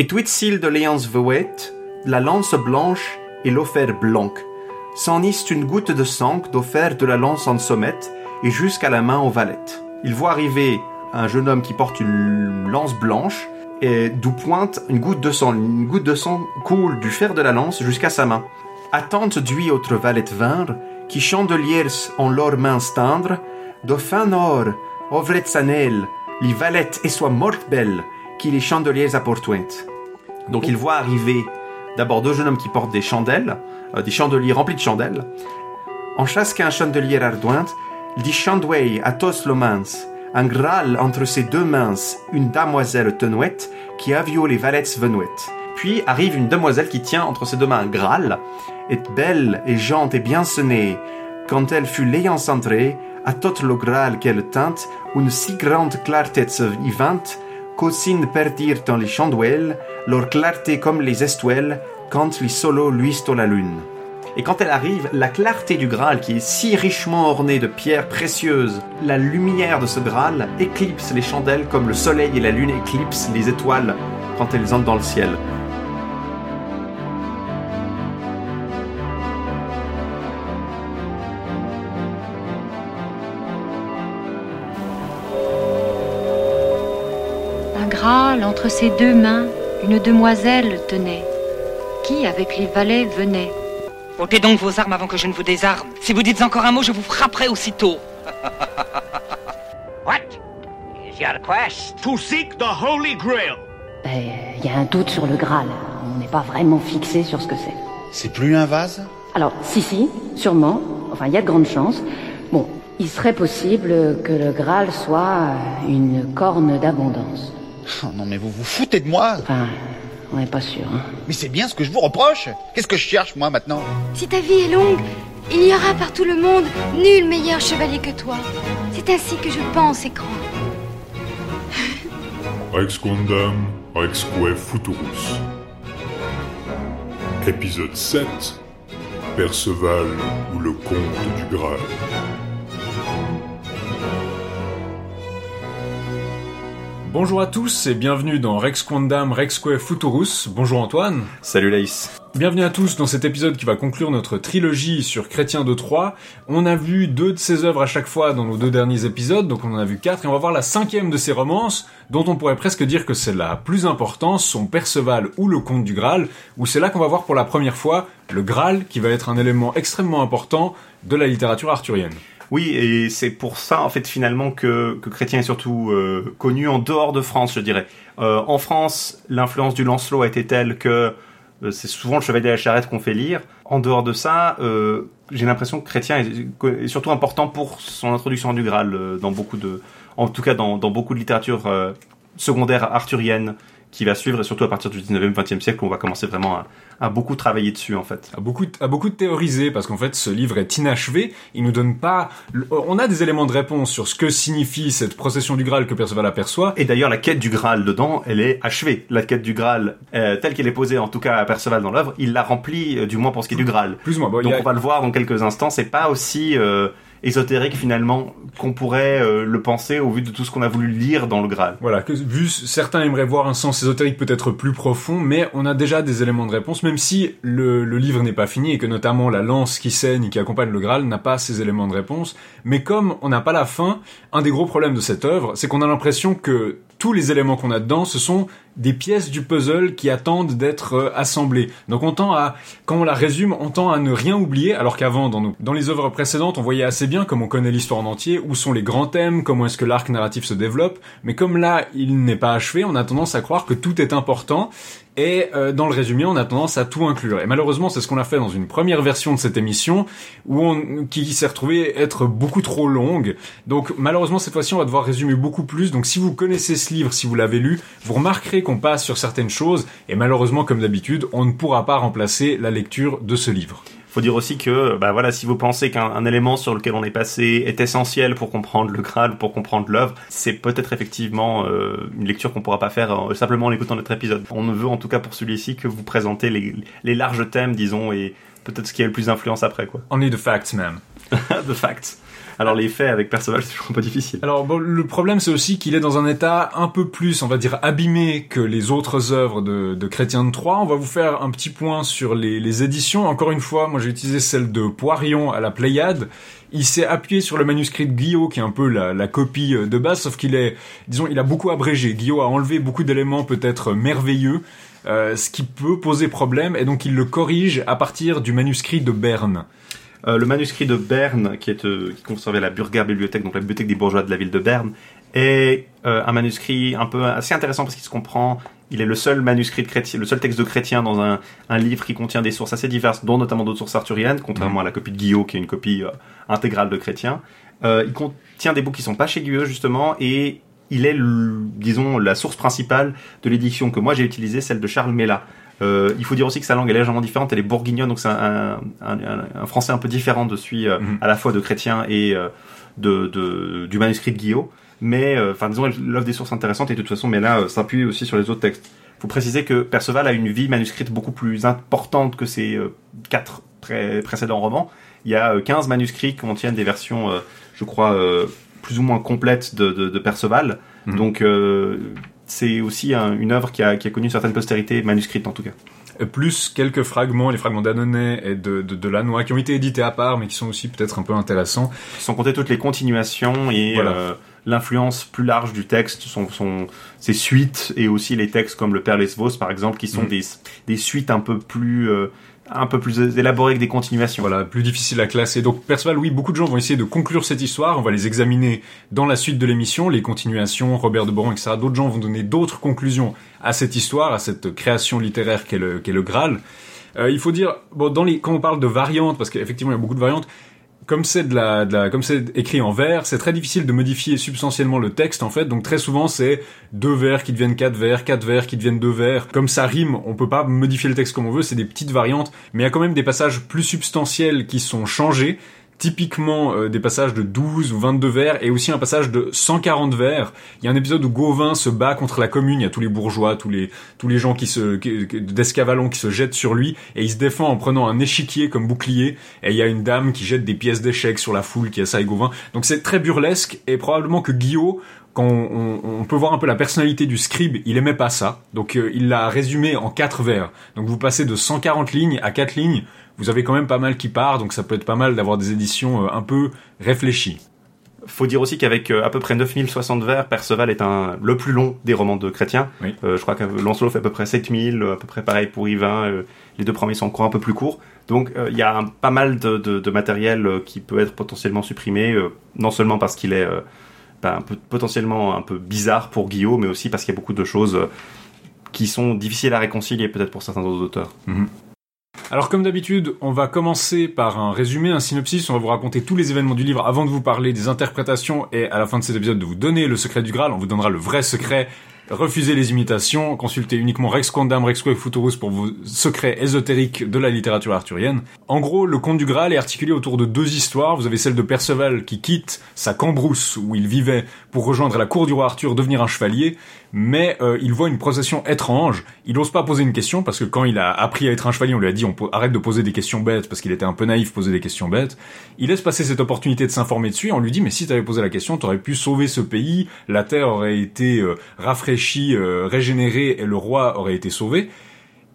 Et Twitsil de Léance Vouet, la lance blanche et l'offert blanc. S'en ist une goutte de sang d'offert de la lance en sommette et jusqu'à la main aux valettes. Il voit arriver un jeune homme qui porte une lance blanche et d'où pointe une goutte de sang. Une goutte de sang coule du fer de la lance jusqu'à sa main. Attente d'huit autres valettes vinrent, qui chandeliers en leurs mains tendres, de fin or, ovret sanel, les valettes et soient mortes belles, qui les chandeliers apportent. Donc il voit arriver d'abord deux jeunes hommes qui portent des chandelles, euh, des chandeliers remplis de chandelles. En chasse qu'un chandelier ardointe, dit chandouille à tos lomans, un graal entre ses deux mains, une damoiselle tenouette qui avio les valettes venouettes. Puis arrive une demoiselle qui tient entre ses deux mains un graal, est belle et jante et bien sonnée. Quand elle fut l'ayant centrée, à tout le graal qu'elle teinte, une si grande clarté vivante, perdirent dans les chandouelles, leur clarté comme les estuelles, quand les solos luisent la lune. Et quand elle arrive, la clarté du Graal, qui est si richement ornée de pierres précieuses, la lumière de ce Graal éclipse les chandelles comme le soleil et la lune éclipsent les étoiles quand elles entrent dans le ciel. Graal entre ses deux mains, une demoiselle tenait, qui avec les valets venait? Ôtez donc vos armes avant que je ne vous désarme. Si vous dites encore un mot, je vous frapperai aussitôt. What? Is your quest? To seek the Holy Grail. Il Ben, y a un doute sur le Graal. On n'est pas vraiment fixé sur ce que c'est. C'est plus un vase? Alors, si, si, sûrement. Enfin, il y a de grandes chances. Bon, il serait possible que le Graal soit une corne d'abondance. Oh Non mais vous vous foutez de moi Enfin, on n'est pas sûr. Hein. Mais c'est bien ce que je vous reproche Qu'est-ce que je cherche moi maintenant? Si ta vie est longue, il y aura par tout le monde nul meilleur chevalier que toi. C'est ainsi que je pense et crois. Rex Quandam, Rexque Futurus. Épisode 7 Perceval ou le comte du Graal. Bonjour à tous et bienvenue dans Rex Quandam Rexque Futurus. Bonjour Antoine. Salut Laïs. Bienvenue à tous dans cet épisode qui va conclure notre trilogie sur Chrétien de Troyes. On a vu deux de ses œuvres à chaque fois dans nos deux derniers épisodes, donc on en a vu quatre, et on va voir la cinquième de ses romances, dont on pourrait presque dire que c'est la plus importante, son Perceval ou le Comte du Graal, où c'est là qu'on va voir pour la première fois le Graal, qui va être un élément extrêmement important de la littérature arthurienne. Oui, et c'est pour ça, en fait, finalement, que, que Chrétien est surtout euh, connu en dehors de France, je dirais. Euh, en France, l'influence du Lancelot a été telle que euh, c'est souvent le Chevalier de la Charrette qu'on fait lire. En dehors de ça, euh, j'ai l'impression que Chrétien est, est surtout important pour son introduction du Graal euh, dans beaucoup de, en tout cas dans, dans beaucoup de littérature euh, secondaire arthurienne qui va suivre, et surtout à partir du 19e, 20e siècle, on va commencer vraiment à, à beaucoup travailler dessus, en fait. a beaucoup, a beaucoup théorisé parce qu'en fait ce livre est inachevé. Il nous donne pas. On a des éléments de réponse sur ce que signifie cette procession du Graal que Perceval aperçoit. Et d'ailleurs, la quête du Graal dedans, elle est achevée. La quête du Graal, euh, telle qu'elle est posée, en tout cas à Perceval dans l'œuvre, il l'a remplie, euh, du moins pour ce qui est du Graal. Plus ou moins. Bon, Donc a- on va le voir dans quelques instants. C'est pas aussi euh, ésotérique finalement qu'on pourrait euh, le penser au vu de tout ce qu'on a voulu lire dans le Graal. Voilà, que vu certains aimeraient voir un sens ésotérique peut-être plus profond, mais on a déjà des éléments de réponse, même si le, le livre n'est pas fini et que notamment la lance qui saigne et qui accompagne le Graal n'a pas ces éléments de réponse. Mais comme on n'a pas la fin, un des gros problèmes de cette œuvre, c'est qu'on a l'impression que tous les éléments qu'on a dedans, ce sont des pièces du puzzle qui attendent d'être euh, assemblées. Donc on tend à, quand on la résume, on tend à ne rien oublier, alors qu'avant, dans, dans les œuvres précédentes, on voyait assez bien comme on connaît l'histoire en entier, où sont les grands thèmes, comment est-ce que l'arc narratif se développe, mais comme là, il n'est pas achevé, on a tendance à croire que tout est important, et euh, dans le résumé, on a tendance à tout inclure. Et malheureusement, c'est ce qu'on a fait dans une première version de cette émission, où on, qui s'est retrouvée être beaucoup trop longue. Donc malheureusement, cette fois-ci, on va devoir résumer beaucoup plus. Donc si vous connaissez ce livre, si vous l'avez lu, vous remarquerez qu'on passe sur certaines choses, et malheureusement, comme d'habitude, on ne pourra pas remplacer la lecture de ce livre. Faut dire aussi que, bah voilà, si vous pensez qu'un un élément sur lequel on est passé est essentiel pour comprendre le Graal, pour comprendre l'œuvre, c'est peut-être effectivement euh, une lecture qu'on pourra pas faire euh, simplement en écoutant notre épisode. On ne veut en tout cas pour celui-ci que vous présenter les, les larges thèmes, disons, et peut-être ce qui a le plus d'influence après, quoi. Only the facts, man. The facts. Alors les faits avec Perceval, c'est toujours un peu difficile. Alors bon, le problème c'est aussi qu'il est dans un état un peu plus, on va dire, abîmé que les autres œuvres de, de Chrétien de Troyes. On va vous faire un petit point sur les, les éditions. Encore une fois, moi j'ai utilisé celle de Poirion à la Pléiade. Il s'est appuyé sur le manuscrit de Guillaume, qui est un peu la, la copie de base, sauf qu'il est, disons, il a beaucoup abrégé. Guillaume a enlevé beaucoup d'éléments peut-être merveilleux, euh, ce qui peut poser problème, et donc il le corrige à partir du manuscrit de Berne. Euh, le manuscrit de Berne, qui est euh, qui conservait la Burger Bibliothèque, donc la bibliothèque des bourgeois de la ville de Berne, est euh, un manuscrit un peu assez intéressant parce qu'il se comprend. Il est le seul manuscrit de chrétien, le seul texte de chrétien dans un, un livre qui contient des sources assez diverses, dont notamment d'autres sources arthuriennes, contrairement à la copie de Guillaume, qui est une copie euh, intégrale de chrétien. Euh, il contient des bouts qui sont pas chez Guillaume justement, et il est, le- disons, la source principale de l'édition que moi j'ai utilisée, celle de Charles Mella. Euh, il faut dire aussi que sa langue est légèrement différente, elle est bourguignonne, donc c'est un, un, un- un français un peu différent de celui euh, Mhm. à la fois de chrétien et euh, de, de- du manuscrit de Guillaume. Mais, euh, enfin, disons, il offre des sources intéressantes et de toute façon, mais là, euh, s'appuie aussi sur les autres textes. faut préciser que Perceval a une vie manuscrite beaucoup plus importante que ses euh, quatre pré- précédents romans. Il y a euh, 15 manuscrits qui contiennent des versions, euh, je crois, euh, plus ou moins complètes de, de, de Perceval. Mhm. Donc, euh, c'est aussi un- une œuvre qui a, qui a connu une certaine postérité, manuscrite en tout cas. Euh, plus quelques fragments, les fragments d'Annonay et de, de, de Lannoy, qui ont été édités à part, mais qui sont aussi peut-être un peu intéressants. Sans compter toutes les continuations et Voilà. euh, l'influence plus large du texte, son, son, ses suites et aussi les textes comme le Père Lesvos par exemple, qui sont Mhm. des, des suites un peu plus euh, un peu plus élaborées que des continuations. Voilà, plus difficile à classer. Donc Perceval, oui, beaucoup de gens vont essayer de conclure cette histoire. On va les examiner dans la suite de l'émission, les continuations, Robert de Boron, etc. D'autres gens vont donner d'autres conclusions à cette histoire, à cette création littéraire qu'est le, qu'est le Graal. Euh, il faut dire, bon, dans les, quand on parle de variantes, parce qu'effectivement il y a beaucoup de variantes, comme c'est écrit en vers, c'est très difficile de modifier substantiellement le texte en fait. Donc très souvent c'est deux vers qui deviennent quatre vers, quatre vers qui deviennent deux vers. Comme ça rime, on peut pas modifier le texte comme on veut. C'est des petites variantes, mais il y a quand même des passages plus substantiels qui sont changés. Typiquement euh, des passages de 12 ou 22 vers et aussi un passage de 140 vers. Il y a un épisode où Gauvin se bat contre la commune, il y a tous les bourgeois, tous les tous les gens qui se d'Escavalon qui se jettent sur lui et il se défend en prenant un échiquier comme bouclier et il y a une dame qui jette des pièces d'échecs sur la foule qui assaille Gauvin. Donc c'est très burlesque et probablement que Guillaume quand on, on- on peut voir un peu la personnalité du scribe, il aimait pas ça. Donc euh, il l'a résumé en quatre vers. Donc vous passez de 140 lignes à 4 lignes, vous avez quand même pas mal qui part, donc ça peut être pas mal d'avoir des éditions euh, un peu réfléchies. Faut dire aussi qu'avec euh, à peu près 9060 vers, Perceval est un, le plus long des romans de chrétiens. Oui. Euh, je crois que Lancelot fait à peu près 7000, euh, à peu près pareil pour Yvain. euh, les deux premiers sont encore un peu plus courts. Donc euh, il y a un- pas mal de, de- de matériel qui peut être potentiellement supprimé, non seulement parce qu'il est un peu, potentiellement un peu bizarre pour Guillaume, mais aussi parce qu'il y a beaucoup de choses qui sont difficiles à réconcilier peut-être pour certains autres auteurs. Alors comme d'habitude, on va commencer par un résumé, un synopsis, on va vous raconter tous les événements du livre avant de vous parler des interprétations et à la fin de cet épisode de vous donner le secret du Graal, on vous donnera le vrai secret. Refusez les imitations, consultez uniquement Rex Quandam, Rex Quae Futurus pour vos secrets ésotériques de la littérature arthurienne. En gros, le conte du Graal est articulé autour de deux histoires. Vous avez celle de Perceval qui quitte sa cambrousse où il vivait pour rejoindre la cour du roi Arthur, devenir un chevalier, mais euh, il voit une procession étrange. Il n'ose pas poser une question parce que quand il a appris à être un chevalier, on lui a dit on arrête de poser des questions bêtes parce qu'il était un peu naïf poser des questions bêtes. Il laisse passer cette opportunité de s'informer dessus. On lui dit mais si t'avais posé la question, t'aurais pu sauver ce pays, la terre aurait été euh, rafraîchie, euh, régénérée et le roi aurait été sauvé.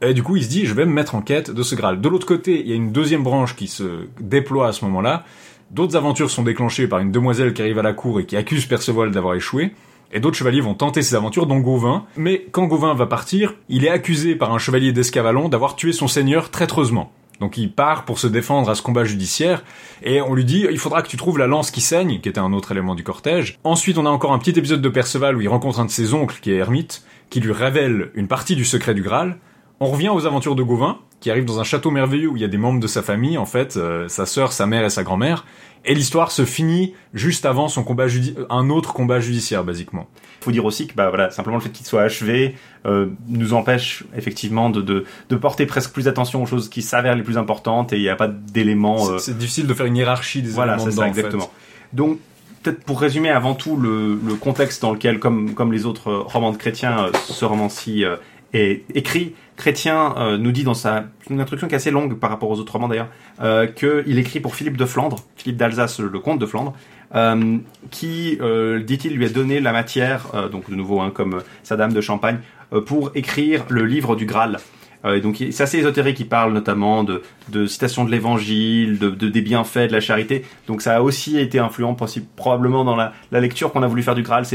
Et du coup, il se dit, je vais me mettre en quête de ce Graal. De l'autre côté, il y a une deuxième branche qui se déploie à ce moment-là. D'autres aventures sont déclenchées par une demoiselle qui arrive à la cour et qui accuse Perceval d'avoir échoué. Et d'autres chevaliers vont tenter ces aventures, dont Gauvin. Mais quand Gauvin va partir, il est accusé par un chevalier d'Escavalon d'avoir tué son seigneur traîtreusement. Donc il part pour se défendre à ce combat judiciaire, et on lui dit, il faudra que tu trouves la lance qui saigne, qui était un autre élément du cortège. Ensuite, on a encore un petit épisode de Perceval où il rencontre un de ses oncles, qui est Hermite, qui lui révèle une partie du secret du Graal. On revient aux aventures de Gauvin, qui arrive dans un château merveilleux où il y a des membres de sa famille, en fait, euh, sa sœur, sa mère et sa grand-mère. Et l'histoire se finit juste avant son combat un autre combat judiciaire, basiquement. faut dire aussi que bah voilà simplement le fait qu'il soit achevé euh, nous empêche effectivement de, de, de porter presque plus attention aux choses qui s'avèrent les plus importantes et il n'y a pas d'éléments C'est- euh, C'est difficile de faire une hiérarchie des voilà éléments c'est dedans, ça en fait. exactement donc peut-être pour résumer avant tout le, le contexte dans lequel comme comme les autres romans de chrétiens ce roman-ci est écrit. Chrétien euh, nous dit dans sa une introduction qui est assez longue par rapport aux autres romans d'ailleurs, euh, qu'il écrit pour Philippe de Flandre, Philippe d'Alsace, le comte de Flandre, euh, qui, euh, dit-il, lui a donné la matière, euh, donc de nouveau hein, comme sa dame de Champagne, euh, pour écrire le livre du Graal. Et donc c'est assez ésotérique, il parle notamment de, de citations de l'évangile, de, de- des bienfaits, de la charité. Donc ça a aussi été influent probablement dans la, la lecture qu'on a voulu faire du Graal.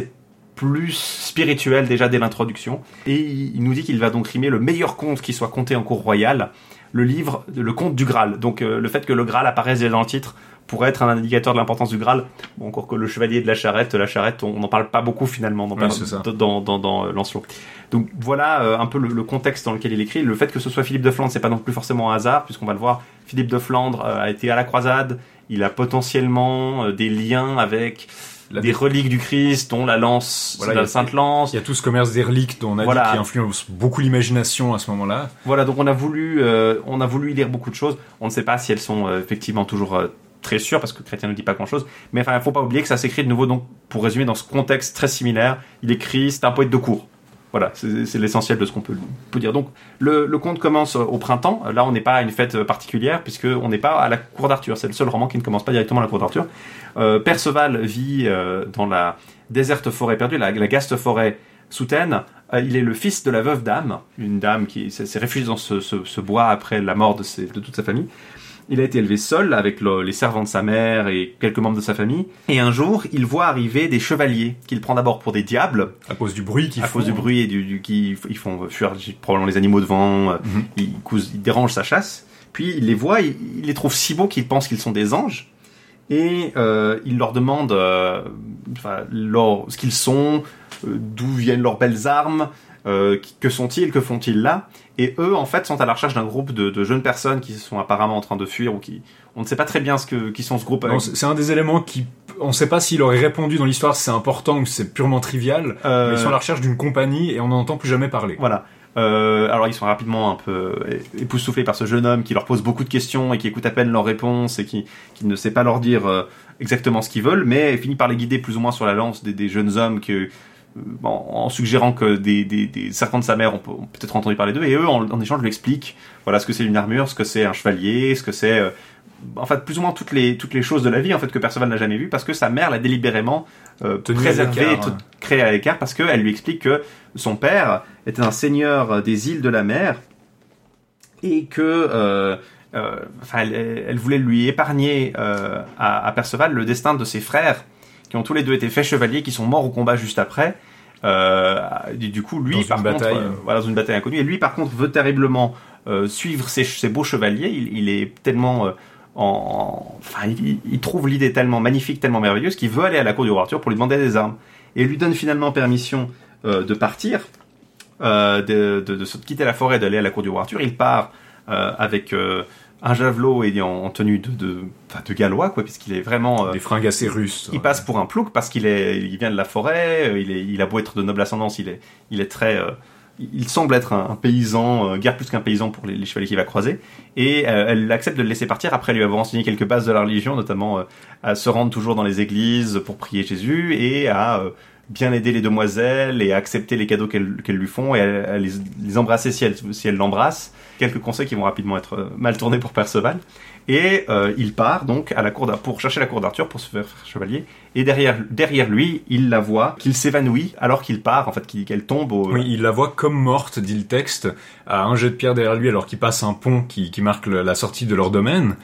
Plus spirituel déjà dès l'introduction. Et il, nous dit qu'il va donc rimer le meilleur conte qui soit conté en cour royale, le livre, le conte du Graal. Donc euh, le fait que le Graal apparaisse déjà dans le titre pourrait être un indicateur de l'importance du Graal. Bon, encore que le chevalier de la charrette, la charrette, on n'en parle pas beaucoup finalement dans, Ouais, dans, dans, dans, dans, euh, Lancelot. Donc voilà euh, un peu le, le contexte dans lequel il écrit. Le fait que ce soit Philippe de Flandre, c'est pas non plus forcément un hasard, puisqu'on va le voir. Philippe de Flandre euh, a été à la croisade. Il a potentiellement euh, des liens avec La des reliques du Christ, dont la lance, Voilà, la a- Sainte Lance. Il y a tout ce commerce des reliques dont on a Voilà. dit qui influence beaucoup l'imagination à ce moment-là. Voilà, donc on a voulu, euh, on a voulu y lire beaucoup de choses. On ne sait pas si elles sont euh, effectivement toujours euh, très sûres parce que Chrétien ne dit pas grand-chose. Mais enfin, il faut pas oublier que ça s'écrit de nouveau. Donc, pour résumer, dans ce contexte très similaire, il écrit, c'est un poète de cour. Voilà, c'est l'essentiel de ce qu'on peut, peut dire. Donc, le, le conte commence euh, au printemps. Là, on n'est pas à une fête euh, particulière puisque on n'est pas à la cour d'Arthur. C'est le seul roman qui ne commence pas directement à la cour d'Arthur. Euh, Perceval vit euh, dans la déserte forêt perdue, la, la gaste forêt souterraine. Euh, il est le fils de la veuve dame, une dame qui s'est s'est réfugiée dans ce, ce- ce bois après la mort de, ses- de toute sa famille. Il a été élevé seul avec le- les servants de sa mère et quelques membres de sa famille. Et un jour, il voit arriver des chevaliers qu'il prend d'abord pour des diables À cause du bruit qu'ils à font. cause du bruit et du, du qui ils font fuir probablement les animaux devant. euh, Mhm. ils, ils dérangent sa chasse. Puis il les voit, il, il les trouve si beaux qu'il pense qu'ils sont des anges. Et euh, il leur demande euh, enfin, leur- ce qu'ils sont, euh, d'où viennent leurs belles armes, euh, que sont-ils, que font-ils là? Et eux, en fait, sont à la recherche d'un groupe de, de jeunes personnes qui sont apparemment en train de fuir ou qui... On ne sait pas très bien ce que, qui sont ce groupe. Non, c'est un des éléments qui, on sait pas s'il aurait répondu dans l'histoire, si c'est important ou si c'est purement trivial. Euh, Mais ils sont à la recherche d'une compagnie et on n'en entend plus jamais parler. Voilà. Euh, alors ils sont rapidement un peu époustouflés par ce jeune homme qui leur pose beaucoup de questions et qui écoute à peine leurs réponses et qui, qui ne sait pas leur dire euh, exactement ce qu'ils veulent, mais finit par les guider plus ou moins sur la lance des, des jeunes hommes que, euh, en, en suggérant que des, des, des servants de sa mère ont, peut- ont peut-être entendu parler d'eux et eux en, en échange lui expliquent voilà ce que c'est une armure, ce que c'est un chevalier, ce que c'est euh, en fait plus ou moins toutes les toutes les choses de la vie en fait que Perceval n'a jamais vues parce que sa mère l'a délibérément euh, préservé, ouais. créé à l'écart parce qu'elle lui explique que son père était un seigneur des îles de la mer et que euh, euh, enfin, elle, elle voulait lui épargner euh, à, à Perceval le destin de ses frères qui ont tous les deux été faits chevaliers qui sont morts au combat juste après. Euh, du coup, lui, Dans une par contre, bataille. euh, voilà, dans une bataille inconnue, et lui, par contre, veut terriblement euh, suivre ces, ces beaux chevaliers. Il, il est tellement euh, en, enfin, il, il trouve l'idée tellement magnifique, tellement merveilleuse qu'il veut aller à la cour du roi Arthur pour lui demander des armes. Et il lui donne finalement permission euh, de partir, euh, de, de, de se quitter la forêt, d'aller à la cour du roi Arthur. Il part euh, avec euh, un javelot et en, en tenue de, de, enfin, de gallois, quoi, puisqu'il est vraiment. euh, Des fringues assez russes. il passe pour un plouc parce qu'il est, il vient de la forêt, euh, il est, il a beau être de noble ascendance, il est, il est très, euh, il semble être un, un paysan, euh, guère plus qu'un paysan pour les, les chevaliers qu'il va croiser. Et euh, elle accepte de le laisser partir après lui avoir enseigné quelques bases de la religion, notamment euh, à se rendre toujours dans les églises pour prier Jésus et à euh, bien aider les demoiselles et accepter les cadeaux qu'elles lui font et à, les, les embrasser si elle, si elle l'embrasse. Quelques conseils qui vont rapidement être euh, mal tournés pour Perceval. Et euh, il part donc à la cour pour chercher la cour d'Arthur pour se faire chevalier. Et derrière, derrière lui, il la voit qu'il s'évanouit alors qu'il part, en fait, qu'elle tombe au. Oui, il la voit comme morte, dit le texte, à un jet de pierre derrière lui alors qu'il passe un pont qui, qui marque la sortie de leur domaine.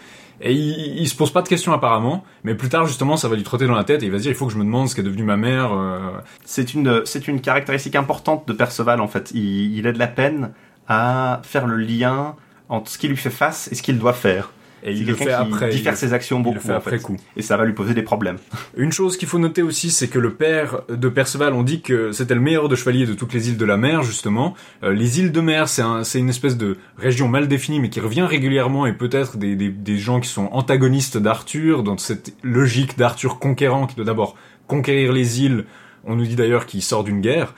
Et il, il se pose pas de questions apparemment, mais plus tard justement ça va lui trotter dans la tête et il va dire il faut que je me demande ce qu'est devenu ma mère. euh. C'est une, c'est une caractéristique importante de Perceval, en fait. Il, il a de la peine à faire le lien entre ce qui lui fait face et ce qu'il doit faire. Et il le fait après. il diffère ses actions il beaucoup, le fait en après fait. coup. Et ça va lui poser des problèmes. Une chose qu'il faut noter aussi, c'est que le père de Perceval, on dit que c'était le meilleur de chevaliers de toutes les îles de la mer, justement. Euh, les îles de mer, c'est un, c'est une espèce de région mal définie, mais qui revient régulièrement, et peut-être des, des, des gens qui sont antagonistes d'Arthur, dans cette logique d'Arthur conquérant, qui doit d'abord conquérir les îles. On nous dit d'ailleurs qu'il sort d'une guerre.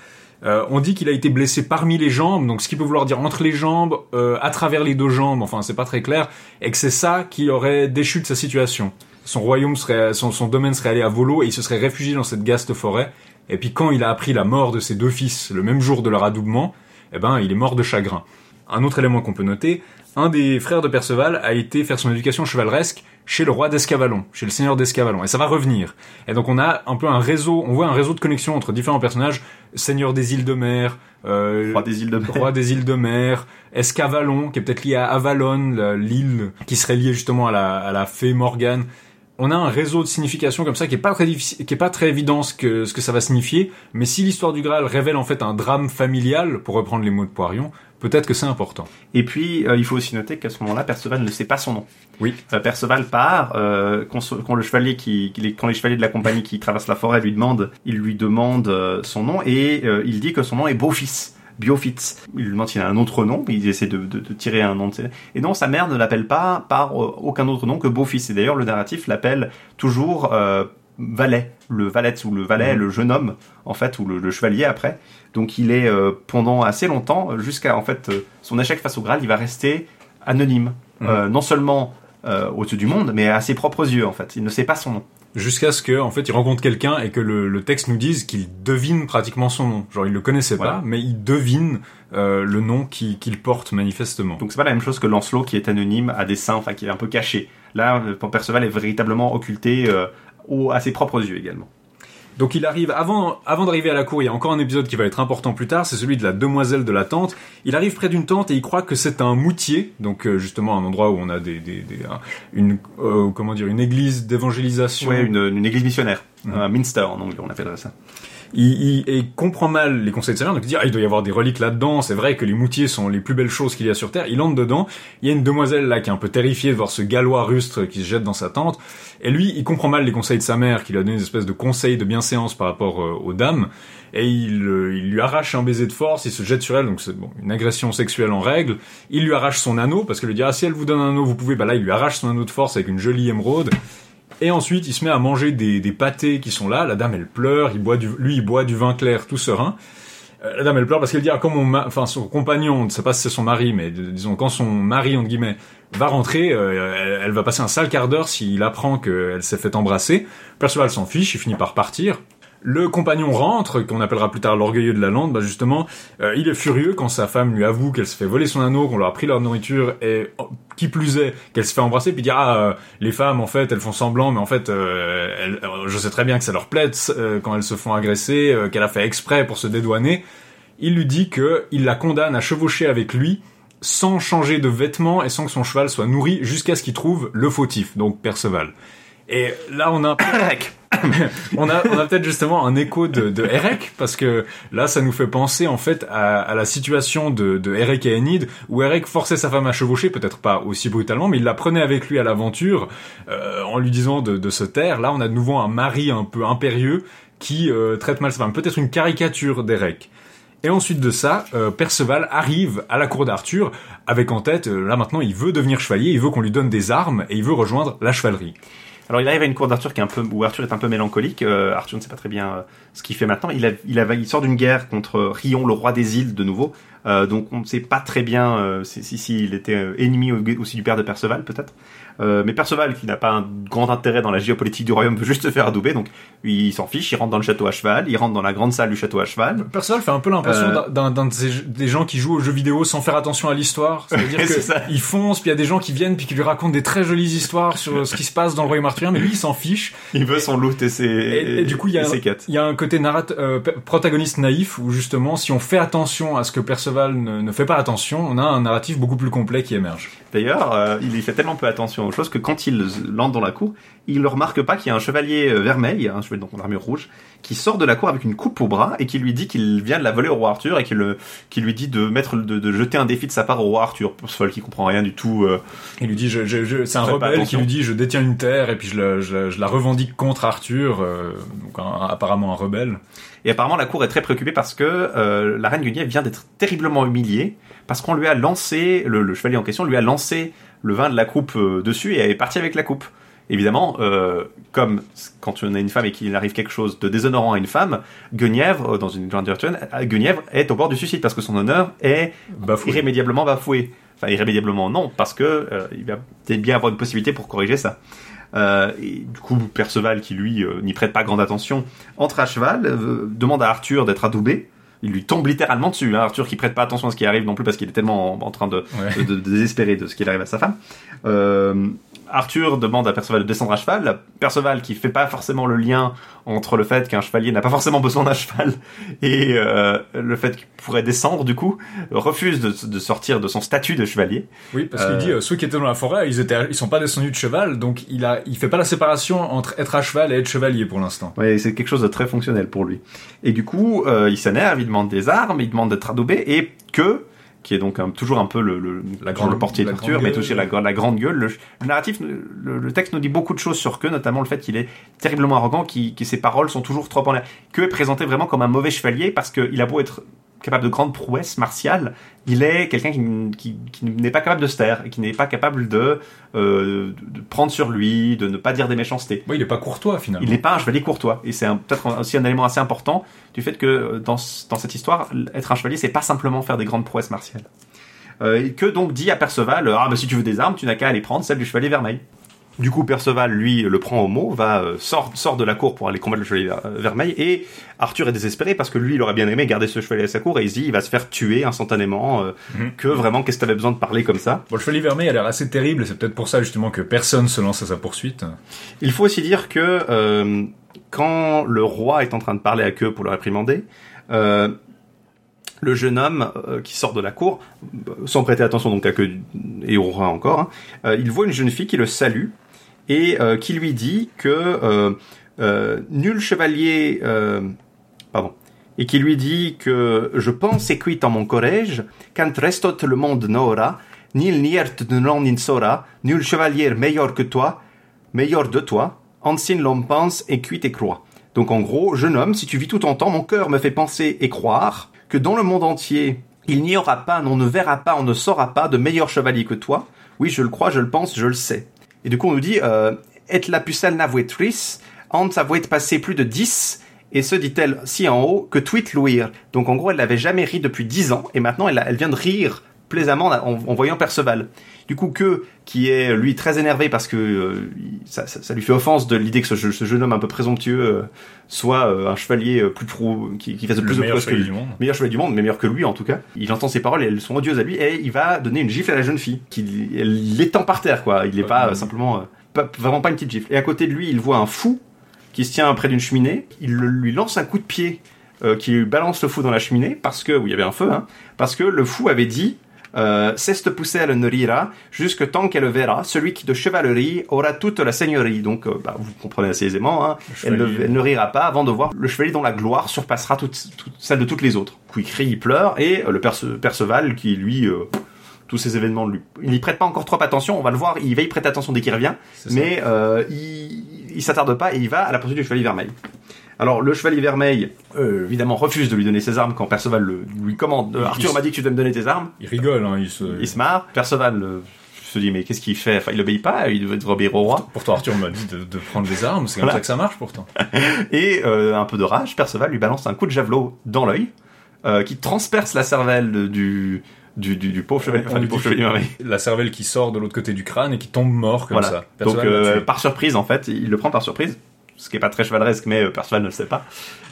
Euh, on dit qu'il a été blessé parmi les jambes, donc ce qui peut vouloir dire entre les jambes, euh, à travers les deux jambes, enfin c'est pas très clair, et que c'est ça qui aurait déchu de sa situation. Son royaume serait, son, domaine serait allé à volo et il se serait réfugié dans cette gaste forêt. Et puis quand il a appris la mort de ses deux fils le même jour de leur adoubement, eh ben, il est mort de chagrin. Un autre élément qu'on peut noter, un des frères de Perceval a été faire son éducation chevaleresque chez le roi d'Escavalon, chez le seigneur d'Escavalon, et ça va revenir. Et donc on a un peu un réseau, on voit un réseau de connexion entre différents personnages, seigneur des îles de mer, euh, roi des îles de mer, roi des îles de mer, Escavalon, qui est peut-être lié à Avalon, l'île qui serait liée justement à la, à la fée Morgane. On a un réseau de signification comme ça qui est pas très difficile, qui est pas très évident ce que ce que ça va signifier, mais si l'histoire du Graal révèle en fait un drame familial, pour reprendre les mots de Poirion, peut-être que c'est important. Et puis, euh, il faut aussi noter qu'à ce moment-là, Perceval ne sait pas son nom. Oui. Euh, Perceval part, euh, quand, le chevalier qui, quand les chevaliers de la compagnie qui traversent la forêt lui demandent, il lui demande euh, son nom et il dit que son nom est Beaufils. Biofitz. Il lui demande s'il a un autre nom, il essaie de, de, de tirer un nom. De... Et non, sa mère ne l'appelle pas par aucun autre nom que Beaufils. Et d'ailleurs, le narratif l'appelle toujours valet, le valet ou le valet, mhm. le jeune homme en fait, ou le, chevalier après. Donc il est euh, pendant assez longtemps, jusqu'à en fait euh, son échec face au Graal, il va rester anonyme, euh, non seulement au-dessus du monde, mais à ses propres yeux en fait. Il ne sait pas son nom. Jusqu'à ce que en fait il rencontre quelqu'un et que le, texte nous dise qu'il devine pratiquement son nom. Genre il le connaissait pas, mais il devine le nom qu'il porte manifestement. Donc c'est pas la même chose que Lancelot qui est anonyme à dessein, enfin qui est un peu caché. Là, Perceval est véritablement occulté à ses propres yeux également. Donc il arrive avant avant d'arriver à la cour, il y a encore un épisode qui va être important plus tard, c'est celui de la demoiselle de la tente. Il arrive près d'une tente et il croit que c'est un moutier, donc euh, justement un endroit où on a des, des, une euh, comment dire une église d'évangélisation. Ouais, une, une église missionnaire, mmh. un minster en anglais, on appellerait ça il, il, comprend mal les conseils de sa mère, donc il dit ah, il doit y avoir des reliques là-dedans, c'est vrai que les moutiers sont les plus belles choses qu'il y a sur Terre. Il entre dedans, il y a une demoiselle là qui est un peu terrifiée de voir ce gallois rustre qui se jette dans sa tente, et lui il comprend mal les conseils de sa mère qui lui a donné une espèce de conseil de bienséance par rapport euh, aux dames, et il, euh, il, lui arrache un baiser de force, il se jette sur elle, donc c'est bon, une agression sexuelle en règle, il lui arrache son anneau, parce que lui dit ah si elle vous donne un anneau vous pouvez, bah là il lui arrache son anneau de force avec une jolie émeraude, et ensuite, il se met à manger des, des pâtés qui sont là. La dame, elle pleure. Il boit du, lui, il boit du vin clair tout serein. Euh, la dame, elle pleure parce qu'elle dit, ah, comme mon, enfin, son compagnon, ne sait pas si c'est son mari, mais disons, quand son mari, entre guillemets, va rentrer, euh, elle, va passer un sale quart d'heure s'il apprend qu'elle s'est fait embrasser. Perceval s'en fiche, il finit par partir. Le compagnon rentre, qu'on appellera plus tard l'orgueilleux de la lande, bah justement, euh, il est furieux quand sa femme lui avoue qu'elle se fait voler son anneau, qu'on leur a pris leur nourriture, et oh, qui plus est, qu'elle se fait embrasser, puis dire ah euh, les femmes en fait elles font semblant, mais en fait euh, elles, je sais très bien que ça leur plaît quand elles se font agresser, qu'elle a fait exprès pour se dédouaner. Il lui dit que il la condamne à chevaucher avec lui sans changer de vêtements et sans que son cheval soit nourri jusqu'à ce qu'il trouve le fautif, donc Perceval. Et là, on a on a, on a peut-être justement un écho de, de Erek parce que là, ça nous fait penser en fait à, à la situation de, de Erek et Enid où Erek forçait sa femme à chevaucher, peut-être pas aussi brutalement, mais il la prenait avec lui à l'aventure euh, en lui disant de, de, se taire. Là, on a de nouveau un mari un peu impérieux qui euh, traite mal sa femme, peut-être une caricature d'Erek. Et ensuite de ça, euh, Perceval arrive à la cour d'Arthur avec en tête, là maintenant, il veut devenir chevalier, il veut qu'on lui donne des armes et il veut rejoindre la chevalerie. Alors il arrive à une cour d'Arthur qui un peu où Arthur est un peu mélancolique. Euh, Arthur ne sait pas très bien euh, ce qu'il fait maintenant. Il, a, il, sort d'une guerre contre Rion, le roi des îles, de nouveau. Euh, donc on ne sait pas très bien si, si, si, était ennemi aussi du père de Perceval peut-être. Euh, mais Perceval, qui n'a pas un grand intérêt dans la géopolitique du royaume, veut juste se faire adouber, donc il s'en fiche, il rentre dans le château à cheval, il rentre dans la grande salle du château à cheval. Perceval fait un peu l'impression euh, d'un des gens qui jouent aux jeux vidéo sans faire attention à l'histoire. C'est-à-dire qu'il fonce, puis il y a des gens qui viennent, puis qui lui racontent des très jolies histoires sur ce qui se passe dans le royaume arthurien, mais lui il s'en fiche. Il veut son loot et ses, et, du coup il y a, il y a un côté narrat euh, protagoniste naïf où justement si on fait attention à ce que Perceval ne, ne fait pas attention, on a un narratif beaucoup plus complet qui émerge. D'ailleurs, euh, il y fait tellement peu attention aux choses que quand il lance dans la cour, il ne remarque pas qu'il y a un chevalier euh, vermeil, un chevalier dans armure rouge, qui sort de la cour avec une coupe au bras et qui lui dit qu'il vient de la voler au roi Arthur et qui, lui dit de mettre de, jeter un défi de sa part au roi Arthur. Pour ce qui comprend rien du tout. Euh, il lui dit, je, c'est un rebelle qui lui dit, je détiens une terre et puis je, la revendique contre Arthur, donc apparemment un rebelle. Et apparemment la cour est très préoccupée parce que la reine Guenièvre vient d'être terriblement humiliée parce qu'on lui a lancé, le, chevalier en question lui a lancé le vin de la coupe euh, dessus et elle est partie avec la coupe. Évidemment, euh, comme quand on a une femme et qu'il arrive quelque chose de déshonorant à une femme, Guenièvre, euh, dans une grande virtuelle, Guenièvre est au bord du suicide parce que son honneur est irrémédiablement bafoué. Enfin, irrémédiablement non, parce que il va peut-être bien avoir une possibilité pour corriger ça. et du coup, Perceval, qui lui n'y prête pas grande attention, entre à cheval, demande à Arthur d'être adoubé il lui tombe littéralement dessus. Hein. Arthur qui prête pas attention à ce qui arrive non plus parce qu'il est tellement en, en train de, Ouais. de, de désespérer de ce qui arrive à sa femme. Euh, Arthur demande à Perceval de descendre à cheval. Perceval qui fait pas forcément le lien entre le fait qu'un chevalier n'a pas forcément besoin d'un cheval et euh, le fait qu'il pourrait descendre du coup refuse de, de sortir de son statut de chevalier. Oui, parce qu'il Euh, dit euh, ceux qui étaient dans la forêt, ils étaient, ils sont pas descendus de cheval, donc il a, il fait pas la séparation entre être à cheval et être chevalier pour l'instant. Ouais, c'est quelque chose de très fonctionnel pour lui. Et du coup, euh, il s'énerve, il demande des armes, il demande d'être adoubé et que qui est donc un- toujours un peu le, le, La grande grande- portier d'Arthur, mais aussi la, la grande gueule. Le, le narratif, le, le texte nous dit beaucoup de choses sur que, notamment le fait qu'il est terriblement arrogant, qui, que ses paroles sont toujours trop en l'air. Que est présenté vraiment comme un mauvais chevalier parce qu'il a beau être capable de grandes prouesses martiales, il est quelqu'un qui, qui, qui n'est pas capable de se taire et qui n'est pas capable de, euh, de prendre sur lui, de ne pas dire des méchancetés. Oui, il est pas courtois finalement. Il n'est pas un chevalier courtois. Et c'est peut-être aussi un élément assez important du fait que euh, dans, dans cette histoire, être un chevalier, c'est pas simplement faire des grandes prouesses martiales. Euh, et que donc dit à Perceval, ah bah si tu veux des armes, tu n'as qu'à aller prendre celle du chevalier vermeil. Du coup, Perceval, lui, le prend au mot, va euh, sort, sort de la cour pour aller combattre le chevalier euh, vermeil, et Arthur est désespéré parce que lui, il aurait bien aimé garder ce chevalier à sa cour, et il dit, il va se faire tuer instantanément, euh, Mhm. que vraiment, qu'est-ce que t'avais besoin de parler comme ça? Bon, le chevalier vermeil a l'air assez terrible, et c'est peut-être pour ça justement que personne se lance à sa poursuite. Il faut aussi dire que euh, quand le roi est en train de parler à queue pour le réprimander, euh, le jeune homme euh, qui sort de la cour, sans prêter attention donc à queue et au roi encore, hein, euh, il voit une jeune fille qui le salue et euh, qui lui dit que euh, euh, nul chevalier, pardon, et qui lui dit que je pense et quit en mon collège, quand restot le monde n'aura, nil niert de non insora, nul chevalier meilleur que toi, meilleur de toi, ancien l'homme pense et cuit et croit. Donc en gros, jeune homme, si tu vis tout ton temps, mon cœur me fait penser et croire que dans le monde entier, il n'y aura pas, on ne verra pas, on ne saura pas de meilleur chevalier que toi. Oui, je le crois, je le pense, je le sais. Et du coup, on nous dit, euh, et la pucelle n'avouetris, Hans avouait passer plus de 10, et ce dit-elle si en haut que tweet louir. Donc en gros, elle n'avait jamais ri depuis 10 ans, et maintenant elle, vient de rire plaisamment en, en voyant Perceval. Du coup, que qui est lui très énervé parce que euh, ça, ça- ça lui fait offense de l'idée que ce, je- ce jeune homme un peu présomptueux euh, soit euh, un chevalier euh, plus pro, qui, qui fasse plus de meilleur prouesses que chevalier lui. du monde. Meilleur chevalier du monde, mais meilleur que lui en tout cas. Il entend ses paroles et elles sont odieuses à lui et il va donner une gifle à la jeune fille. Qui, l'étend par terre quoi. Il n'est Ouais, pas ouais. euh, simplement, euh, pas, vraiment pas une petite gifle. Et à côté de lui, il voit un fou qui se tient près d'une cheminée. Il lui lance un coup de pied euh, qui lui balance le fou dans la cheminée parce que, où il y avait un feu, hein, parce que le fou avait dit euh, Ceste pousselle ne rira, jusque tant qu'elle verra, celui qui de chevalerie aura toute la seigneurie. Donc, euh, bah, vous comprenez assez aisément, hein, Le elle, ne, chevalier. elle ne rira pas avant de voir le chevalier dont la gloire surpassera toute, toute- celle de toutes les autres. Il crie, il pleure, et euh, le Perce- Perceval, qui lui, euh, tous ces événements, lui, il n'y prête pas encore trop attention, on va le voir, il va y prêter attention dès qu'il revient, mais euh, il, il s'attarde pas et il va à la poursuite du chevalier vermeil. Alors le chevalier vermeil, euh, évidemment, refuse de lui donner ses armes quand Perceval le- lui commande. Euh, Arthur m'a dit que tu dois me donner tes armes. Il rigole, hein, il se... Il se marre. Perceval euh, se dit mais qu'est-ce qu'il fait? Enfin, il obéit pas. Il devait obéir au roi. Pourtant, Arthur m'a dit de, de prendre des armes, c'est comme Voilà. ça que ça marche pourtant. Et euh, un peu de rage, Perceval lui balance un coup de javelot dans l'œil euh, qui transperce la cervelle du du, du, du pauvre chevalier, enfin, du pauvre chevalier vermeil. La cervelle qui sort de l'autre côté du crâne et qui tombe mort comme Voilà. ça. Donc euh, par surprise en fait, il le prend par surprise, ce qui est pas très chevaleresque, mais euh, Perceval ne le sait pas.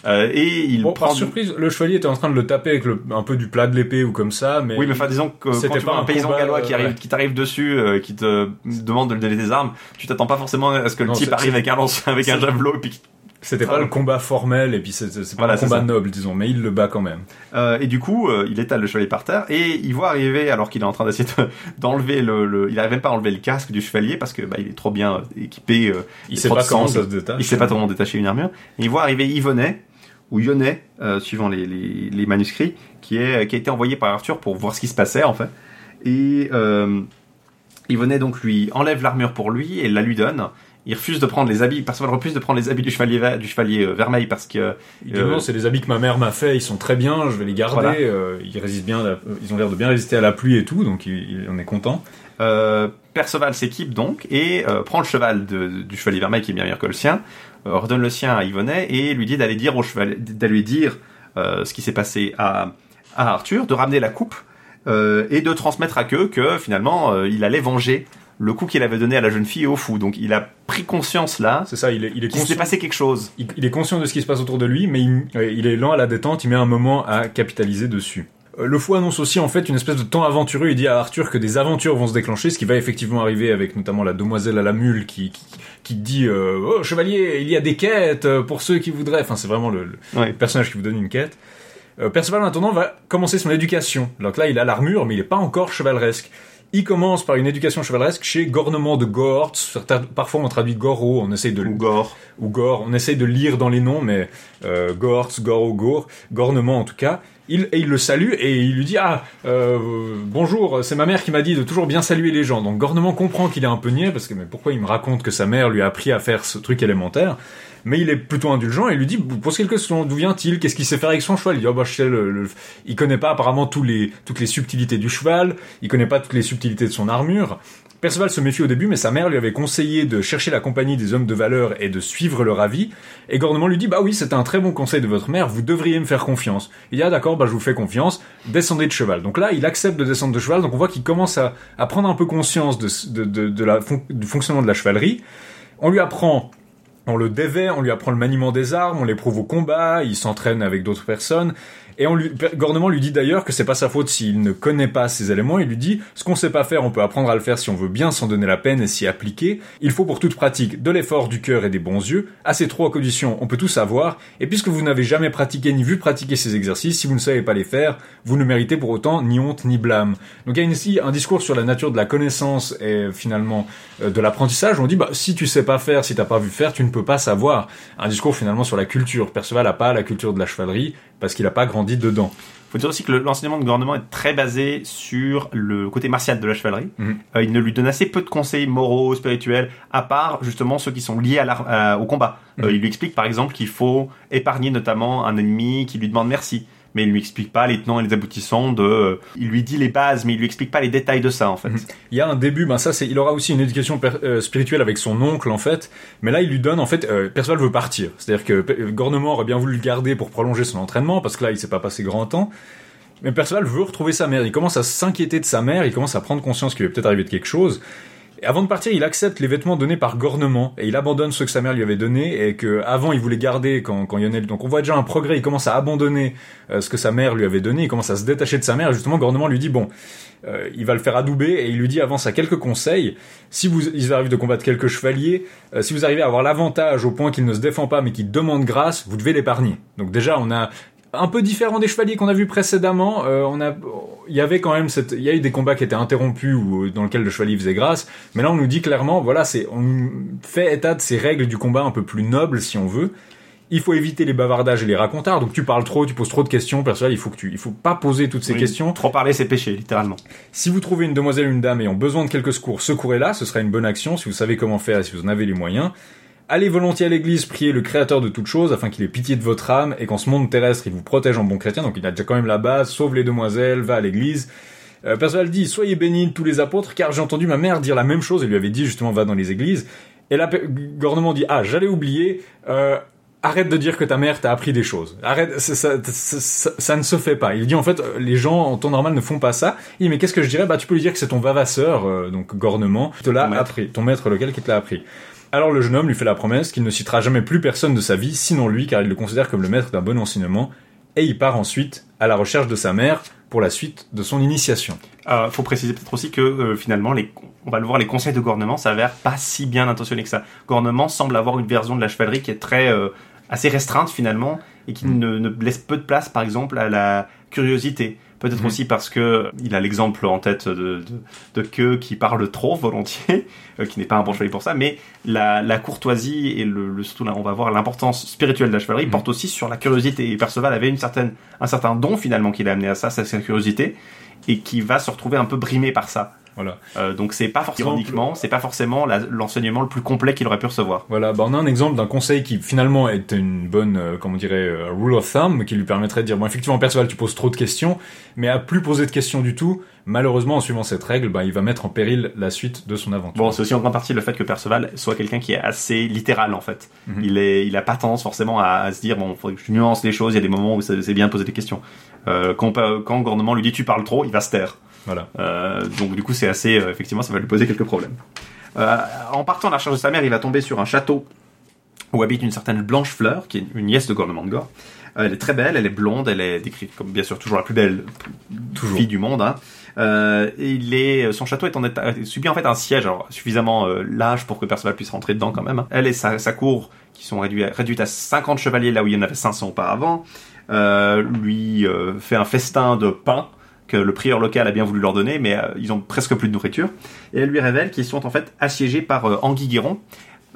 Euh, et il Bon, prend. par surprise, le chevalier était en train de le taper avec le, un peu du plat de l'épée ou comme ça, mais... Oui, mais enfin, disons que C'était quand tu vois un un paysan combat, gallois qui euh, arrive, ouais. qui t'arrive dessus, euh, qui te demande de lui donner des armes, tu t'attends pas forcément à ce que le Non, type arrive avec un lance, avec un javelot et puis. C'était pas le combat formel et puis c'est pas c'est combat noble, disons, mais il le bat quand même. Euh, et du coup, euh, il étale le chevalier par terre et il voit arriver alors qu'il est en train d'essayer de- d'enlever le, le- il arrive même pas à enlever le casque du chevalier parce que bah, il est trop bien euh, équipé. euh, Il sait pas comment ça se détache. Il sait pas comment détacher une armure. Et il voit arriver Yvonnet ou Yonnet, suivant les, les, les manuscrits, qui est qui a été envoyé par Arthur pour voir ce qui se passait en fait. Et Yvonnet donc lui enlève l'armure pour lui et la lui donne. Il refuse de prendre les habits, Perceval refuse de prendre les habits du chevalier, ver- du chevalier euh, vermeil parce que Il dit Euh, non, c'est les habits que ma mère m'a fait, ils sont très bien, je vais les garder. Voilà. euh, ils résistent bien, la- ils ont l'air de bien résister à la pluie et tout, donc il, il- on est content. Euh, Perceval s'équipe donc et euh, prend le cheval de- du chevalier vermeil qui est bien meilleur que le sien, euh, redonne le sien à Yvonnet et lui dit d'aller dire au cheval, d'aller lui dire euh, ce qui s'est passé à, à Arthur, de ramener la coupe euh, et de transmettre à que que finalement euh, il allait venger le coup qu'il avait donné à la jeune fille et au fou. Donc il a pris conscience là. C'est ça, il est, il est qu'il s'est conscient. passé quelque chose. Il, il est conscient de ce qui se passe autour de lui, mais il, il est lent à la détente, il met un moment à capitaliser dessus. Euh, Le fou annonce aussi en fait une espèce de temps aventureux. Il dit à Arthur que des aventures vont se déclencher, ce qui va effectivement arriver avec notamment la demoiselle à la mule qui qui, qui dit euh, oh chevalier, il y a des quêtes euh, pour ceux qui voudraient. Enfin c'est vraiment le, le Ouais. personnage qui vous donne une quête. Euh, Perceval en attendant va commencer son éducation. Donc là il a l'armure, mais il n'est pas encore chevaleresque. Il commence par une éducation chevaleresque chez Gornement de Gortz. Certains- Parfois on traduit Goro, on essaye de le Ou gore. ou Gore. On essaye de lire dans les noms, mais euh, Gortz, Goro, Gore, Gornement en tout cas. Il, et il le salue et il lui dit ah euh, bonjour c'est ma mère qui m'a dit de toujours bien saluer les gens donc Gornement comprend qu'il est un peu niais parce que mais pourquoi il me raconte que sa mère lui a appris à faire ce truc élémentaire? Mais il est plutôt indulgent et lui dit pose quelques questions d'où vient-il? Qu'est-ce qu'il sait faire avec son cheval? Il dit oh, bah je sais il connaît pas apparemment les toutes les subtilités du cheval il connaît pas toutes les subtilités de son armure Perceval se méfie au début, mais sa mère lui avait conseillé de chercher la compagnie des hommes de valeur et de suivre leur avis. Et Gornement lui dit, bah oui, c'est un très bon conseil de votre mère, vous devriez me faire confiance. Il dit, ah d'accord, bah je vous fais confiance, descendez de cheval. Donc là, il accepte de descendre de cheval, donc on voit qu'il commence à, à prendre un peu conscience de, de, de, la, du fonctionnement de la chevalerie. On lui apprend on le dévait, on lui apprend le maniement des armes, on l'éprouve au combat, il s'entraîne avec d'autres personnes. Et on lui, Gornement lui dit d'ailleurs que c'est pas sa faute s'il ne connaît pas ces éléments. Il lui dit ce qu'on sait pas faire, on peut apprendre à le faire si on veut bien s'en donner la peine et s'y appliquer. Il faut pour toute pratique de l'effort du cœur et des bons yeux. À ces trois conditions, on peut tout savoir. Et puisque vous n'avez jamais pratiqué ni vu pratiquer ces exercices, si vous ne savez pas les faire, vous ne méritez pour autant ni honte ni blâme. Donc il y a ici un discours sur la nature de la connaissance et finalement euh, de l'apprentissage. On dit bah si tu sais pas faire, si t'as pas vu faire, tu ne peux pas savoir. Un discours finalement sur la culture. Perceval n'a pas la culture de la chevalerie parce qu'il n'a pas grandi dedans. faut dire aussi que le- l'enseignement de gouvernement est très basé sur le côté martial de la chevalerie. Mhm. Euh, il ne lui donne assez peu de conseils moraux, spirituels, à part justement ceux qui sont liés à à- au combat. Euh, Mhm. il lui explique par exemple qu'il faut épargner notamment un ennemi qui lui demande merci. Mais il lui explique pas les tenants et les aboutissants de. euh, il lui dit les bases, mais il lui explique pas les détails de ça en fait. Mhm. Il y a un début, ben ça c'est, il aura aussi une éducation euh, spirituelle avec son oncle en fait, mais là il lui donne en fait, euh, Perceval veut partir, c'est-à-dire que Pe- Gornement aurait bien voulu le garder pour prolonger son entraînement parce que là il s'est pas passé grand temps, mais Perceval veut retrouver sa mère, il commence à s'inquiéter de sa mère, il commence à prendre conscience qu'il va peut-être arriver de quelque chose. Et avant de partir, il accepte les vêtements donnés par Gornement et il abandonne ceux que sa mère lui avait donnés et que avant il voulait garder quand quand Lionel. Donc on voit déjà un progrès. Il commence à abandonner euh, ce que sa mère lui avait donné. Il commence à se détacher de sa mère. Et justement, Gornement lui dit bon, euh, il va le faire adouber et il lui dit avance à quelques conseils. Si vous il arrive de combattre quelques chevaliers, euh, si vous arrivez à avoir l'avantage au point qu'il ne se défend pas mais qu'il demande grâce, vous devez l'épargner. Donc déjà on a un peu différent des chevaliers qu'on a vus précédemment. Euh, on a, il y avait quand même cette, il y a eu des combats qui étaient interrompus ou dans lesquels le chevalier faisait grâce. Mais là, on nous dit clairement, voilà, c'est, on fait état de ces règles du combat un peu plus nobles, si on veut. Il faut éviter les bavardages et les racontards. Donc tu parles trop, tu poses trop de questions. Persuadé, il faut que tu, il faut pas poser toutes ces Oui, questions. Trop parler, c'est péché, littéralement. Si vous trouvez une demoiselle ou une dame ayant besoin de quelques secours, secourez-la, ce sera une bonne action si vous savez comment faire et si vous en avez les moyens. Allez volontiers à l'église prier le créateur de toutes choses afin qu'il ait pitié de votre âme et qu'en ce monde terrestre il vous protège en bon chrétien. Donc il a déjà quand même la base, sauve les demoiselles, va à l'église. Euh, Perceval dit, soyez bénis de tous les apôtres car j'ai entendu ma mère dire la même chose et lui avait dit justement va dans les églises. Et là, Gornement dit, ah j'allais oublier, euh, arrête de dire que ta mère t'a appris des choses. Arrête, ça, ça, ça- ça- ne se fait pas. Il dit en fait, euh, les gens en temps normal ne font pas ça. Il dit mais qu'est-ce que je dirais? Bah tu peux lui dire que c'est ton vavasseur, euh, donc Gornement, qui te l'a appris, ton maître lequel qui te l'a appris. Alors le jeune homme lui fait la promesse qu'il ne citera jamais plus personne de sa vie, sinon lui, car il le considère comme le maître d'un bon enseignement, et il part ensuite à la recherche de sa mère pour la suite de son initiation. Euh, faut préciser peut-être aussi que euh, finalement, les, on va le voir, les conseils de Gornement s'avèrent pas si bien intentionnés que ça. Gornement semble avoir une version de la chevalerie qui est très euh, assez restreinte finalement et qui ne, ne laisse peu de place, par exemple, à la curiosité. Peut-être Mhm. aussi parce que il a l'exemple en tête de, de, de que qui parle trop volontiers, euh, qui n'est pas un bon chevalier pour ça, mais la, la courtoisie et le, le surtout là, on va voir l'importance spirituelle de la chevalerie Mhm. porte aussi sur la curiosité. Et Perceval avait une certaine, un certain don finalement qui l'a amené à ça, c'est sa curiosité et qui va se retrouver un peu brimé par ça. Voilà. Euh, donc c'est pas forcément c'est pas forcément l'enseignement le plus complet qu'il aurait pu recevoir. Voilà, bah on a un exemple d'un conseil qui finalement est une bonne, euh, comment on dirait, euh, rule of thumb, qui lui permettrait de dire, bon effectivement Perceval tu poses trop de questions, mais à plus poser de questions du tout, malheureusement en suivant cette règle, bah, il va mettre en péril la suite de son aventure. Bon, c'est aussi en grande partie le fait que Perceval soit quelqu'un qui est assez littéral en fait. Mhm. Il est, il a pas tendance forcément à, à se dire bon, faudrait que je nuance les choses. Il y a des moments où c'est bien de poser des questions. Euh, quand, quand le gouvernement lui dit tu parles trop, il va se taire. Voilà. Euh, donc du coup, c'est assez, euh, effectivement, ça va lui poser quelques problèmes. Euh, en partant à la recherche de sa mère, il va tomber sur un château où habite une certaine Blanche Fleur, qui est une nièce de gouvernement de Gore. Euh, elle est très belle, elle est blonde, elle est décrite comme bien sûr toujours la plus belle Toujours. fille du monde. Hein. Euh, il est, son château est en état, subit en fait un siège, alors suffisamment euh, large pour que Perceval puisse rentrer dedans quand même. hein. Elle et sa, sa cour, qui sont à- réduites à 50 chevaliers là où il y en avait 500 auparavant, euh, lui euh, fait un festin de pain que le prieur local a bien voulu leur donner, mais euh, ils ont presque plus de nourriture. Et elle lui révèle qu'ils sont en fait assiégés par euh, Anguille Guéron.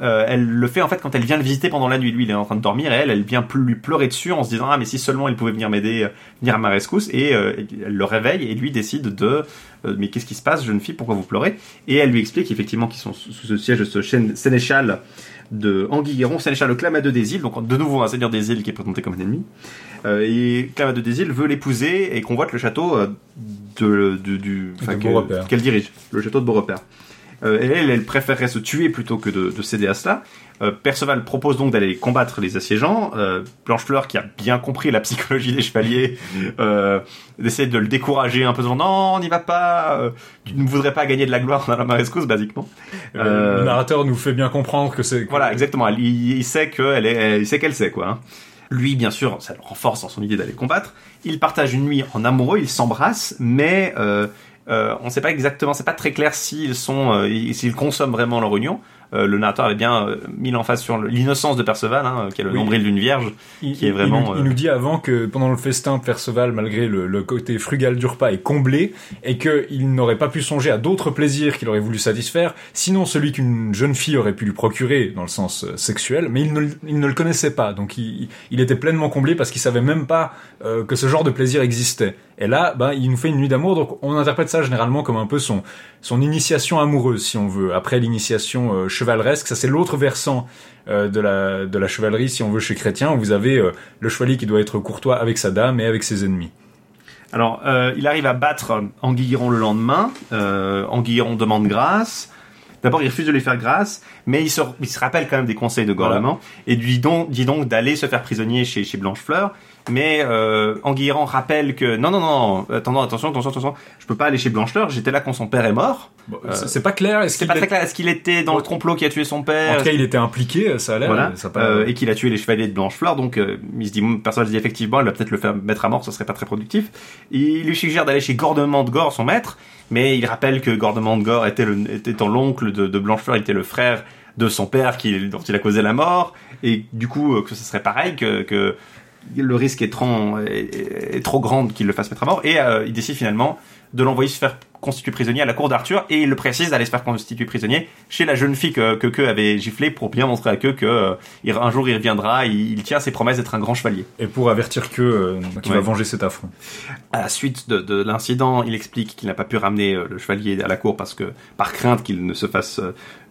Euh, elle le fait en fait quand elle vient le visiter pendant la nuit. Lui, il est en train de dormir et elle, elle vient lui pleurer dessus en se disant ah mais si seulement il pouvait venir m'aider, euh, venir à ma rescousse. Et elle le réveille et lui décide de mais qu'est-ce qui se passe, jeune fille, pourquoi vous pleurez? Et elle lui explique effectivement qu'ils sont sous sous ce siège de ce sénéchal de Anguille Guéron, sénéchal le Clamadeux des îles, donc de nouveau un seigneur des îles qui est présenté comme un ennemi. Euh, et Clamadeux des îles veut l'épouser et convoite le château euh, de, de- du enfin, De qu'elle dirige, le château de Beaurepaire. Euh, et elle, elle préférerait se tuer plutôt que de, de céder à cela. Euh, Perceval propose donc d'aller combattre les assiégeants. Euh, Blanchefleur, qui a bien compris la psychologie des chevaliers, euh, essaie de le décourager un peu, disant non, on n'y va pas. euh, tu ne voudrais pas gagner de la gloire dans la marescousse, basiquement. Euh, Euh, Le narrateur nous fait bien comprendre que c'est... Voilà, exactement. Il, il sait qu'elle est, il sait qu'elle sait quoi. hein. Lui, bien sûr, ça le renforce dans son idée d'aller combattre. Ils partagent une nuit en amoureux, ils s'embrassent, mais euh, on ne sait pas exactement, c'est pas très clair s'ils sont, euh, ils- s'ils consomment vraiment leur union. Euh, le narrateur avait bien mis l'emphase sur l'innocence de Perceval, hein, qui est le Oui. nombril d'une vierge, Il, qui est vraiment. il nous, il nous dit avant que pendant le festin, Perceval, malgré le, le côté frugal du repas, est comblé et qu'il n'aurait pas pu songer à d'autres plaisirs qu'il aurait voulu satisfaire, sinon celui qu'une jeune fille aurait pu lui procurer dans le sens sexuel, mais il ne, le- il ne le connaissait pas, donc il, était pleinement comblé parce qu'il savait même pas que ce genre de plaisir existait. Et là, ben, il nous fait une nuit d'amour, donc on interprète ça généralement comme un peu son son initiation amoureuse, si on veut. Après l'initiation euh, chevaleresque, ça c'est l'autre versant euh, de la de la chevalerie, si on veut chez Chrétien, où vous avez euh, le chevalier qui doit être courtois avec sa dame et avec ses ennemis. Alors, il arrive à battre Anguilleron le lendemain. Anguilleron demande grâce. D'abord, il refuse de lui faire grâce, mais il se, il se rappelle quand même des conseils de gouvernement et lui dit donc d'aller se faire prisonnier chez, chez Blanchefleur. Mais euh, Anguilleron rappelle que non, non, non, attends, attention, attention, attention, je peux pas aller chez Blanchefleur. J'étais là quand son père est mort. Bon, Euh, c'est- pas clair. Est-ce C'est qu'il pas est- très clair. Est-ce qu'il était dans le complot qui a tué son père? En tout cas, il était impliqué, ça a l'air. voilà, ça a pas- euh, et qu'il a tué les chevaliers de Blanchefleur, donc euh, il se dit, personne se dit effectivement, il va peut-être le faire mettre à mort, ce serait pas très productif. Il lui suggère d'aller chez Gordement de Gore, son maître, mais il rappelle que Gordement de Gore était, le, était l'oncle de, de Blanchefleur, il était le frère de son père qui, dont il a causé la mort, et du coup que ce serait pareil, que, que le risque est trop, est, est trop grand qu'il le fasse mettre à mort, et euh, il décide finalement de l'envoyer se faire constituer prisonnier à la cour d'Arthur, et il le précise d'aller se faire constituer prisonnier chez la jeune fille que que, que avait giflé pour bien montrer à que que euh, il- un jour il reviendra, il, il tient ses promesses d'être un grand chevalier. Et pour avertir que euh, qu'il va venger cet affront. À la suite de, de l'incident, il explique qu'il n'a pas pu ramener euh, le chevalier à la cour parce que par crainte qu'il ne se fasse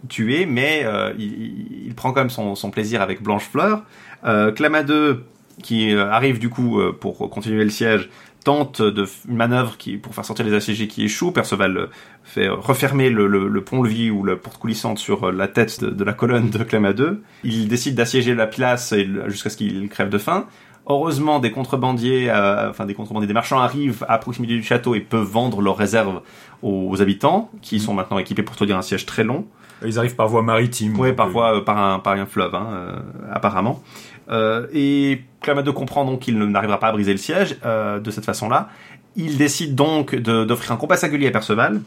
tuer, mais il, prend quand même son, son plaisir avec Blanchefleur. Euh, Clamadeux, qui euh, arrive du coup euh, pour continuer le siège, tente de une manœuvre qui pour faire sortir les assiégés qui échoue. Perceval euh, fait refermer le, le, le pont-levis ou la porte coulissante sur la tête de, de la colonne de Clamadeux. Il décide d'assiéger la place jusqu'à ce qu'il crève de faim. Heureusement, des contrebandiers, euh, enfin des contrebandiers, des marchands arrivent à proximité du château et peuvent vendre leurs réserves aux, aux habitants, qui sont maintenant équipés pour tenir un siège très long. Ils arrivent par voie maritime. Oui, donc, parfois euh, par un par un fleuve, hein, euh, apparemment. Euh, et Clamadeux comprend donc qu'il n'arrivera pas à briser le siège euh, de cette façon-là. Il décide donc de- d'offrir un compas singulier à Perceval.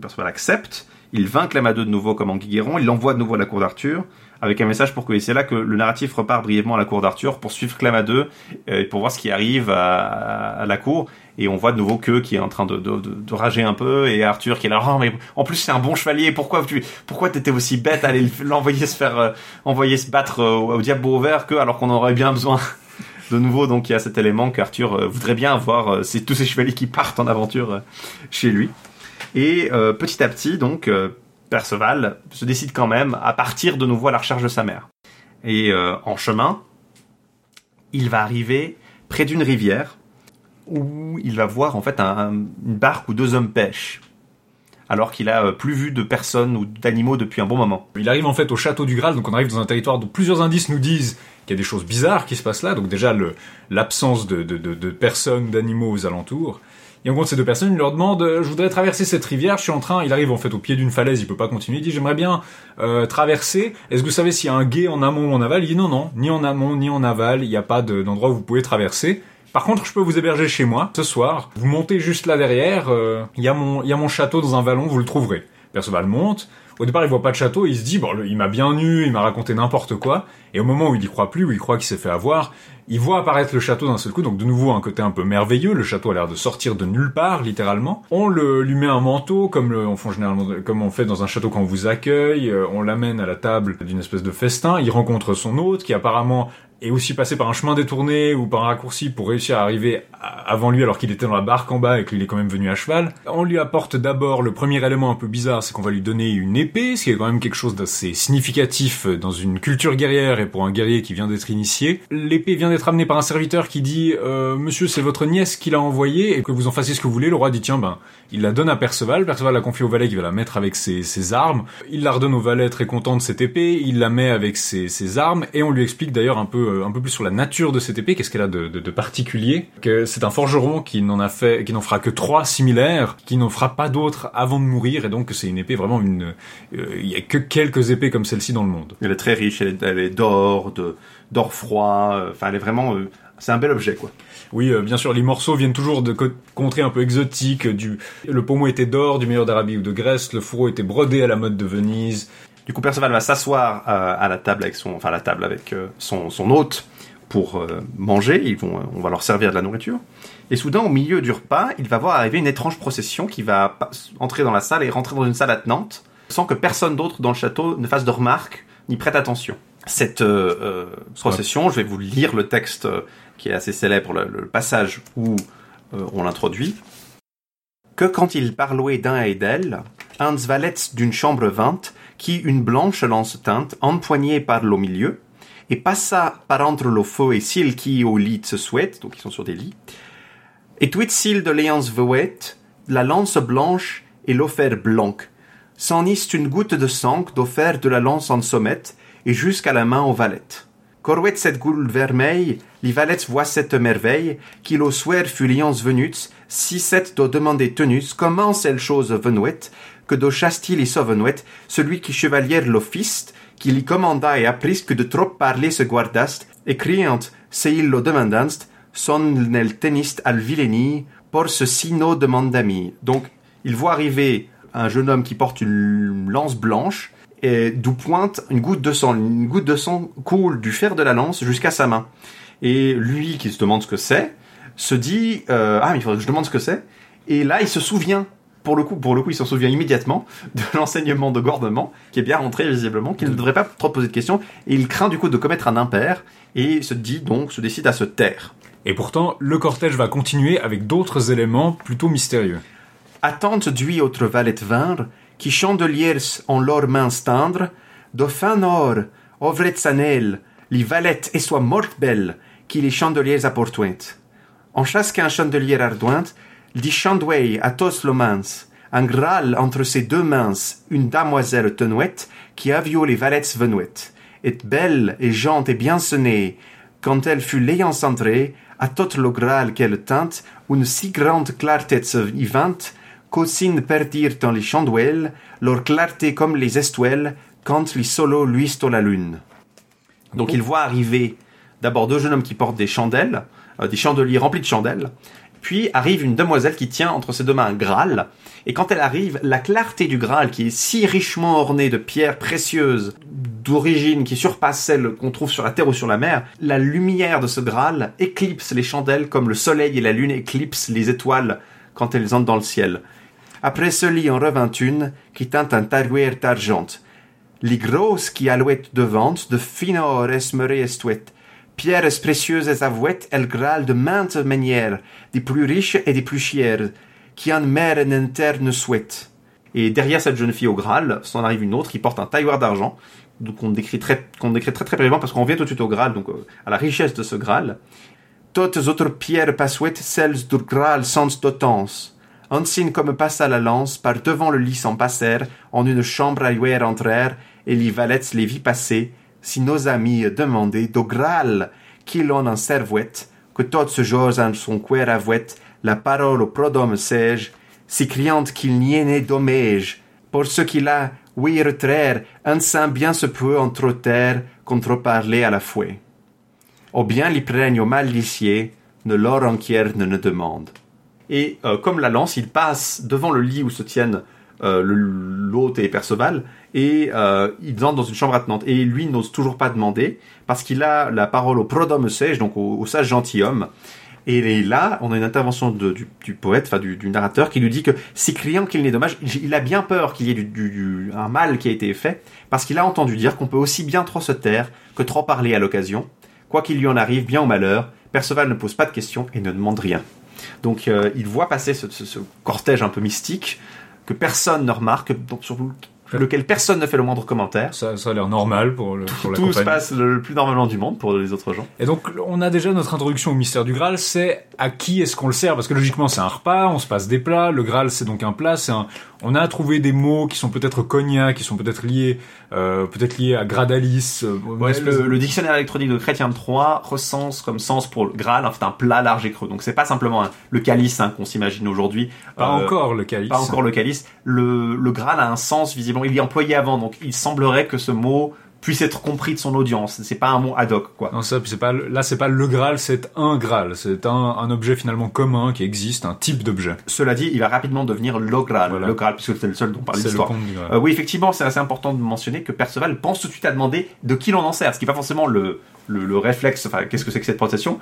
Perceval accepte. Il vainc Clamadeux de nouveau comme Anguilleron. Il l'envoie de nouveau à la cour d'Arthur avec un message pour que et c'est là que le narratif repart brièvement à la cour d'Arthur pour suivre Clamadeux euh, et pour voir ce qui arrive à, à- à la cour. Et on voit de nouveau que qui est en train de, de, de, rager un peu et Arthur qui est là. Oh, mais en plus c'est un bon chevalier. Pourquoi tu pourquoi t'étais aussi bête à aller l'envoyer se faire euh, envoyer se battre euh, au, au diable ouvert que alors qu'on aurait bien besoin de nouveau? Donc il y a cet élément qu'Arthur euh, voudrait bien avoir. c'est tous ces chevaliers qui partent en aventure chez lui. Et euh, petit à petit, donc, Perceval se décide quand même à partir de nouveau à la recherche de sa mère. Et euh, en chemin, il va arriver près d'une rivière où il va voir en fait un- une barque où deux hommes pêchent, alors qu'il a euh, plus vu de personnes ou d'animaux depuis un bon moment. Il arrive en fait au château du Graal, donc on arrive dans un territoire dont plusieurs indices nous disent qu'il y a des choses bizarres qui se passent là. Donc déjà l'absence de, de, de, de personnes, d'animaux aux alentours. Et en gros, ces deux personnes, il leur demande, euh, je voudrais traverser cette rivière, je suis en train, il arrive en fait au pied d'une falaise, il peut pas continuer, il dit, j'aimerais bien euh, traverser, est-ce que vous savez s'il y a un gué en amont ou en aval? Il dit, non, non, ni en amont, ni en aval, il n'y a pas de- d'endroit où vous pouvez traverser. Par contre, je peux vous héberger chez moi, ce soir, vous montez juste là derrière, euh, il y, y a mon château dans un vallon, vous le trouverez. Perceval monte, au départ il voit pas de château, il se dit, bon, il m'a bien eu, il m'a raconté n'importe quoi, et au moment où il y croit plus, où il croit qu'il s'est fait avoir, il voit apparaître le château d'un seul coup, donc de nouveau un côté un peu merveilleux, le château a l'air de sortir de nulle part, littéralement. On le, lui met un manteau, comme on fait comme on fait dans un château quand on vous accueille, euh, on l'amène à la table d'une espèce de festin, il rencontre son hôte, qui apparemment est aussi passé par un chemin détourné ou par un raccourci pour réussir à arriver avant lui alors qu'il était dans la barque en bas et qu'il est quand même venu à cheval. On lui apporte d'abord le premier élément un peu bizarre, c'est qu'on va lui donner une épée, ce qui est quand même quelque chose d'assez significatif dans une culture guerrière et pour un guerrier qui vient d'être initié. L'épée vient d'être amenée par un serviteur qui dit euh, Monsieur, c'est votre nièce qui l'a envoyée et que vous en fassiez ce que vous voulez. Le roi dit Tiens, ben, il la donne à Perceval. Perceval la confie au valet qui va la mettre avec ses, armes. Il la redonne au valet très content de cette épée. Il la met avec ses armes et on lui explique d'ailleurs un peu, euh, un peu plus sur la nature de cette épée. Qu'est-ce qu'elle a de, de, de particulier Que c'est un forgeron qui n'en a fait, qui n'en fera que trois similaires, qui n'en fera pas d'autres avant de mourir et donc que c'est une épée vraiment une. euh, Il y a que quelques épées comme celle-ci dans le monde. Elle est très riche, elle est, elle est d'or, de d'or froid. euh, Enfin, elle est vraiment, euh, c'est un bel objet quoi. Oui, euh, bien sûr, les morceaux viennent toujours de co- contrées un peu exotiques. Du, le pommeau était d'or, du meilleur d'Arabie ou de Grèce. Le fourreau était brodé à la mode de Venise. Du coup, Perceval va s'asseoir euh, à la table avec son, enfin la table avec euh, son, son hôte pour euh, manger. Ils vont, on va leur servir de la nourriture. Et soudain, au milieu du repas, il va voir arriver une étrange procession qui va entrer dans la salle et rentrer dans une salle attenante, sans que personne d'autre dans le château ne fasse de remarques ni prête attention. Cette procession, je vais vous lire le texte qui est assez célèbre, le, passage où on l'introduit. Que quand il parlouait d'un et d'elle, un valet d'une chambre vinte, qui une blanche lance teinte, empoignée par l'au milieu, et passa par entre le feu et cils qui au lit se souhaitent, donc ils sont sur des lits, et tuit cils de léance veuette, la lance blanche et l'offert blanc, s'en ist une goutte de sang d'offert de la lance en sommette, et jusqu'à la main au valet. Corwet cette goule vermeille, les valets voient cette merveille, qu'il au soir fut liance venuts, si cette do demander tenus, comment cette chose venouette, que do chastil et sauvenouette, celui qui chevalière l'office, qui lui commanda et appris que de trop parler se guardast, et criant, c'est il lo demandast, son nel al vileni, por ce sino demandami. Donc, il voit arriver un jeune homme qui porte une lance blanche, et d'où pointe une goutte de sang. Une goutte de sang coule du fer de la lance jusqu'à sa main. Et lui, qui se demande ce que c'est, se dit euh, ah mais il je demande ce que c'est. Et là, il se souvient. Pour le coup, pour le coup, il s'en souvient immédiatement de l'enseignement de Gordement, qui est bien rentré visiblement, qu'il ne devrait pas trop poser de questions, et il craint du coup de commettre un impair, et se dit donc, se décide à se taire. Et pourtant, le cortège va continuer avec d'autres éléments plutôt mystérieux. Attente d'huit autres valets vinrent, qui chandeliers en leurs mains tendres, fin or, ovret sanel, les valettes et soient mortes belles, qui les chandeliers apportoint. En chasse qu'un chandelier ardoint, dit chandouei à tous le mans, un graal entre ses deux mains, une damoiselle tenouette, qui avio les valettes venouettes, et belle et jante et bien sonnée, quand elle fut l'ayant centrée, à tout le graal qu'elle teinte, une si grande clarté y vint, qu'aussi perdirent dans les chandouelles, leur clarté comme les estuelles, quand les solos luisent la lune. Donc il voit arriver d'abord deux jeunes hommes qui portent des chandelles, euh, des chandeliers remplis de chandelles, puis arrive une demoiselle qui tient entre ses deux mains un Graal, et quand elle arrive, la clarté du Graal, qui est si richement orné de pierres précieuses, d'origine qui surpasse celle qu'on trouve sur la terre ou sur la mer, la lumière de ce Graal éclipse les chandelles comme le soleil et la lune éclipsent les étoiles quand elles entrent dans le ciel. Après ce lit en revint une, qui tint un tarouère d'argent. Les grosses qui alouettes de or esmerées estuettes, pierres précieuses avouettes, elles Graal de maintes manières, des plus riches et des plus chères, qui en mer et en terre ne souhaite. Et derrière cette jeune fille au Graal, s'en arrive une autre qui porte un tailloir d'argent, donc on décrit très, qu'on décrit très très brièvement parce qu'on vient tout de suite au Graal, donc euh, à la richesse de ce Graal. Toutes autres pierres passouettes, celles du Graal sans d'autance. Un signe comme passa la lance, par devant le lit s'en passèrent, en une chambre à entrèrent, et les valets les vit passer, si nos amis demandaient d'au Graal, qui l'on en servouette, que toutes ce jour en son cuir avouette, la parole au prodome sège, si criante qu'il n'y ait né dommage. Pour ce qu'il a, oui retraire, un saint bien se peut entre terre, contre parler à la fouet. Au bien l'y prenne au malicier, ne l'or enquiert ne ne demande. Et euh, comme la lance, il passe devant le lit où se tiennent l'hôte et Perceval, et euh, il entre dans une chambre attenante. Et lui n'ose toujours pas demander, parce qu'il a la parole au prodome sage, donc au, sage gentilhomme. Et là, on a une intervention du, poète, enfin du, narrateur, qui lui dit que si criant qu'il n'est dommage, il a bien peur qu'il y ait du, un mal qui a été fait, parce qu'il a entendu dire qu'on peut aussi bien trop se taire que trop parler à l'occasion. Quoi qu'il lui en arrive, bien au malheur, Perceval ne pose pas de questions et ne demande rien. Donc euh, il voit passer ce cortège un peu mystique que personne ne remarque, donc sur lequel personne ne fait le moindre commentaire. Ça, ça a l'air normal pour, le, pour la Tout se passe le, le plus normalement du monde pour les autres gens. Et donc, on a déjà notre introduction au mystère du Graal, c'est à qui est-ce qu'on le sert? Parce que logiquement, c'est un repas, on se passe des plats, le Graal, c'est donc un plat, c'est un... On a trouvé des mots qui sont peut-être cognac, qui sont peut-être liés, euh, peut-être liés à Gradalis. euh, Ouais, le, le dictionnaire électronique de Chrétien de Troyes recense comme sens pour le Graal, en fait, un plat large et creux. Donc c'est pas simplement un- le calice hein, qu'on s'imagine aujourd'hui. Pas Euh, encore le calice. Pas encore le calice. Le, le Graal a un sens visiblement. Il est employé avant, donc il semblerait que ce mot puisse être compris de son audience. C'est pas un mot ad hoc, quoi. Non, ça, puis c'est pas, le- là, c'est pas le Graal, c'est un Graal. C'est un, un objet finalement commun qui existe, un type d'objet. Cela dit, il va rapidement devenir le Graal, Voilà. le Graal, puisque c'est le seul dont parle l'histoire. Euh, oui, effectivement, c'est assez important de mentionner que Perceval pense tout de suite à demander de qui l'on en sert, ce qui n'est pas forcément le, le, le réflexe, enfin, qu'est-ce que c'est que cette procession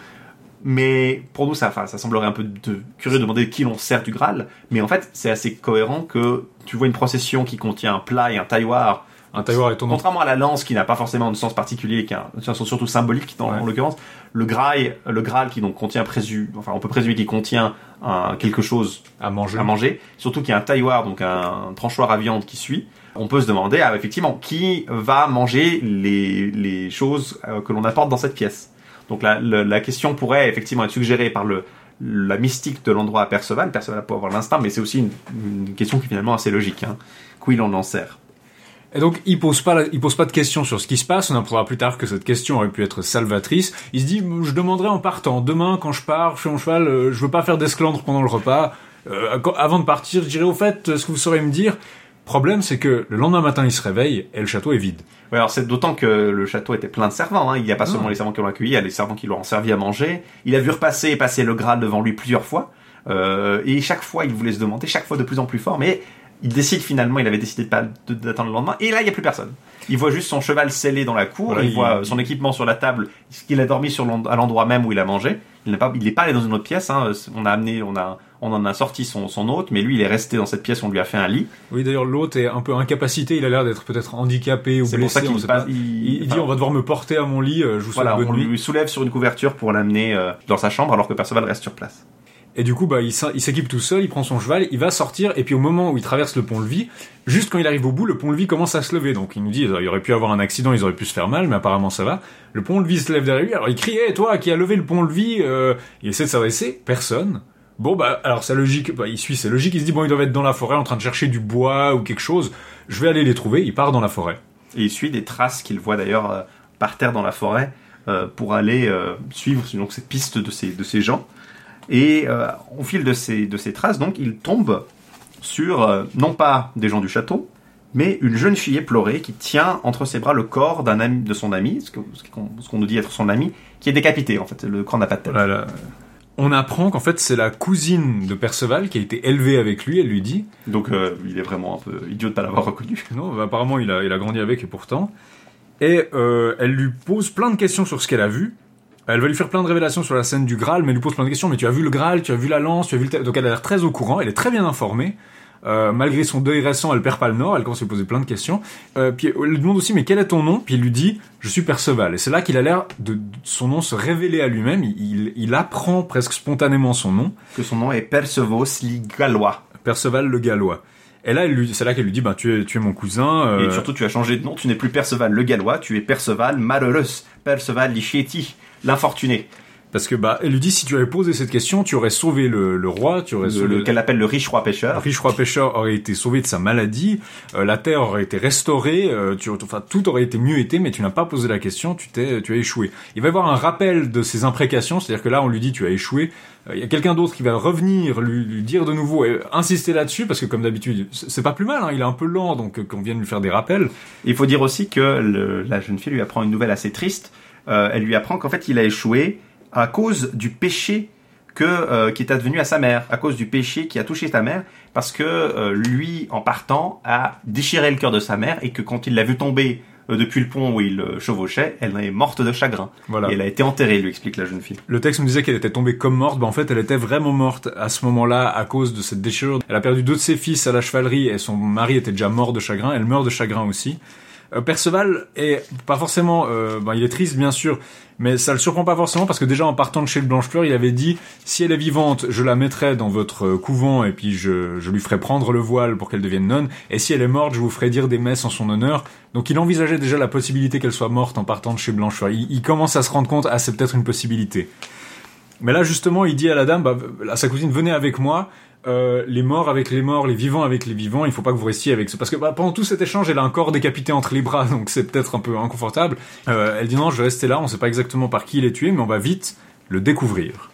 mais pour nous, ça, enfin, ça semblerait un peu de, curieux de demander de qui l'on sert du Graal. Mais en fait, c'est assez cohérent que tu vois une procession qui contient un plat et un tailloir. Un tailloir étonnant. Contrairement à la lance qui n'a pas forcément de sens particulier, qui a un sens surtout symbolique dans, en l'occurrence, le Graal, le Graal qui donc contient présu, enfin on peut présumer qu'il contient un, quelque chose à manger. à manger, surtout qu'il y a un tailloir, donc un, tranchoir à viande qui suit. On peut se demander, ah, effectivement, qui va manger les, les choses euh, que l'on apporte dans cette pièce. Donc la, la, la question pourrait effectivement être suggérée par le, la mystique de l'endroit à Perceval. Perceval peut avoir l'instinct, mais c'est aussi une, une question qui est finalement assez logique. Hein. Qui l'on en sert? Et donc, il pose pas, la- il pose pas de questions sur ce qui se passe. On apprendra plus tard que cette question aurait pu être salvatrice. Il se dit, je demanderai en partant. Demain, quand je pars, je suis en cheval, euh, je veux pas faire d'esclandre pendant le repas. Euh, avant de partir, je dirais au fait, euh, ce que vous saurez me dire. Problème, c'est que le lendemain matin, il se réveille et le château est vide. Ouais, alors c'est d'autant que le château était plein de servants. Hein. Il n'y a pas Ah. seulement les servants qui l'ont accueilli, il y a les servants qui l'ont servi à manger. Il a vu repasser et passer le Graal devant lui plusieurs fois. Euh, et chaque fois, il voulait se demander, chaque fois de plus en plus fort. Mais il décide finalement, il avait décidé de pas d'attendre le lendemain. Et là, il n'y a plus personne. Il voit juste son cheval scellé dans la cour. Voilà, il, il- voit son équipement sur la table, qu'il a dormi sur à l'endroit même où il a mangé. Il n'est pas, il pas allé dans une autre pièce. Hein. On a amené, on a, on en a sorti son, son hôte, mais lui, il est resté dans cette pièce. On lui a fait un lit. Oui, d'ailleurs, l'autre est un peu incapacité. Il a l'air d'être peut-être handicapé ou C'est pour blessé. ça qu'il on pas. il- dit, on va devoir me porter à mon lit. euh, Je vous Voilà, on lui soulève sur une couverture pour l'amener euh, dans sa chambre, alors que Perceval reste sur place. Et du coup, bah, il s'équipe tout seul, il prend son cheval, il va sortir, et puis au moment où il traverse le pont-levis, juste quand il arrive au bout, le pont-levis commence à se lever. Donc il nous dit, il aurait pu avoir un accident, ils auraient pu se faire mal, mais apparemment ça va. Le pont-levis se lève derrière lui, alors il crie, Hey, toi qui as levé le pont-levis, euh, il essaie de s'adresser, personne. Bon, bah, alors c'est logique, bah, il suit, c'est logique, il se dit, bon, ils doivent être dans la forêt en train de chercher du bois ou quelque chose, je vais aller les trouver, il part dans la forêt. Et il suit des traces qu'il voit d'ailleurs euh, par terre dans la forêt euh, pour aller suivre donc, cette piste de ces, de ces gens. Et euh, au fil de ces, de ces traces, donc, il tombe sur, euh, non pas des gens du château, mais une jeune fille éplorée qui tient entre ses bras le corps d'un ami, de son ami, ce qu'on nous dit être son ami, qui est décapité en fait. Le corps n'a pas de tête. Voilà. On apprend qu'en fait c'est la cousine de Perceval qui a été élevée avec lui, elle lui dit. Donc euh, il est vraiment un peu idiot de ne pas l'avoir reconnu. Non, bah, apparemment il a, il a grandi avec et pourtant. Et euh, elle lui pose plein de questions sur ce qu'elle a vu. Elle va lui faire plein de révélations sur la scène du Graal, mais elle lui pose plein de questions. Mais tu as vu le Graal, tu as vu la lance, tu as vu le... Donc elle a l'air très au courant, elle est très bien informée. Euh, malgré son deuil récent, elle perd pas le nord, elle commence à lui poser plein de questions. Euh, puis elle lui demande aussi, mais quel est ton nom? Puis il lui dit, je suis Perceval. Et c'est là qu'il a l'air de, de son nom se révéler à lui-même. Il, il, il apprend presque spontanément son nom. Que son nom est Percevos Gallois. Perceval le Gallois. Et là, c'est là qu'elle lui dit, bah, tu es, tu es mon cousin. euh, Et surtout, tu as changé de nom. Tu n'es plus Perceval le Gallois, tu es Perceval malheureux. Perceval Lichetti, l'infortuné. Parce que, bah, elle lui dit, si tu avais posé cette question, tu aurais sauvé le, le roi, tu aurais Le- sauvé le- Qu'elle appelle le riche roi Le pêcheur. riche roi pêcheur aurait été sauvé de sa maladie, euh, la terre aurait été restaurée, euh, tu, enfin tout aurait été mieux été, mais tu n'as pas posé la question, tu t'es, tu as échoué. Il va y avoir un rappel de ses imprécations, c'est-à-dire que là on lui dit tu as échoué. Euh, Il y a quelqu'un d'autre qui va revenir lui, lui dire de nouveau et insister là-dessus parce que comme d'habitude c'est c'est pas plus mal, hein, il est un peu lent donc euh, qu'on vienne lui faire des rappels. Il faut dire aussi que le- la jeune fille lui apprend une nouvelle assez triste. Euh, elle lui apprend qu'en fait, il a échoué à cause du péché que euh, qui est advenu à sa mère, à cause du péché qui a touché sa mère, parce que euh, lui, en partant, a déchiré le cœur de sa mère et que quand il l'a vu tomber depuis le pont où il chevauchait, elle est morte de chagrin. Voilà. Et elle a été enterrée, lui explique la jeune fille. Le texte me disait qu'elle était tombée comme morte, bah en fait elle était vraiment morte à ce moment-là à cause de cette déchirure. Elle a perdu deux de ses fils à la chevalerie et son mari était déjà mort de chagrin, elle meurt de chagrin aussi. Euh, Perceval est pas forcément, euh, bah, il est triste bien sûr, mais ça le surprend pas forcément parce que déjà en partant de chez le Blanchefleur, il avait dit si elle est vivante, je la mettrai dans votre euh, couvent et puis je, je lui ferai prendre le voile pour qu'elle devienne nonne, et si elle est morte, je vous ferai dire des messes en son honneur. Donc il envisageait déjà la possibilité qu'elle soit morte en partant de chez Blanchefleur. Il, il commence à se rendre compte, ah c'est peut-être une possibilité. Mais là, justement, il dit à la dame, bah, à sa cousine, venez avec moi. Euh, les morts avec les morts, les vivants avec les vivants, il faut pas que vous restiez avec ce... Parce que bah, pendant tout cet échange, elle a un corps décapité entre les bras, donc c'est peut-être un peu inconfortable. Euh, elle dit non, je vais rester là, on sait pas exactement par qui il est tué, mais on va vite le découvrir.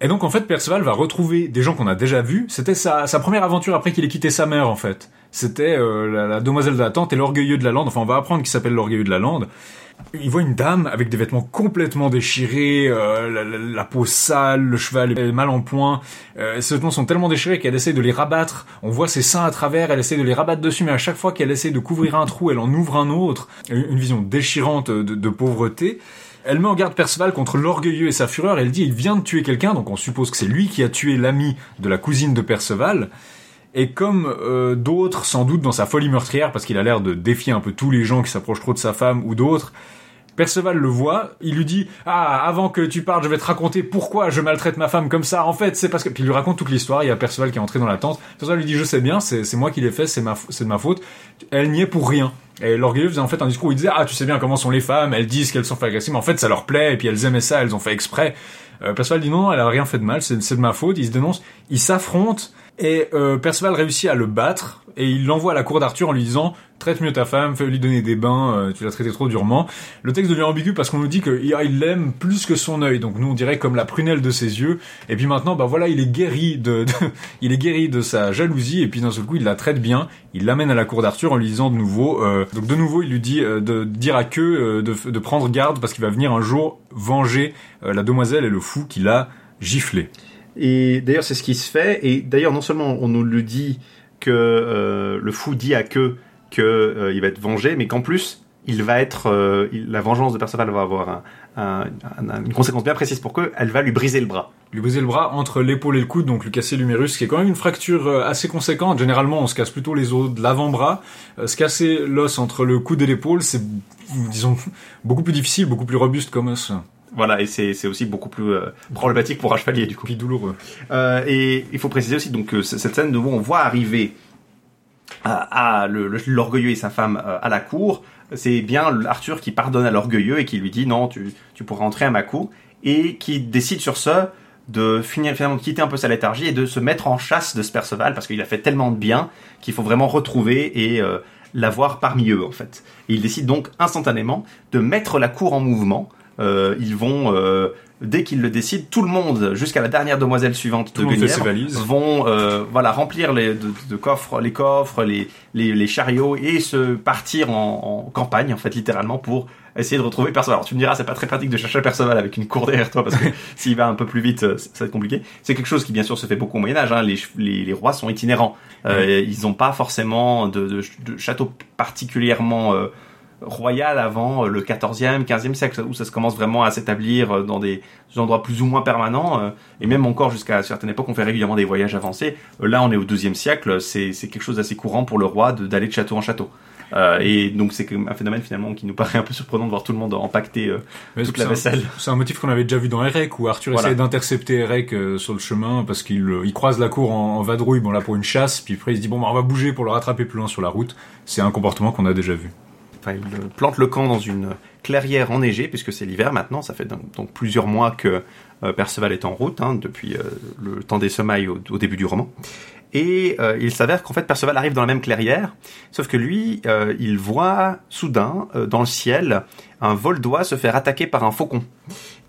Et donc en fait, Perceval va retrouver des gens qu'on a déjà vus. C'était sa, première aventure après qu'il ait quitté sa mère en fait. C'était euh, la, la demoiselle de la tente et l'orgueilleux de la lande. Enfin, on va apprendre qu'il s'appelle l'orgueilleux de la lande. Il voit une dame avec des vêtements complètement déchirés, euh, la, la- la peau sale, le cheval est mal en point. Euh, ces vêtements sont tellement déchirés qu'elle essaie de les rabattre. On voit ses seins à travers, elle essaie de les rabattre dessus, mais à chaque fois qu'elle essaie de couvrir un trou, elle en ouvre un autre. Une vision déchirante de, de pauvreté. Elle met en garde Perceval contre l'orgueilleux et sa fureur. Elle dit il vient de tuer quelqu'un, donc on suppose que c'est lui qui a tué l'ami de la cousine de Perceval. Et comme euh, d'autres, sans doute dans sa folie meurtrière, parce qu'il a l'air de défier un peu tous les gens qui s'approchent trop de sa femme ou d'autres, Perceval le voit, il lui dit ah avant que tu parles je vais te raconter pourquoi je maltraite ma femme comme ça. En fait c'est parce que puis il lui raconte toute l'histoire il y a Perceval qui est entré dans la tente. Perceval lui dit je sais bien c'est moi qui l'ai fait c'est ma de ma faute. Elle n'y est pour rien et l'orgueilleux faisait en fait un discours où il disait ah tu sais bien comment sont les femmes elles disent qu'elles sont fait agressives mais en fait ça leur plaît et puis elles aimaient ça elles ont fait exprès euh, Perceval dit non, non, elle a rien fait de mal, c'est de ma faute. Il se dénonce, il s'affrontent et euh, Perceval réussit à le battre et il l'envoie à la cour d'Arthur en lui disant traite mieux ta femme, fais lui donner des bains, euh, tu l'as traité trop durement. Le texte devient ambigu parce qu'on nous dit qu'il il l'aime plus que son œil, donc nous on dirait comme la prunelle de ses yeux. Et puis maintenant, bah voilà, il est guéri de, de- il est guéri de sa jalousie et puis d'un seul coup il la traite bien. Il l'amène à la cour d'Arthur en lui disant de nouveau, euh, donc de nouveau il lui dit de dire à que de, de prendre garde parce qu'il va venir un jour venger la demoiselle et le fou qui l'a giflé. Et d'ailleurs, c'est ce qui se fait. Et d'ailleurs, non seulement on nous le dit que euh, le fou dit à que que euh, va être vengé, mais qu'en plus, il va être euh, la vengeance de Perceval va avoir un- un- un- une conséquence bien précise pour que elle va lui briser le bras. lui briser le bras entre l'épaule et le coude, donc lui casser l'humérus, qui est quand même une fracture assez conséquente. Généralement, on se casse plutôt les os de l'avant-bras. Se casser l'os entre le coude et l'épaule, c'est, disons, beaucoup plus difficile, beaucoup plus robuste comme os. Voilà, et c'est aussi beaucoup plus euh, problématique pour un chevalier du coup. Puis douloureux. Euh, et il faut préciser aussi donc que c- cette scène de où on voit arriver à, à le- le- l'orgueilleux et sa femme euh, à la cour, c'est bien Arthur qui pardonne à l'orgueilleux et qui lui dit non, tu, tu pourras entrer à ma cour, et qui décide sur ce de finir finalement de quitter un peu sa léthargie et de se mettre en chasse de ce Perceval parce qu'il a fait tellement de bien qu'il faut vraiment retrouver et euh, l'avoir parmi eux en fait. Et il décide donc instantanément de mettre la cour en mouvement. Euh, ils vont euh, dès qu'ils le décident, tout le monde, jusqu'à la dernière demoiselle suivante Tout de Guenièvre, vont euh, voilà remplir les de, de coffres, les coffres, les, les, les chariots et se partir en, en campagne en fait littéralement pour essayer de retrouver Perceval. Alors tu me diras c'est pas très pratique de chercher Perceval avec une cour derrière toi parce que s'il va un peu plus vite ça va être compliqué. C'est quelque chose qui bien sûr se fait beaucoup au Moyen Âge. Hein. Les, les rois sont itinérants. Euh, Ils n'ont pas forcément de, de, de château particulièrement euh, royale avant euh, le 14e, 15e siècle, où ça se commence vraiment à s'établir euh, dans des endroits plus ou moins permanents, euh, et même encore jusqu'à certaines époques, on fait régulièrement des voyages avancés. Là, on est au 12e siècle, c'est quelque chose d'assez courant pour le roi de- d'aller de château en château. Euh, et donc c'est un phénomène finalement qui nous paraît un peu surprenant de voir tout le monde empaqueter euh, toute la vaisselle. C'est un motif qu'on avait déjà vu dans Erec, où Arthur Voilà. essaie d'intercepter Erec euh, sur le chemin parce qu'il il croise la cour en, en vadrouille, bon là pour une chasse, puis après il se dit bon bah, on va bouger pour le rattraper plus loin sur la route. C'est un comportement qu'on a déjà vu. Enfin, il euh, plante le camp dans une clairière enneigée, puisque c'est l'hiver maintenant. Ça fait donc, plusieurs mois que euh, Perceval est en route, hein, depuis euh, le temps des semailles au, début du roman. Et euh, il s'avère qu'en fait Perceval arrive dans la même clairière, sauf que lui, il voit soudain dans le ciel un vol d'oie se faire attaquer par un faucon.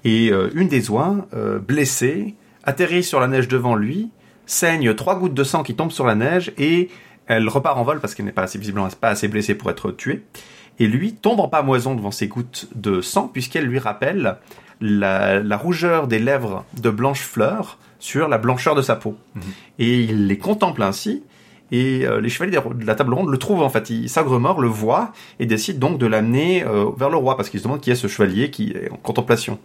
Et une des oies, blessée, atterrit sur la neige devant lui, saigne trois gouttes de sang qui tombent sur la neige et elle repart en vol parce qu'elle n'est visiblement pas assez blessée pour être tuée. Et lui tombe en pamoison devant ces gouttes de sang puisqu'elle lui rappelle la, la rougeur des lèvres de Blanche Fleur sur la blancheur de sa peau. Et il les contemple ainsi. Et euh, les chevaliers de la table ronde le trouvent en fait. Il- Sagremort le voit et décide donc de l'amener euh, vers le roi parce qu'il se demande qui est ce chevalier qui est en contemplation.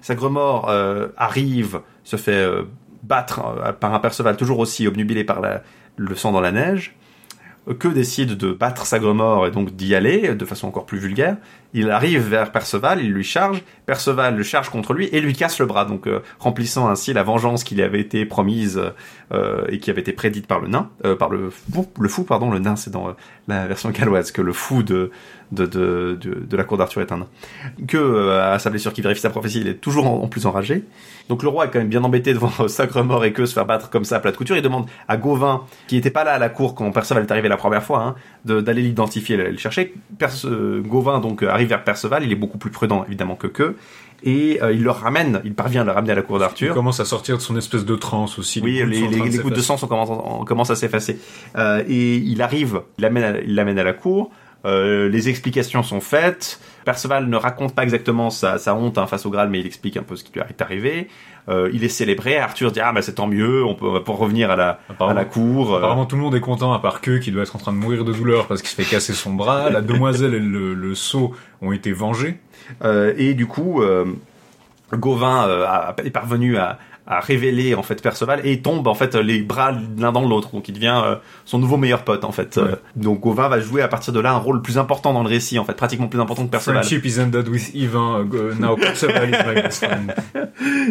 Sagremort euh, arrive, se fait euh, battre par un Perceval toujours aussi obnubilé par la- le sang dans la neige. Que décide de battre Sagremort et donc d'y aller de façon encore plus vulgaire. Il arrive vers Perceval, il lui charge. Perceval le charge contre lui et lui casse le bras, donc euh, remplissant ainsi la vengeance qui lui avait été promise euh, et qui avait été prédite par le nain, euh, par le fou, le fou pardon, le nain c'est dans euh, la version galloise que le fou de de, de, de, de la cour d'Arthur nain. Que euh, à sa blessure qui vérifie sa prophétie, il est toujours en, en plus enragé. Donc le roi est quand même bien embêté devant Sacre-Mort et que se faire battre comme ça à plat de couture. Il demande à Gauvin, qui n'était pas là à la cour quand Perceval est arrivé la première fois, hein, d'aller l'identifier, le, le chercher. Perce- euh, Gauvin donc euh, arrive vers Perceval, il est beaucoup plus prudent évidemment que que, et euh, il le ramène, il parvient à le ramener à la cour Il d'Arthur. commence à sortir de son espèce de transe aussi. Oui, les, les, gouttes de sang sont commencent, en- commencent à s'effacer. Euh, et il arrive, il l'amène il l'amène à la cour. Euh, les explications sont faites. Perceval ne raconte pas exactement sa, sa honte hein, face au Graal, mais il explique un peu ce qui lui est arrivé. Euh, il est célébré. Arthur dit ah bah c'est tant mieux, on peut, pouvoir revenir à la, à la cour. Euh, Apparemment tout le monde est content à part que qui doit être en train de mourir de douleur parce qu'il se fait casser son bras. La demoiselle et le, le sceau ont été vengés. Euh, et du coup, euh, Gauvin euh, a- est parvenu à, à révéler en fait Perceval et tombe en fait les bras l'un dans l'autre. Donc il devient euh, son nouveau meilleur pote en fait. Euh, donc Gauvin va jouer à partir de là un rôle plus important dans le récit en fait, pratiquement plus important que Perceval. Friendship is ended with Ivan. uh, go- now Perceval is my best friend.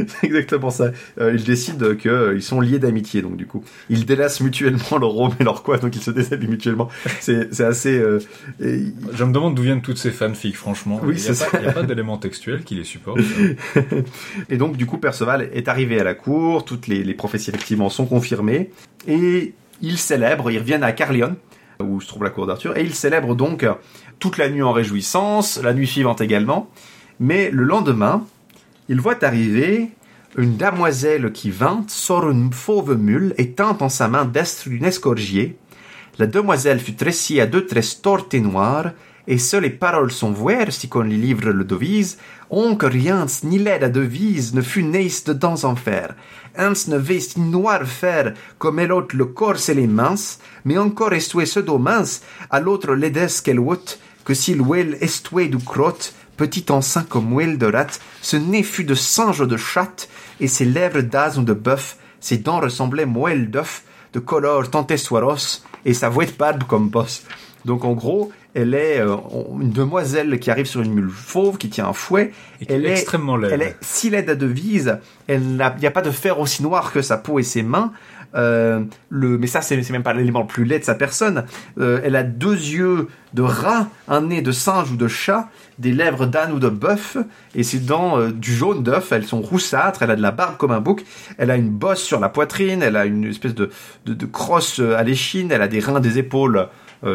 C'est exactement ça. Euh, ils décident qu'ils sont liés d'amitié, donc du coup, ils délaissent mutuellement leur rôle et leur quoi, donc ils se déshabillent mutuellement. C'est c'est assez. euh, et- Je me demande d'où viennent toutes ces fanfics, franchement. Oui, il n'y a, c'est ça. il y a pas d'éléments textuels qui les supportent. Et donc, du coup, Perceval est arrivé à la cour, toutes les, prophéties effectivement sont confirmées, et ils célèbrent, ils reviennent à Carlion, où se trouve la cour d'Arthur, et ils célèbrent donc toute la nuit en réjouissance, la nuit suivante également, mais le lendemain, ils voient arriver une damoiselle qui vint, sort une fauve mule et tente en sa main destre une escorgier. La demoiselle fut tressée à deux tresses tortes et noires, et seules les paroles sont vouées, si qu'on lui livre le devise, on que rien ni l'aide à devise ne fut neis de dans en fer. Uns ne vest noir faire, comme elle le corps et les mains, mais encore estoué ce dos mince, à l'autre l'aides qu'elle ôte, que s'il ouel estoué du crotte, petit enceint comme ouel de rat, ce nez fut de singe ou de chatte, et ses lèvres d'as ou de bœuf, ses dents ressemblaient moelle d'œuf, de color tantessoiros, et sa voix de barbe comme bosse. Donc en gros, elle est euh, une demoiselle qui arrive sur une mule fauve, qui tient un fouet. Et elle est extrêmement laide. Elle est si laide à devise. Il n'y a pas de fer aussi noir que sa peau et ses mains. Euh, le, mais ça, c'est, même pas l'élément le plus laid de sa personne. Euh, elle a deux yeux de rat, un nez de singe ou de chat, des lèvres d'âne ou de bœuf, et ses dents euh, du jaune d'œuf. Elles sont roussâtres. Elle a de la barbe comme un bouc. Elle a une bosse sur la poitrine. Elle a une espèce de, de, de crosse à l'échine. Elle a des reins, des épaules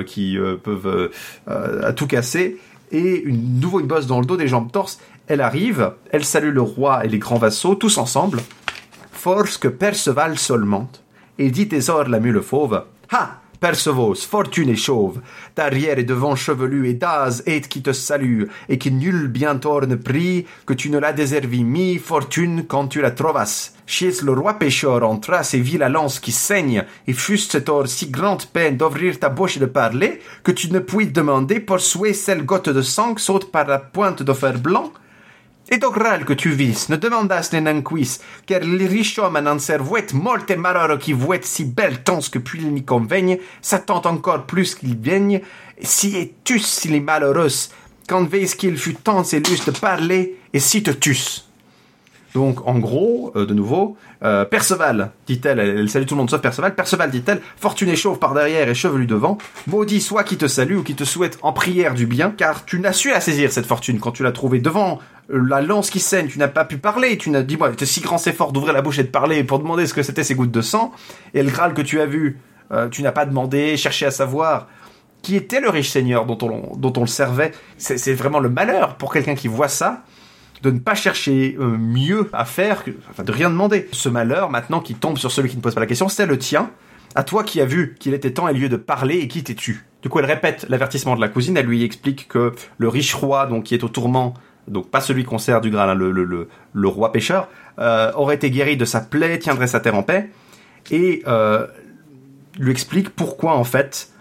qui euh, peuvent euh, euh, à tout casser. Et une nouveau une bosse dans le dos, des jambes torses. Elle arrive. Elle salue le roi et les grands vassaux, tous ensemble. Force que Perceval seulement, et dit Thésor la mule fauve, Ha! Percevos, fortune et chauve, d'arrière et devant chevelu et d'az et qui te salue, et qui nul bientôt ne prie que tu ne la déservis mi fortune quand tu la trovas. Chies le roi pécheur entra et vit la lance qui saigne, et fût cet or si grande peine d'ouvrir ta bouche et de parler, que tu ne puis demander pour souhait celle goutte de sang saute par la pointe de fer blanc, et d'ogral que tu vis, ne demandas ne nanquis, car les riches hommes en servouet molte malheureux qui vouet si belle tans que puis n'y conveigne, s'attend encore plus qu'il vienne, si etus si les malheureux, quand veis qu'il fut temps et de parler, et si te tus. Donc, en gros, euh, de nouveau, euh, Perceval, dit-elle, elle, salue tout le monde sauf Perceval. Perceval, dit-elle, fortune et chauve par derrière et chevelu devant. Maudit soit qui te salue ou qui te souhaite en prière du bien, car tu n'as su la saisir cette fortune quand tu l'as trouvée devant euh, la lance qui saigne. Tu n'as pas pu parler. Tu n'as dit, moi, si grand c'est fort d'ouvrir la bouche et de parler pour demander ce que c'était ces gouttes de sang. Et le Graal que tu as vu, euh, tu n'as pas demandé, cherché à savoir qui était le riche seigneur dont on, dont on le servait. C'est vraiment le malheur pour quelqu'un qui voit ça de ne pas chercher euh, mieux à faire, enfin de rien demander. Ce malheur, maintenant, qui tombe sur celui qui ne pose pas la question, c'est le tien. À toi qui as vu qu'il était temps et lieu de parler et qui t'es-tu? Du coup, elle répète l'avertissement de la cousine, elle lui explique que le riche roi, donc qui est au tourment, donc pas celui qu'on sert du Graal, hein, le, le, le, roi pêcheur, euh, aurait été guéri de sa plaie, tiendrait sa terre en paix, et euh, lui explique pourquoi en fait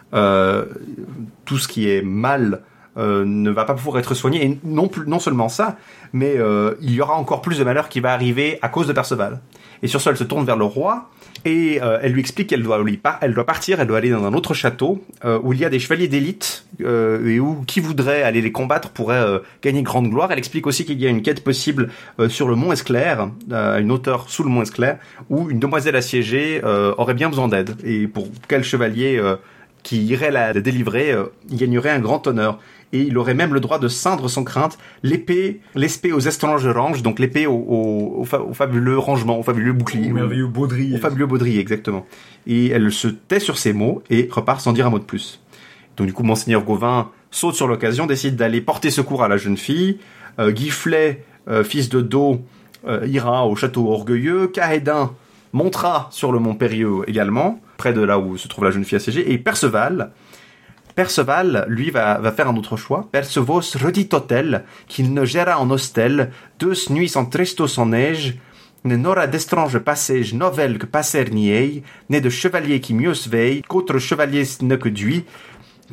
tout ce qui est mal euh, ne va pas pouvoir être soigné. Et non, plus, non seulement ça, mais euh, il y aura encore plus de malheur qui va arriver à cause de Perceval. Et sur ce, elle se tourne vers le roi et euh, elle lui explique qu'elle doit, elle doit partir, elle doit aller dans un autre château euh, où il y a des chevaliers d'élite euh, et où qui voudrait aller les combattre pourrait euh, gagner grande gloire. Elle explique aussi qu'il y a une quête possible euh, sur le mont Esclair, une hauteur sous le mont Esclair, où une demoiselle assiégée aurait bien besoin d'aide. Et pour quel chevalier qui irait la, la délivrer, gagnerait un grand honneur. Et il aurait même le droit de ceindre sans crainte l'épée, l'espée aux étranges ranges, donc l'épée au, au, au fa- au fabuleux rangement, au fabuleux bouclier. Au merveilleux baudrier. Au fabuleux baudrier, exactement. Et elle se tait sur ces mots et repart sans dire un mot de plus. Donc du coup, Monseigneur Gauvin saute sur l'occasion, décide d'aller porter secours à la jeune fille. Euh, Guy Flay, euh, fils de Do, euh, ira au château orgueilleux. Cahédin montera sur le mont Périeux également, près de là où se trouve la jeune fille assiégée. Et Perceval, Perceval, lui, va, faire un autre choix. Percevos redit hôtel, qu'il ne gérera en hostel, deux nuits en trestos en neige, ne n'aura d'estrange passage novel que passer ait, né de chevalier qui mieux se veille, qu'autre chevalier ne que lui,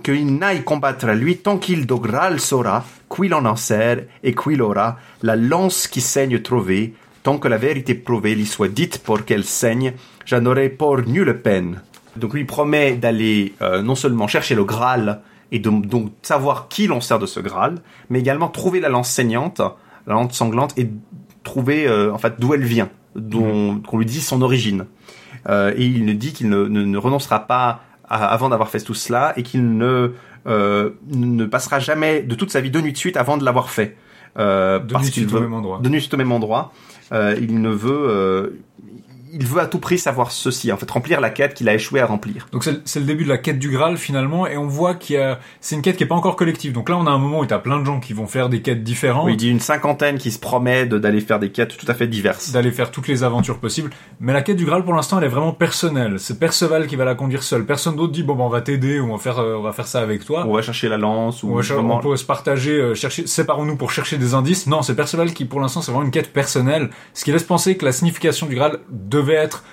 qu'il n'aille combattre à lui tant qu'il de Graal saura, qu'il en sert, et qu'il aura la lance qui saigne trouvée, tant que la vérité prouvée lui soit dite pour qu'elle saigne, j'en aurai pour nulle peine. Donc lui promet d'aller euh, non seulement chercher le Graal et de donc savoir qui l'on sert de ce Graal, mais également trouver la lance saignante, la lance sanglante et trouver euh, en fait d'où elle vient, dont qu'on lui dise son origine. Euh, et il nous dit qu'il ne, ne, ne renoncera pas à- avant d'avoir fait tout cela et qu'il ne euh, ne passera jamais de toute sa vie deux nuits de suite avant de l'avoir fait. Euh, De parce nuit de qu'il suite au veut- même endroit. De nuit au même endroit. Euh, il ne veut euh, il veut à tout prix savoir ceci, en fait remplir la quête qu'il a échoué à remplir. Donc c'est le- début de la quête du Graal finalement, et on voit qu'il y a, c'est une quête qui est pas encore collective. Donc là, on a un moment où t'as plein de gens qui vont faire des quêtes différentes, Oui, il dit une cinquantaine qui se promet d'aller faire des quêtes tout à fait diverses. d'aller faire toutes les aventures possibles. Mais la quête du Graal, pour l'instant, elle est vraiment personnelle. C'est Perceval qui va la conduire seul. Personne d'autre dit bon, ben, on va t'aider ou on va faire, euh, on va faire ça avec toi. On va chercher la lance ou On, va vraiment- on peut se partager, euh, chercher, séparons-nous pour chercher des indices. Non, c'est Perceval qui, pour l'instant, c'est vraiment une quête personnelle. Ce qui laisse penser que la signification du Graal devait être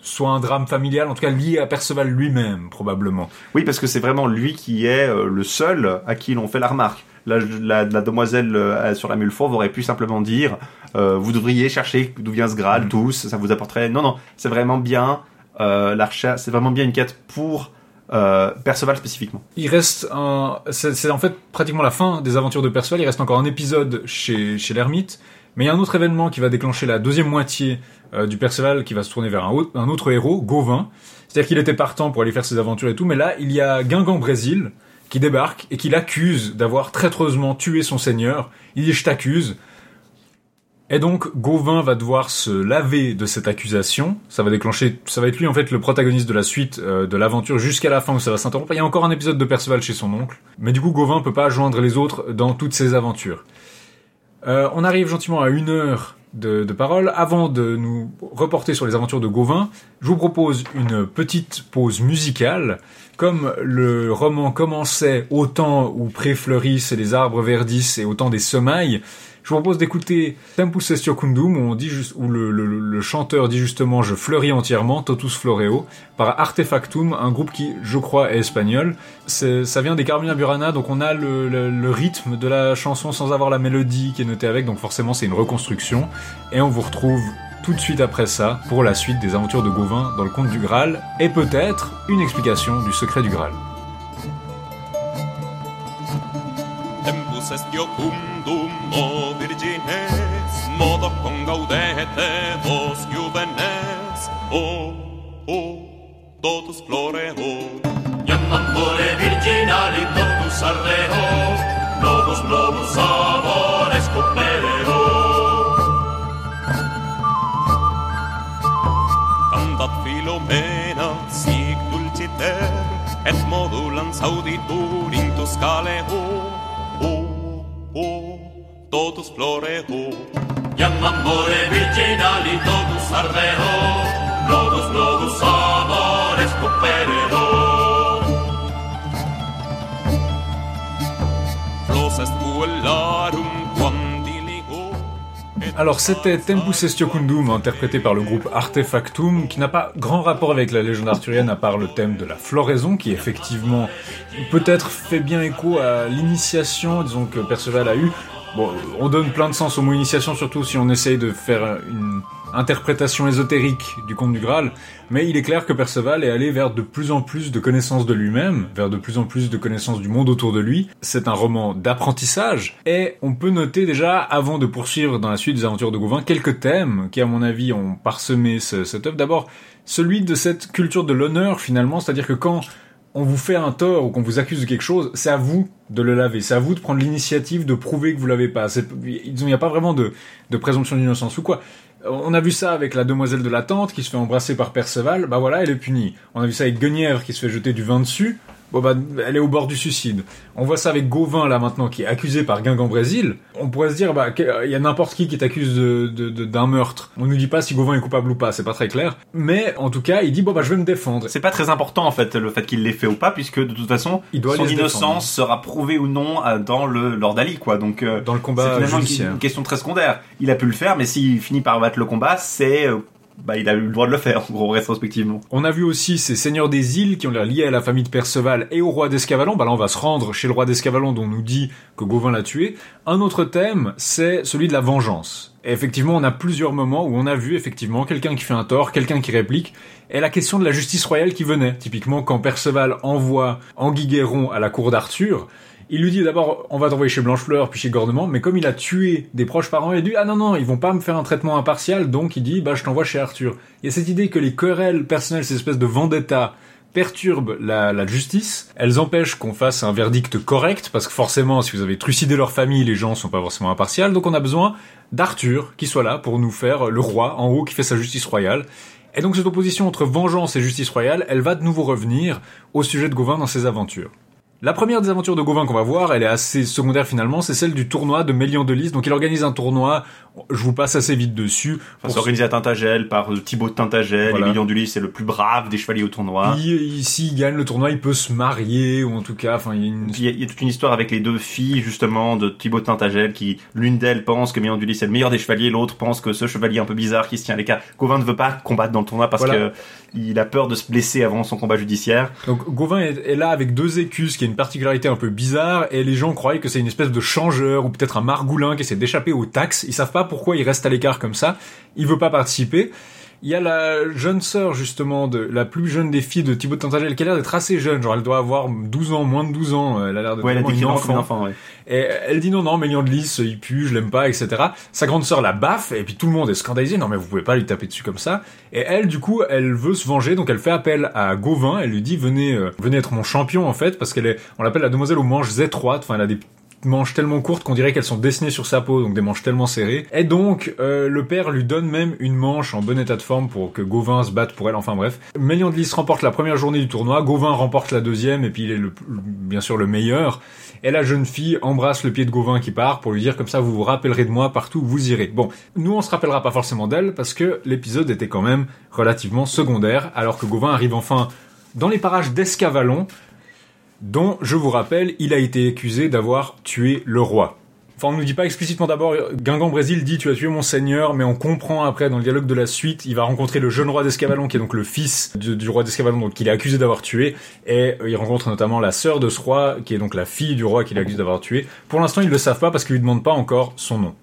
soit un drame familial, en tout cas lié à Perceval lui-même, probablement. Oui, parce que c'est vraiment lui qui est euh, le seul à qui l'on fait la remarque. La, la, la demoiselle euh, sur la mule fauve aurait pu simplement dire euh, vous devriez chercher d'où vient ce Graal tous, ça vous apporterait. Non, non, c'est vraiment bien euh, la recherche, c'est vraiment bien une quête pour euh, Perceval spécifiquement. Il reste un, c'est c'est en fait pratiquement la fin des aventures de Perceval. Il reste encore un épisode chez, chez l'ermite. Mais il y a un autre événement qui va déclencher la deuxième moitié euh, du Perceval qui va se tourner vers un, autre- héros, Gauvin. C'est-à-dire qu'il était partant pour aller faire ses aventures et tout, mais là, il y a Guingamp Brésil qui débarque et qui l'accuse d'avoir traîtreusement tué son seigneur. Il dit je t'accuse. Et donc Gauvin va devoir se laver de cette accusation. Ça va déclencher, ça va être lui en fait le protagoniste de la suite euh, de l'aventure jusqu'à la fin où ça va s'interrompre. Il y a encore un épisode de Perceval chez son oncle, mais du coup Gauvin peut pas joindre les autres dans toutes ses aventures. Euh, on arrive gentiment à une heure de, de parole. Avant de nous reporter sur les aventures de Gauvin, je vous propose une petite pause musicale. Comme le roman commençait au temps où préfleurissent les arbres verdissent et au temps des semailles, je vous propose d'écouter Tempus Secundum, où, on où le, chanteur dit justement « Je fleuris entièrement, totus floreo », par Artefactum, un groupe qui, je crois, est espagnol. Ça vient des Carmina Burana, donc on a le- le rythme de la chanson sans avoir la mélodie qui est notée avec, donc forcément c'est une reconstruction. Et on vous retrouve tout de suite après ça pour la suite des aventures de Gauvin dans le conte du Graal, et peut-être une explication du secret du Graal. Tempus est iocundum, o virgines, modo con gaudete vos juvenes, o, o, totus floreo. Iam amore virginali totus ardeo, novus novus amores copereo. Cantat Philomena, sic dulciter, et modulans auditur in o, oh, totus floreo. Iamam more virginali totus ardeo, novus novus amores cuperero. Flos est uellarum, Alors c'était Tempus est Secundum, interprété par le groupe Artefactum, qui n'a pas grand rapport avec la légende arthurienne à part le thème de la floraison, qui effectivement peut-être fait bien écho à l'initiation, disons que Perceval a eu. Bon, on donne plein de sens au mot initiation, surtout si on essaye de faire une interprétation ésotérique du conte du Graal, mais il est clair que Perceval est allé vers de plus en plus de connaissances de lui-même, vers de plus en plus de connaissances du monde autour de lui. C'est un roman d'apprentissage, et on peut noter déjà, avant de poursuivre dans la suite des aventures de Gauvin, quelques thèmes qui, à mon avis, ont parsemé ce- cette œuvre. D'abord, celui de cette culture de l'honneur, finalement, c'est-à-dire que quand on vous fait un tort ou qu'on vous accuse de quelque chose, c'est à vous de le laver, c'est à vous de prendre l'initiative de prouver que vous l'avez pas. Il n'y a pas vraiment de, de présomption d'innocence ou quoi. On a vu ça avec la demoiselle de la tente qui se fait embrasser par Perceval, bah voilà, elle est punie. On a vu ça avec Guenièvre qui se fait jeter du vin dessus, bon bah elle est au bord du suicide. On voit ça avec Gauvin là maintenant qui est accusé par Guingamp Brésil. On pourrait se dire bah que- il y a n'importe qui qui t'accuse de, de- de- d'un meurtre. On nous dit pas si Gauvin est coupable ou pas, c'est pas très clair. Mais en tout cas, il dit bon bah je vais me défendre. C'est pas très important en fait le fait qu'il l'ait fait ou pas puisque de toute façon Il doit son innocence sera prouvée ou non euh, dans le Lord Ali quoi donc euh, Dans le c'est combat finalement une- judiciaire. une question très secondaire il a pu le faire mais s'il finit par battre le combat c'est euh, bah il a eu le droit de le faire en gros rétrospectivement On a vu aussi ces seigneurs des îles qui ont l'air liés à la famille de Perceval et au roi d'Escavalon. Bah là, on va se rendre chez le roi d'Escavalon dont on nous dit que Gauvin l'a tué. Un autre thème, c'est celui de la vengeance. Et effectivement, on a plusieurs moments où on a vu effectivement quelqu'un qui fait un tort, quelqu'un qui réplique, et la question de la justice royale qui venait. Typiquement, quand Perceval envoie Anguille-Guéron à la cour d'Arthur, il lui dit d'abord on va t'envoyer chez Blanchefleur puis chez Gornement, mais comme il a tué des proches parents, il dit ah non non ils vont pas me faire un traitement impartial, donc il dit bah je t'envoie chez Arthur. Il y a cette idée que les querelles personnelles, ces espèces de vendetta perturbent la, la justice, elles empêchent qu'on fasse un verdict correct, parce que forcément, si vous avez trucidé leur famille, les gens sont pas forcément impartials, donc on a besoin d'Arthur qui soit là pour nous faire le roi en haut qui fait sa justice royale. Et donc cette opposition entre vengeance et justice royale, elle va de nouveau revenir au sujet de Gauvin dans ses aventures. La première des aventures de Gauvin qu'on va voir, elle est assez secondaire finalement, c'est celle du tournoi de Mélian de Lys. Donc il organise un tournoi, je vous passe assez vite dessus. enfin, c'est organisé à Tintagel par euh, Thibaut de Tintagel Voilà. Emilien Dulis c'est le plus brave des chevaliers au tournoi Il, il- s'il gagne le tournoi, il peut se marier, ou en tout cas, enfin, il y a une... Puis il y, a- toute une histoire avec les deux filles justement de Thibaut de Tintagel qui l'une d'elles pense que Mélian Dulis est le meilleur des chevaliers l'autre pense que ce chevalier un peu bizarre qui se tient à l'écart Gauvin ne veut pas combattre dans le tournoi parce Voilà. que il a peur de se blesser avant son combat judiciaire Donc Gauvin est, est là avec deux écus, qui une particularité un peu bizarre, et les gens croient que c'est une espèce de changeur, ou peut-être un margoulin qui essaie d'échapper aux taxes. Ils savent pas pourquoi il reste à l'écart comme ça. Il veut pas participer. Il y a la jeune sœur, justement, de la plus jeune des filles de Thibaut de Tintagel, qui a l'air d'être assez jeune, genre elle doit avoir 12 ans, moins de 12 ans, elle a l'air d'être ouais elle a dit une enfant. enfant ouais. Et elle dit non, non, Mélian de Lys, il pue, je l'aime pas, etc. Sa grande sœur la baffe, et puis tout le monde est scandalisé, non mais vous pouvez pas lui taper dessus comme ça. Et elle, du coup, elle veut se venger, donc elle fait appel à Gauvin, elle lui dit venez, euh, venez être mon champion en fait, parce qu'elle est, on l'appelle la demoiselle aux manches étroites, enfin elle a des manches tellement courtes qu'on dirait qu'elles sont dessinées sur sa peau, donc des manches tellement serrées. Et donc, euh, le père lui donne même une manche en bon état de forme pour que Gauvin se batte pour elle, enfin bref. Méliandlis remporte la première journée du tournoi, Gauvin remporte la deuxième, et puis il est bien sûr le meilleur. Et la jeune fille embrasse le pied de Gauvin qui part pour lui dire comme ça vous vous rappellerez de moi partout où vous irez. Bon, nous on se rappellera pas forcément d'elle parce que l'épisode était quand même relativement secondaire alors que Gauvin arrive enfin dans les parages d'Escavalon dont, je vous rappelle, il a été accusé d'avoir tué le roi. Enfin, on nous dit pas explicitement d'abord, Guingamp Brésil dit tu as tué mon seigneur, mais on comprend après dans le dialogue de la suite, il va rencontrer le jeune roi d'Escavalon, qui est donc le fils du, roi d'Escavalon, donc qu'il est accusé d'avoir tué, et euh, il rencontre notamment la sœur de ce roi, qui est donc la fille du roi qu'il accuse d'avoir tué. Pour l'instant, ils le savent pas parce qu'ils lui demandent pas encore son nom.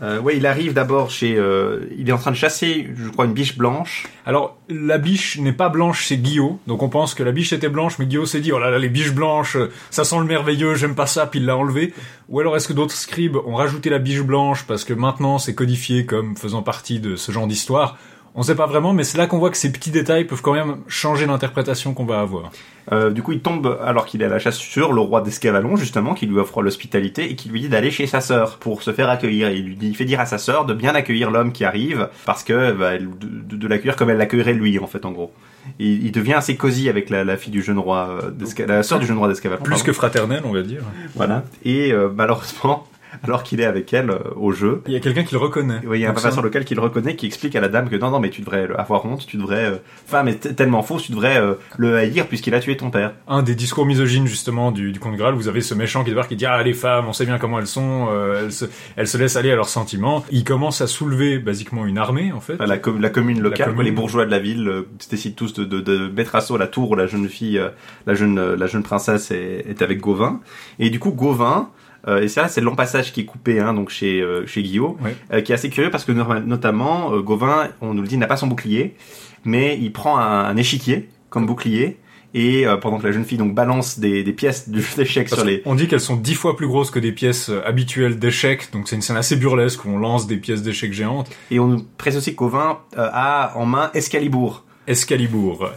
Euh, ouais, il arrive d'abord chez. Euh, il est en train de chasser, je crois, une biche blanche. Alors, la biche n'est pas blanche, c'est Guillaume. Donc on pense que la biche était blanche, mais Guillaume s'est dit, oh là là, les biches blanches, ça sent le merveilleux, j'aime pas ça, puis il l'a enlevé. Ou alors est-ce que d'autres scribes ont rajouté la biche blanche parce que maintenant c'est codifié comme faisant partie de ce genre d'histoire? On sait pas vraiment, mais c'est là qu'on voit que ces petits détails peuvent quand même changer l'interprétation qu'on va avoir. Euh, du coup, il tombe alors qu'il est à la chasse sur le roi d'Escavalon, justement, qui lui offre l'hospitalité et qui lui dit d'aller chez sa sœur pour se faire accueillir. il lui dit, il fait dire à sa sœur de bien accueillir l'homme qui arrive parce que bah, de, de, l'accueillir comme elle l'accueillerait lui, en fait, en gros. Il, il devient assez cosy avec la, la fille du jeune roi, euh, la sœur du jeune roi d'Escavalon. Plus que fraternel, on va dire. Voilà. Et euh, malheureusement, alors qu'il est avec elle euh, au jeu. Il y a quelqu'un qui le reconnaît. Oui, il y a un papa sur lequel qui le reconnaît, qui explique à la dame que non, non, mais tu devrais avoir honte, tu devrais, euh, femme est tellement fausse, tu devrais euh, le haïr puisqu'il a tué ton père. Un des discours misogynes justement du, du comte Graal, vous avez ce méchant qui débarque qui dit ah les femmes, on sait bien comment elles sont, elles, se, elles se laissent aller à leurs sentiments. Il commence à soulever basiquement une armée en fait. La, la commune locale, les bourgeois de la ville décident tous de, de, de, mettre à la tour où la jeune fille, la jeune, la jeune princesse est, est avec Gauvin. Et du coup Gauvin euh, et ça, c'est le long passage qui est coupé, hein, donc chez euh, chez Guillaume, euh, qui est assez curieux parce que notamment Gauvin, on nous le dit, n'a pas son bouclier, mais il prend un, échiquier comme bouclier. Et pendant que la jeune fille donc balance des, des pièces de d'échecs sur les. On dit qu'elles sont dix fois plus grosses que des pièces habituelles d'échecs, donc c'est une scène assez burlesque où on lance des pièces d'échecs géantes. Et on nous précise aussi que Gauvin a en main Escalibour, Escalibour.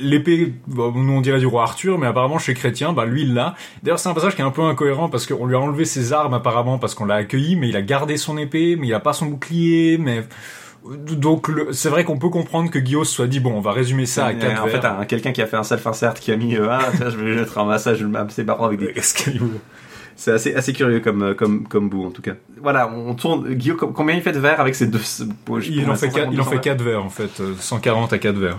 L'épée, nous on dirait du roi Arthur, mais apparemment chez Chrétien, bah lui il l'a. D'ailleurs c'est un passage qui est un peu incohérent parce qu'on lui a enlevé ses armes apparemment parce qu'on l'a accueilli, mais il a gardé son épée, mais il a pas son bouclier, mais donc c'est vrai qu'on peut comprendre que Guillaume soit dit bon on va résumer ça à quatre En fait quelqu'un qui a fait un self-insert qui a mis euh, ah je vais mettre un massage c'est marrant avec des Escalibour. C'est assez, assez curieux comme, euh, comme, comme bout en tout cas. Voilà, on tourne. Guillaume, combien il fait de verres avec ces deux Il en fait, 4, il en fait 4 verres en fait, 140 euh, à 4 verres.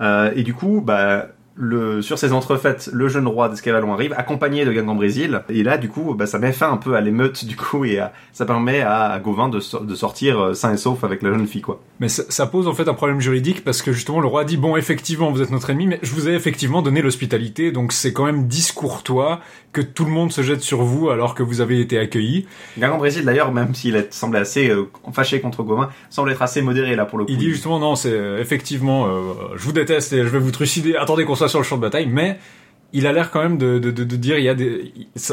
Euh, et du coup, bah, le, sur ces entrefaites, le jeune roi d'Escavalon arrive, accompagné de Guingamp Brésil. Et là, du coup, bah, ça met fin un peu à l'émeute, du coup, et ça permet à, Gauvin de, de, sortir euh, sain et sauf avec la jeune fille, quoi. Mais ça, ça, pose en fait un problème juridique parce que justement, le roi dit bon, effectivement, vous êtes notre ennemi, mais je vous ai effectivement donné l'hospitalité, donc c'est quand même discourtois que tout le monde se jette sur vous alors que vous avez été accueilli. Guingamp Brésil, d'ailleurs, même s'il semble assez euh, fâché contre Gauvin, semble être assez modéré là pour le coup. Il dit justement non, c'est euh, effectivement, je vous déteste et je vais vous trucider. Attendez qu'on sur le champ de bataille, mais il a l'air quand même de, dire il y a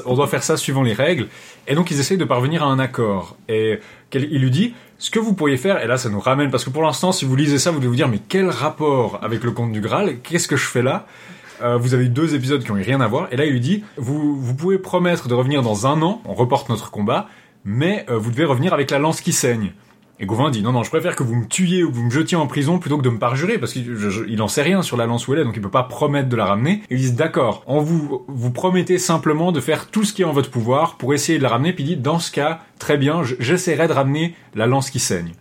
on doit faire ça suivant les règles, et donc ils essayent de parvenir à un accord. Et il lui dit ce que vous pourriez faire, et là ça nous ramène parce que pour l'instant, si vous lisez ça, vous devez vous dire mais quel rapport avec le conte du Graal? Qu'est-ce que je fais là? Euh, vous avez eu deux épisodes qui ont rien à voir, et là il lui dit vous vous pouvez promettre de revenir dans un an, on reporte notre combat, mais euh, vous devez revenir avec la lance qui saigne. Et Gauvin dit non non je préfère que vous me tuiez ou que vous me jetiez en prison plutôt que de me parjurer parce qu'il en sait rien sur la lance où elle est donc il peut pas promettre de la ramener. Et ils disent d'accord, en vous vous promettez simplement de faire tout ce qui est en votre pouvoir pour essayer de la ramener puis il dit dans ce cas très bien j'essaierai de ramener la lance qui saigne.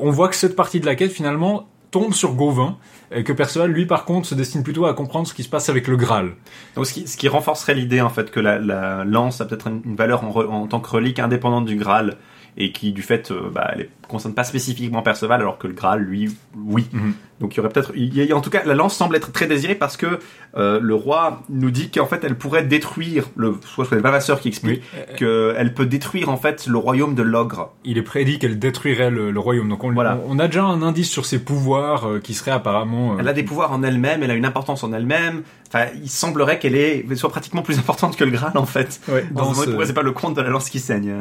On voit que cette partie de la quête finalement tombe sur Gauvin et que Perceval lui par contre se destine plutôt à comprendre ce qui se passe avec le Graal. Donc ce qui, ce qui renforcerait l'idée en fait que la, la lance a peut-être une valeur en tant que relique indépendante du Graal et qui du fait euh, bah, elle concerne pas spécifiquement Perceval alors que le Graal lui oui. Mhm. donc il y aurait peut-être en tout cas la lance semble être très désirée parce que euh, le roi nous dit qu'en fait elle pourrait détruire le soit c'est le Vavasseur qui explique qu'elle peut détruire en fait le royaume de l'ogre. Il est prédit qu'elle détruirait le, royaume. Donc on, voilà. on, a déjà un indice sur ses pouvoirs euh, qui seraient apparemment elle a des pouvoirs en elle-même elle a une importance en elle-même. Enfin il semblerait qu'elle soit pratiquement plus importante que le Graal en fait. Ouais, dans ce... c'est pas le compte de la lance qui saigne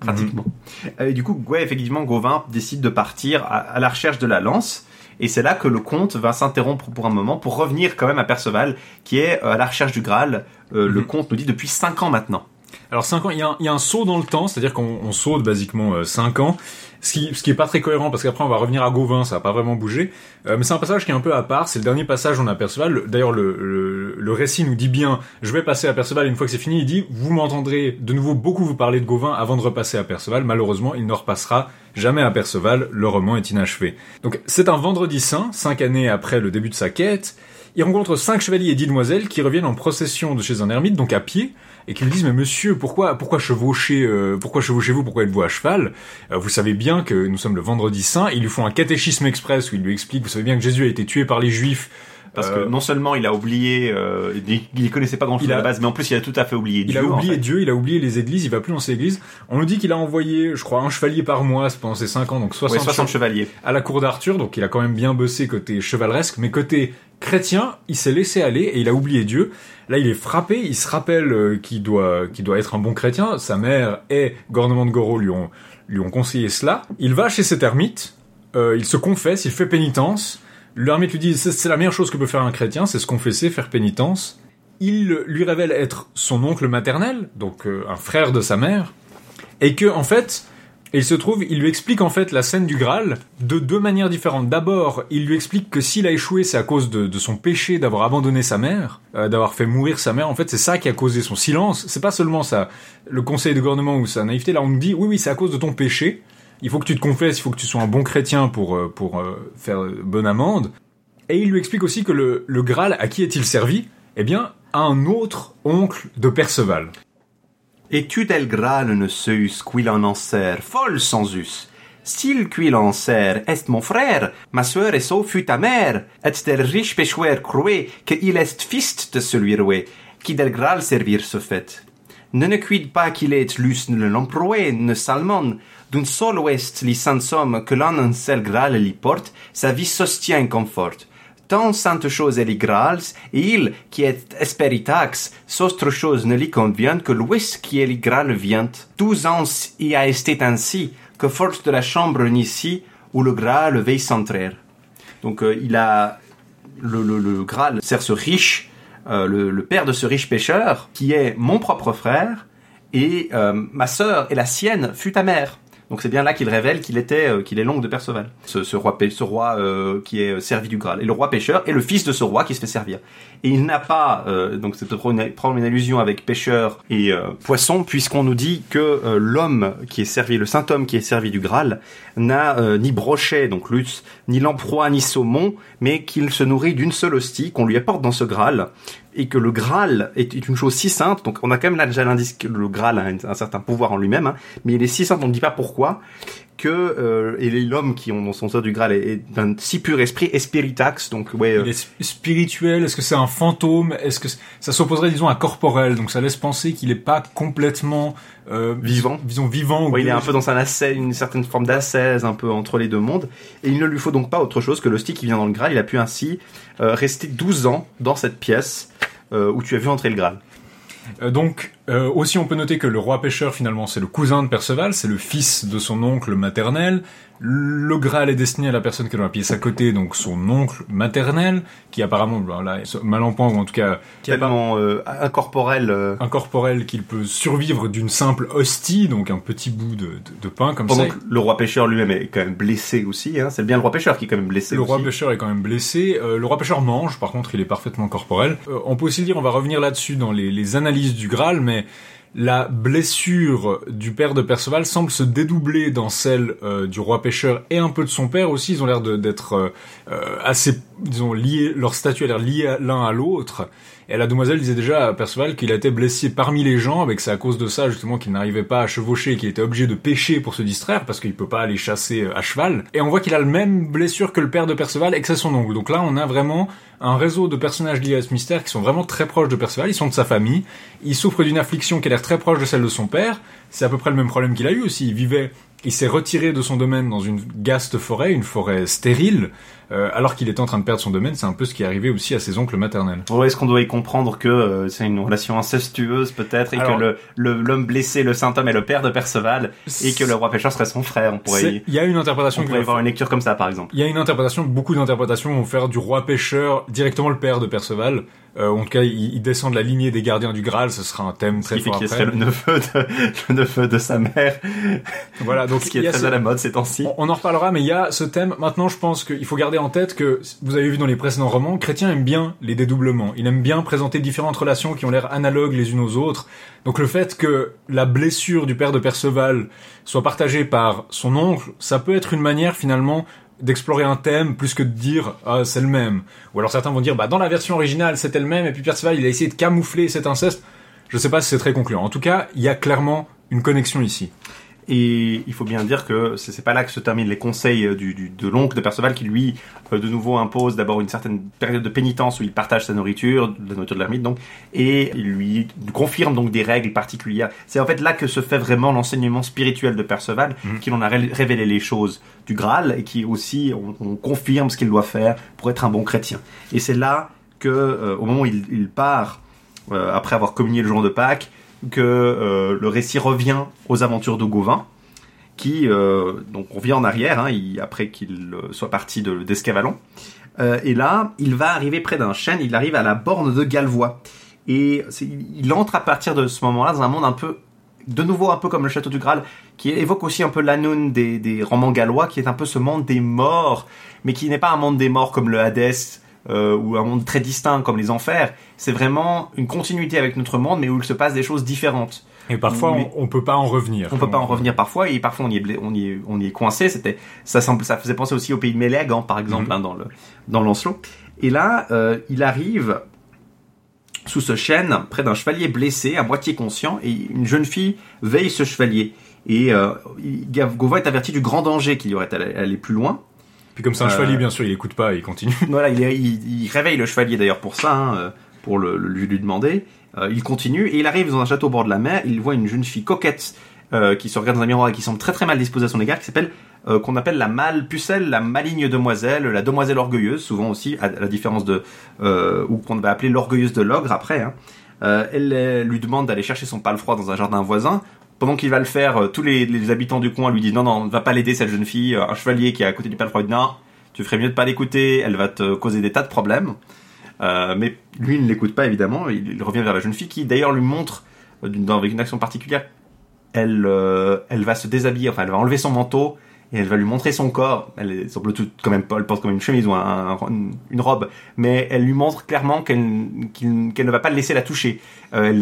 pratiquement. Mhm. Et du coup, ouais, effectivement, Gauvin décide de partir à, la recherche de la lance. Et c'est là que le conte va s'interrompre pour un moment pour revenir quand même à Perceval, qui est euh, à la recherche du Graal. Euh, le mhm. conte nous dit depuis 5 ans maintenant. Alors 5 ans, il y, a un, il y a un saut dans le temps, c'est-à-dire qu'on on saute basiquement euh, 5 ans, ce qui, ce qui est pas très cohérent parce qu'après on va revenir à Gauvin, ça va pas vraiment bouger. Euh, mais c'est un passage qui est un peu à part, c'est le dernier passage on a Perceval. Le- D'ailleurs le, le, le récit nous dit bien, je vais passer à Perceval une fois que c'est fini, il dit vous m'entendrez de nouveau beaucoup vous parler de Gauvin avant de repasser à Perceval. Malheureusement, il ne repassera jamais à Perceval, le roman est inachevé. Donc c'est un vendredi saint, cinq années après le début de sa quête. Il rencontre cinq chevaliers et dix demoiselles qui reviennent en procession de chez un ermite, donc à pied, et qui lui disent mais monsieur pourquoi pourquoi chevauchez euh, pourquoi chevauchez-vous pourquoi êtes-vous à cheval? Euh, vous savez bien que nous sommes le vendredi saint ils lui font un catéchisme express où il lui explique vous savez bien que Jésus a été tué par les juifs Parce Euh, que non seulement il a oublié, euh, il, il connaissait pas grand chose Il a- à la base, mais en plus il a tout à fait oublié il Dieu. a en oublié fait. Dieu, il a oublié les églises, il va plus dans ses églises. On nous dit qu'il a envoyé, je crois, un chevalier par mois pendant ses 5 ans, donc 60, Ouais, 60 che- chevaliers. à la cour d'Arthur, donc il a quand même bien bossé côté chevaleresque, mais côté chrétien, il s'est laissé aller et il a oublié Dieu. Là, il est frappé, il se rappelle euh, qu'il doit, qu'il doit être un bon chrétien. Sa mère et Gornement de Goro lui ont, lui ont conseillé cela. Il va chez cet ermite, euh, il se confesse, il fait pénitence. L'ermite lui dit, c'est la meilleure chose que peut faire un chrétien, c'est se confesser, faire pénitence. Il lui révèle être son oncle maternel, donc euh, un frère de sa mère, et que en fait, il se trouve, il lui explique en fait la scène du Graal de deux manières différentes. D'abord, il lui explique que s'il a échoué, c'est à cause de, de son péché d'avoir abandonné sa mère, euh, d'avoir fait mourir sa mère. En fait, c'est ça qui a causé son silence. C'est pas seulement ça, le conseil de gouvernement ou sa naïveté. Là, on nous dit, oui, oui, c'est à cause de ton péché. Il faut que tu te confesses, il faut que tu sois un bon chrétien pour, euh, pour euh, faire euh, bonne amende. Et il lui explique aussi que le, le Graal, à qui est-il servi Eh bien, à un autre oncle de Perceval. Et tu del Graal ne seus qu'il en enser, folle sans us. S'il qu'il en ser est mon frère, ma sœur et so fut ta mère, et del riche pécheur croué, que il est fils de celui roué, qui del Graal servir se fait? Ne ne cuide pas qu'il est lus ne l'emproué, ne salmon, d'un seul ouest li sans somme que l'on un seul Graal li porte, sa vie sostient conforte. Tant sainte chose li Graals, et il, qui est esperitax, s'autre chose ne li convient que l'ouest qui est li Graal vient. Douze ans y a esté ainsi, que force de la chambre n'ici, où le Graal veille s'entraire. Donc euh, il a le, le, le Graal sert ce riche, euh, le, le père de ce riche pêcheur, qui est mon propre frère, et euh, ma sœur et la sienne fut ta mère. Donc c'est bien là qu'il révèle qu'il était, euh, qu'il est l'oncle de Perceval, ce, roi, ce roi euh, qui est servi du Graal. Et le roi pêcheur est le fils de ce roi qui se fait servir. Et il n'a pas, euh, donc c'est prendre une, prendre une allusion avec pêcheur et euh, poisson, puisqu'on nous dit que euh, l'homme qui est servi, le saint homme qui est servi du Graal, n'a euh, ni brochet, donc luth, ni lamproie, ni saumon, mais qu'il se nourrit d'une seule hostie qu'on lui apporte dans ce Graal, et que le Graal est, une chose si sainte, donc on a quand même là déjà l'indice que le Graal a un, certain pouvoir en lui-même, hein, mais il est si sainte, on ne dit pas pourquoi, que euh, et l'homme qui ont dans son sort du Graal est, est d'un si pur esprit, espiritax, donc ouais, euh, Il est sp- spirituel, est-ce que c'est un fantôme? Est-ce que ça s'opposerait, disons, à corporel Donc ça laisse penser qu'il est pas complètement euh, Vivant. disons vivant. ou Ouais, il est un peu dans un une certaine forme d'ascèse, un peu entre les deux mondes. Et il ne lui faut donc pas autre chose que l'hostie qui vient dans le Graal. Il a pu ainsi euh, rester 12 ans dans cette pièce où tu as vu entrer le Graal. Donc euh, aussi on peut noter que le roi pêcheur finalement c'est le cousin de Perceval, c'est le fils de son oncle maternel. Le Graal est destiné à la personne qui est dans la pièce à côté, donc son oncle maternel, qui apparemment mal en point ou en tout cas qui Tellement euh, incorporel. euh, incorporel qu'il peut survivre d'une simple hostie, donc un petit bout de, de, de pain comme pendant ça. que le roi pêcheur lui-même est quand même blessé aussi. Hein. C'est bien le roi pêcheur qui est quand même blessé Le aussi. roi pêcheur est quand même blessé. Euh, le roi pêcheur mange, par contre, il est parfaitement corporel. On peut aussi le dire, on va revenir là-dessus dans les, les analyses du Graal, mais la blessure du père de Perceval semble se dédoubler dans celle euh, du roi pêcheur et un peu de son père aussi. Ils ont l'air d'être euh, euh, assez, disons, liés. Leur statut a l'air lié l'un à l'autre. Et la demoiselle disait déjà à Perceval qu'il a été blessé parmi les jambes et que c'est à cause de ça justement qu'il n'arrivait pas à chevaucher, qu'il était obligé de pêcher pour se distraire parce qu'il peut pas aller chasser euh, à cheval. Et on voit qu'il a le même blessure que le père de Perceval et que c'est son oncle. Donc là, on a vraiment un réseau de personnages liés à ce mystère qui sont vraiment très proches de Perceval. Ils sont de sa famille. Il souffre d'une affliction qui a l'air très proche de celle de son père. C'est à peu près le même problème qu'il a eu aussi. Il vivait, il s'est retiré de son domaine dans une gaste forêt, une forêt stérile, euh, alors qu'il est en train de perdre son domaine. C'est un peu ce qui est arrivé aussi à ses oncles maternels. Ouais, Est-ce qu'on doit y comprendre que euh, c'est une relation incestueuse peut-être et Alors- que le le- l'homme blessé, le saint homme, est le père de Perceval et que le roi pêcheur serait son frère On pourrait, y, Il y a une interprétation on qui pourrait va y voir une lecture comme ça par exemple. Il y a une interprétation, beaucoup d'interprétations vont faire du roi pêcheur directement le père de Perceval. Euh, en tout cas, il, il descend de la lignée des gardiens du Graal, ce sera un thème Ce très qui fait fort qu'il après. serait le neveu de le neveu de sa mère. Voilà, donc ce qui est très ce- à la mode ces temps-ci. On, on en reparlera, mais il y a ce thème. Maintenant, je pense qu'il faut garder en tête que vous avez vu dans les précédents romans, Chrétien aime bien les dédoublements. Il aime bien présenter différentes relations qui ont l'air analogues les unes aux autres. Donc le fait que la blessure du père de Perceval soit partagée par son oncle, ça peut être une manière finalement d'explorer un thème plus que de dire ah c'est le même. Ou alors certains vont dire bah dans la version originale c'était le même et puis Perceval il a essayé de camoufler cet inceste. Je sais pas si c'est très concluant. En tout cas, il y a clairement une connexion ici. Et il faut bien dire que c'est pas là que se terminent les conseils euh, du, du- de l'oncle de Perceval qui lui euh, de nouveau impose d'abord une certaine période de pénitence où il partage sa nourriture, la nourriture de l'ermite donc, et il lui confirme donc des règles particulières. C'est en fait là que se fait vraiment l'enseignement spirituel de Perceval, qui en a ré- révélé les choses du Graal et qui aussi on, on confirme ce qu'il doit faire pour être un bon chrétien. Et c'est là que euh, au moment où il, il part euh, après avoir communié le jour de Pâques, que euh, le récit revient aux aventures de Gauvin, qui euh, donc on revient en arrière, hein, après qu'il euh, soit parti de- d'Escavalon. Et là, il va arriver près d'un chêne, il arrive à la borne de Galvois. Et il entre à partir de ce moment-là dans un monde un peu, de nouveau un peu comme le château du Graal, qui évoque aussi un peu l'Anoun des romans gallois, qui est un peu ce monde des morts, mais qui n'est pas un monde des morts comme le Hadès, euh, ou un monde très distinct comme les enfers. C'est vraiment une continuité avec notre monde, mais où il se passe des choses différentes. Et parfois, Mais- on, on peut pas en revenir. On peut pas en revenir parfois, et parfois on y est, on y est, on y est coincé. C'était, ça, ça faisait penser aussi au pays de Mélégan, par exemple, Mhm. hein, dans le, dans Lancelot. Et là, euh, il arrive sous ce chêne, près d'un chevalier blessé, à moitié conscient, et une jeune fille veille ce chevalier. Et euh, est averti du grand danger qu'il y aurait à aller plus loin. Puis comme c'est un Euh, chevalier, bien sûr, il écoute pas, il continue. Voilà, il, est- il- il réveille le chevalier d'ailleurs pour ça, hein, euh, pour le, lui, lui demander. Euh, il continue et il arrive dans un château au bord de la mer. Il voit une jeune fille coquette euh, qui se regarde dans un miroir et qui semble très très mal disposée à son égard, qui s'appelle qu'on appelle la mâle pucelle, la maligne demoiselle, la demoiselle orgueilleuse, souvent aussi à la différence de ou qu'on va appeler l'orgueilleuse de l'ogre après. hein. Euh, elle lui demande d'aller chercher son palefroid dans un jardin voisin. Pendant qu'il va le faire, euh, tous les, habitants du coin lui disent non non, ne va pas l'aider cette jeune fille. Un chevalier qui est à côté du dit non, tu ferais mieux de pas l'écouter, elle va te causer des tas de problèmes. Euh, mais lui ne l'écoute pas évidemment, il, il revient vers la jeune fille qui d'ailleurs lui montre, euh, avec une action particulière, elle, euh, elle va se déshabiller, enfin elle va enlever son manteau et elle va lui montrer son corps. Elle semble toute quand même elle porte comme une chemise ou un- un- une robe, mais elle lui montre clairement qu'elle ne va pas le laisser la toucher. Euh,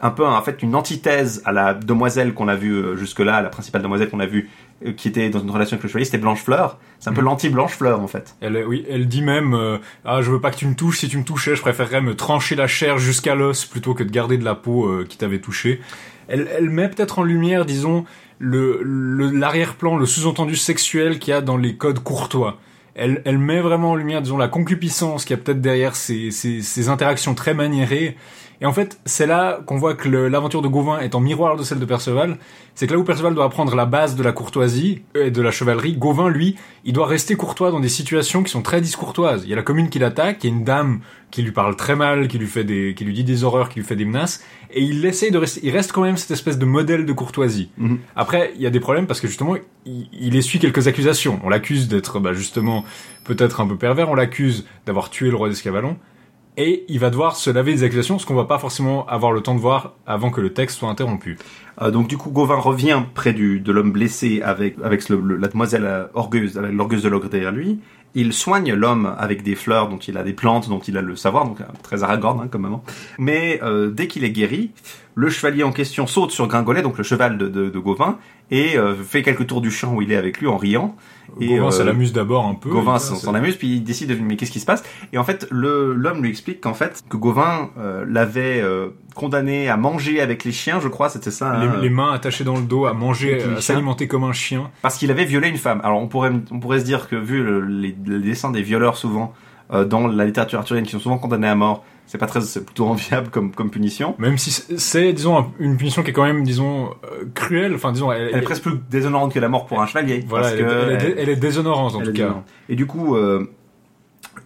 un peu en fait une antithèse à la demoiselle qu'on a vue euh, jusque-là, la principale demoiselle qu'on a vue euh, qui était dans une relation avec le chevalier, c'était Blanche Fleur. C'est un peu Mhm. l'anti Blanche Fleur en fait. Elle, oui, elle dit même euh, ah je veux pas que tu me touches. Si tu me touchais, je préférerais me trancher la chair jusqu'à l'os plutôt que de garder de la peau euh, qui t'avait touché. Elle, elle met peut-être en lumière, disons, le le- l'arrière-plan, le, sous-entendu sexuel qu'il y a dans les codes courtois. Elle, elle met vraiment en lumière, disons, la concupiscence qu'il y a peut-être derrière ces, ces, ces interactions très maniérées. Et en fait, c'est là qu'on voit que l'aventure de Gauvin est en miroir de celle de Perceval. C'est que là où Perceval doit apprendre la base de la courtoisie et de la chevalerie, Gauvin, lui, il doit rester courtois dans des situations qui sont très discourtoises. Il y a la commune qui l'attaque, il y a une dame qui lui parle très mal, qui lui fait des, qui lui dit des horreurs, qui lui fait des menaces, et il essaye de rester, il reste quand même cette espèce de modèle de courtoisie. Mhm. Après, il y a des problèmes parce que justement, il, il essuie quelques accusations. On l'accuse d'être, bah, justement, peut-être un peu pervers, on l'accuse d'avoir tué le roi d'Escavalon, et il va devoir se laver des accusations, ce qu'on va pas forcément avoir le temps de voir avant que le texte soit interrompu. Euh, donc du coup, Gauvin revient près du, de l'homme blessé avec, avec le- le- la demoiselle orgueuse, l'orgueuse de l'ogre derrière lui. Il soigne l'homme avec des fleurs dont il a des plantes, dont il a le savoir, donc euh, très Aragorn hein, comme maman. Mais euh, dès qu'il est guéri, le chevalier en question saute sur Gringolet, donc le cheval de, de, de Gauvin, et euh, fait quelques tours du champ où il est avec lui en riant. Et, Gauvin, ça euh, l'amuse d'abord un peu. Gauvin s'en amuse, puis il décide de mais qu'est-ce qui se passe? Et en fait, l'homme lui explique qu'en fait que Gauvin euh, l'avait euh, condamné à manger avec les chiens, je crois, c'était ça. hein, les, les mains attachées dans le dos, à manger, à s'alimenter comme un chien. parce qu'il avait violé une femme. Alors on pourrait on pourrait se dire que vu le- les, les dessins des violeurs souvent euh, dans la littérature arthurienne qui sont souvent condamnés à mort, c'est pas très c'est plutôt enviable comme comme punition. Même si c'est- disons, un- une punition qui est quand même, disons, euh, cruelle. Enfin, disons, elle, Elle est presque plus déshonorante que la mort pour un chevalier. voilà, parce elle, que elle est, déshonorante en tout cas. Et du coup, euh,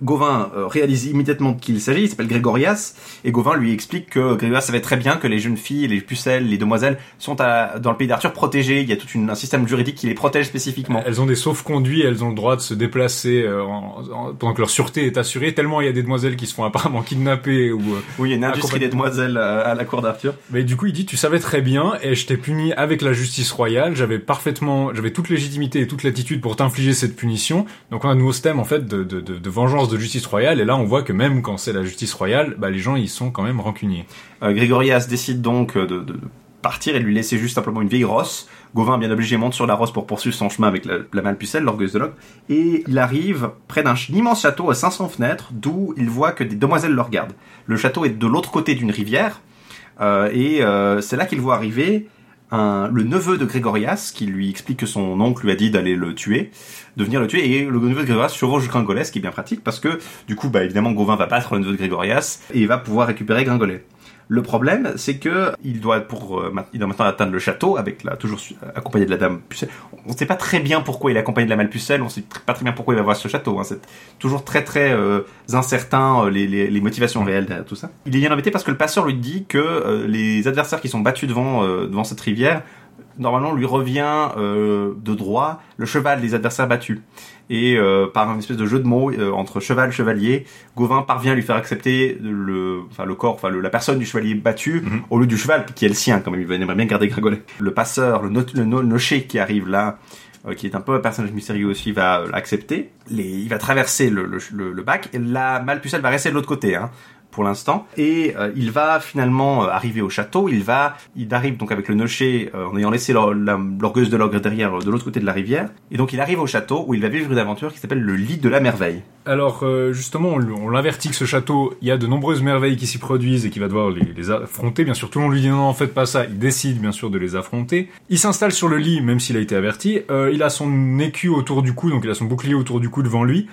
Gauvin euh, réalise immédiatement de qui il s'agit, il s'appelle Grégorias, et Gauvin lui explique que Grégorias savait très bien que les jeunes filles, les pucelles, les demoiselles sont à- dans le pays d'Arthur protégées, il y a tout une- un système juridique qui les protège spécifiquement. Elles ont des sauf-conduits, elles ont le droit de se déplacer euh, en- en- pendant que leur sûreté est assurée, tellement il y a des demoiselles qui se font apparemment kidnapper ou... euh, Oui, il y a une industrie des demoiselles euh, à la cour d'Arthur. Mais du coup, il dit, tu savais très bien, et je t'ai puni avec la justice royale, j'avais parfaitement, j'avais toute légitimité et toute latitude pour t'infliger cette punition. Donc on a un nouveau système, en fait, de, de, de, de vengeance de justice royale, et là on voit que même quand c'est la justice royale, bah, les gens, ils sont quand même rancuniers. Euh, Grégorias décide donc euh, de, partir et lui laisser juste simplement une vieille rosse. Gauvin, bien obligé, monte sur la rosse pour poursuivre son chemin avec la, la Malpucelle, l'orgueuse de l'ogre. Et il arrive près d'un immense château à 500 fenêtres, d'où il voit que des demoiselles le regardent. Le château est de l'autre côté d'une rivière, euh, et euh, c'est là qu'il voit arriver le neveu de Grégorias, qui lui explique que son oncle lui a dit d'aller le tuer, de venir le tuer, et le neveu de Grégorias chevauche Gringolet, ce qui est bien pratique, parce que, du coup, bah, évidemment, Gauvin va battre le neveu de Grégorias, et il va pouvoir récupérer Gringolet. Le problème, c'est que il doit pour euh, il doit maintenant atteindre le château avec la toujours accompagné de la dame pucelle. On ne sait pas très bien pourquoi il est accompagné de la malpucelle. On ne sait pas très bien pourquoi il va voir ce château. Hein. C'est toujours très très euh, incertain euh, les, les, motivations réelles derrière tout ça. Il est bien embêté parce que le passeur lui dit que les adversaires qui sont battus devant devant cette rivière normalement lui revient de droit le cheval des adversaires battus. Et euh, par un espèce de jeu de mots euh, entre cheval et chevalier, Gauvin parvient à lui faire accepter le, enfin, le corps, enfin le- la personne du chevalier battu au lieu du cheval qui est le sien quand même. Il aimerait bien garder Gringolet. Le passeur, le, no le no- nocher qui arrive là, euh, qui est un peu un personnage mystérieux aussi, va l'accepter. Les- Il va traverser le, le, le- le bac et la Malpucelle va rester de l'autre côté. Hein pour l'instant et euh, il va finalement euh, arriver au château il va il arrive donc avec le nocher euh, en ayant laissé l'or- la- l'orgueuse de l'ogre derrière de l'autre côté de la rivière et donc il arrive au château où il va vivre une aventure qui s'appelle le lit de la merveille Alors justement, on, l'avertit que ce château, il y a de nombreuses merveilles qui s'y produisent et qu'il va devoir les, affronter. Bien sûr, tout le monde lui dit non, faites pas ça. Il décide bien sûr de les affronter. Il s'installe sur le lit, même s'il a été averti. Il a son écu autour du cou, donc il a son bouclier autour du cou devant lui.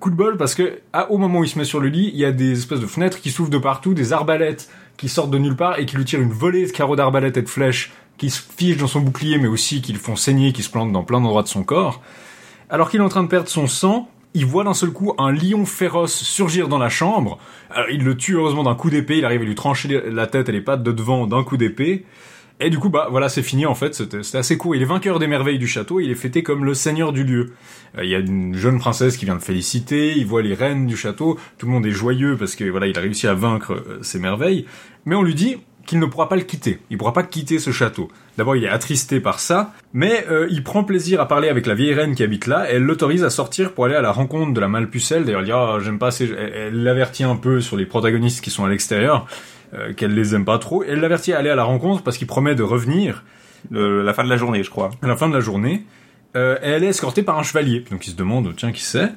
Coup de bol parce que au moment où il se met sur le lit, il y a des espèces de qui s'ouvrent de partout, des arbalètes qui sortent de nulle part et qui lui tirent une volée de carreaux d'arbalètes et de flèches qui se figent dans son bouclier, mais aussi qui le font saigner, qui se plantent dans plein d'endroits de son corps. Alors qu'il est en train de perdre son sang, il voit d'un seul coup un lion féroce surgir dans la chambre. Alors, il le tue heureusement d'un coup d'épée, il arrive à lui trancher la tête et les pattes de devant d'un coup d'épée. Et du coup, bah voilà, c'est fini en fait, c'était assez court. Il est vainqueur des merveilles du château, il est fêté comme le seigneur du lieu. Euh, Il y a une jeune princesse qui vient de féliciter, il voit les reines du château, tout le monde est joyeux parce que voilà, il a réussi à vaincre euh, ses merveilles. Mais on lui dit qu'il ne pourra pas le quitter. Il pourra pas quitter ce château. D'abord, il est attristé par ça, mais euh, il prend plaisir à parler avec la vieille reine qui habite là. Et elle l'autorise à sortir pour aller à la rencontre de la Malpucelle. D'ailleurs, elle dit ah j'aime pas. Ces... Elle l'avertit un peu sur les protagonistes qui sont à l'extérieur, euh, qu'elle les aime pas trop. Et elle l'avertit à aller à la rencontre parce qu'il promet de revenir Le- la fin de la journée je crois à la fin de la journée. Euh, et elle est escortée par un chevalier. Donc il se demande, tiens, qui c'est?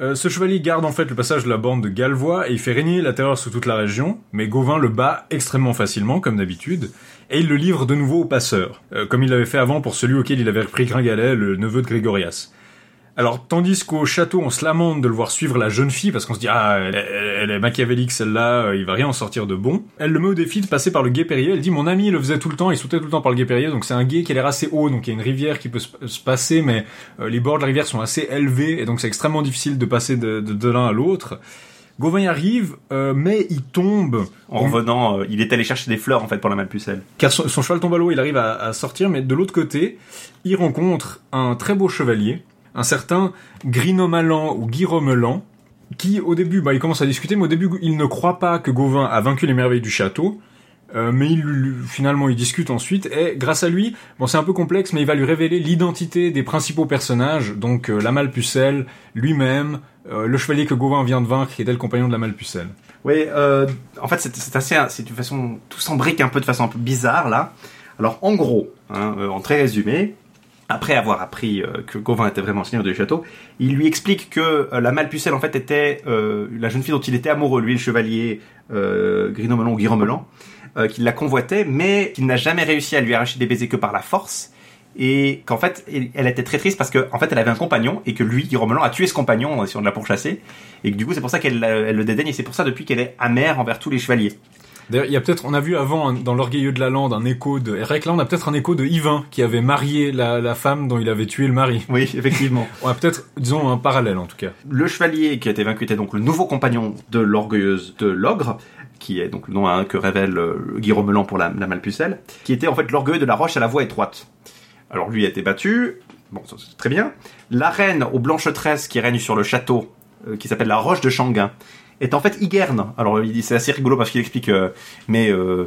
Euh, Ce chevalier garde en fait le passage de la bande de Galvois et il fait régner la terreur sous toute la région, mais Gauvin le bat extrêmement facilement, comme d'habitude, et il le livre de nouveau au passeur, euh, comme il l'avait fait avant pour celui auquel il avait repris Gringalet, le neveu de Grégorias. Alors, tandis qu'au château, on se lamente de le voir suivre la jeune fille, parce qu'on se dit, ah, elle, est- elle est machiavélique celle-là, euh, il va rien en sortir de bon. Elle le met au défi de passer par le gué Périer. Elle dit, mon ami le faisait tout le temps, il sautait tout le temps par le gué Périer, donc c'est un gué qui a l'air assez haut, donc il y a une rivière qui peut se, se passer, mais euh, les bords de la rivière sont assez élevés, et donc c'est extrêmement difficile de passer de, de, de l'un à l'autre. Gauvin y arrive, euh, mais il tombe. en revenant euh, il est allé chercher des fleurs en fait pour la Malpucelle Car son, son cheval tombe à l'eau, il arrive à, à sortir, mais de l'autre côté, il rencontre un très beau chevalier, un certain Grinomalan ou Guiromelan, qui au début, bah, il commence à discuter, mais au début, il ne croit pas que Gauvin a vaincu les merveilles du château. Euh, mais finalement, il discute ensuite, et grâce à lui, bon, c'est un peu complexe, mais il va lui révéler l'identité des principaux personnages, donc euh, la Malpucelle, lui-même, euh, le chevalier que Gauvin vient de vaincre, qui était le compagnon de la Malpucelle. Oui, en fait, c'est assez, c'est une façon, tout s'embrique un peu de façon un peu bizarre là. Alors, en gros, hein, en très résumé, après avoir appris euh, que Gauvin était vraiment seigneur du château, il lui explique que euh, la Malpucelle en fait était euh, la jeune fille dont il était amoureux, lui le chevalier euh, Grinomelon ou Guiromelan, euh, qu'il la convoitait, mais qu'il n'a jamais réussi à lui arracher des baisers que par la force. Et qu'en fait, elle était très triste parce que en fait, elle avait un compagnon et que lui, Guiromelan, a tué ce compagnon en essayant de la pourchasser. Et que du coup, c'est pour ça qu'elle elle le dédaigne et c'est pour ça depuis qu'elle est amère envers tous les chevaliers. D'ailleurs, il y a peut-être, on a vu avant dans l'orgueilleux de la lande un écho de, et là on a peut-être un écho de Yvain qui avait marié la, la femme dont il avait tué le mari. Oui, effectivement. On a peut-être, disons, un parallèle en tout cas. Le chevalier qui a été vaincu était donc le nouveau compagnon de l'orgueilleuse de l'ogre, qui est donc le nom hein, que révèle euh, Guy Romelan pour la, la Malpucelle, qui était en fait l'orgueilleux de la roche à la voix étroite. Alors lui a été battu, bon, ça, c'est très bien. La reine aux blanches tresses qui règne sur le château, euh, qui s'appelle la roche de Changuin, est en fait Igerne. Alors c'est assez rigolo parce qu'il explique, euh, mais euh,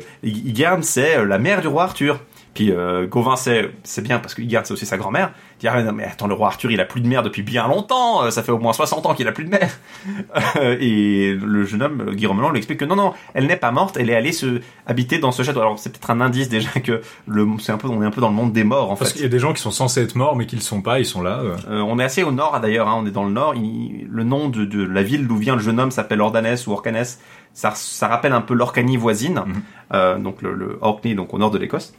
c'est euh, la mère du roi Arthur. Puis euh, Gauvin c'est c'est bien parce que Igerne c'est aussi sa grand-mère. Dit ah, non, mais attends le roi Arthur il a plus de mère depuis bien longtemps. euh, Ça fait au moins 60 ans qu'il a plus de mère. Et le jeune homme euh, Guy Romelan lui explique que non non elle n'est pas morte, elle est allée se habiter dans ce château. Alors c'est peut-être un indice déjà que le c'est un peu on est un peu dans le monde des morts en Parce fait. qu'il y a des gens qui sont censés être morts mais qui le sont pas, ils sont là. euh. Euh, on est assez au nord d'ailleurs, hein, on est dans le nord. Il- le nom de, de la ville d'où vient le jeune homme s'appelle Ordanès ou Orcanès. Ça, ça rappelle un peu l'Orcanie voisine, euh, donc le, le Orkney, donc au nord de l'Écosse.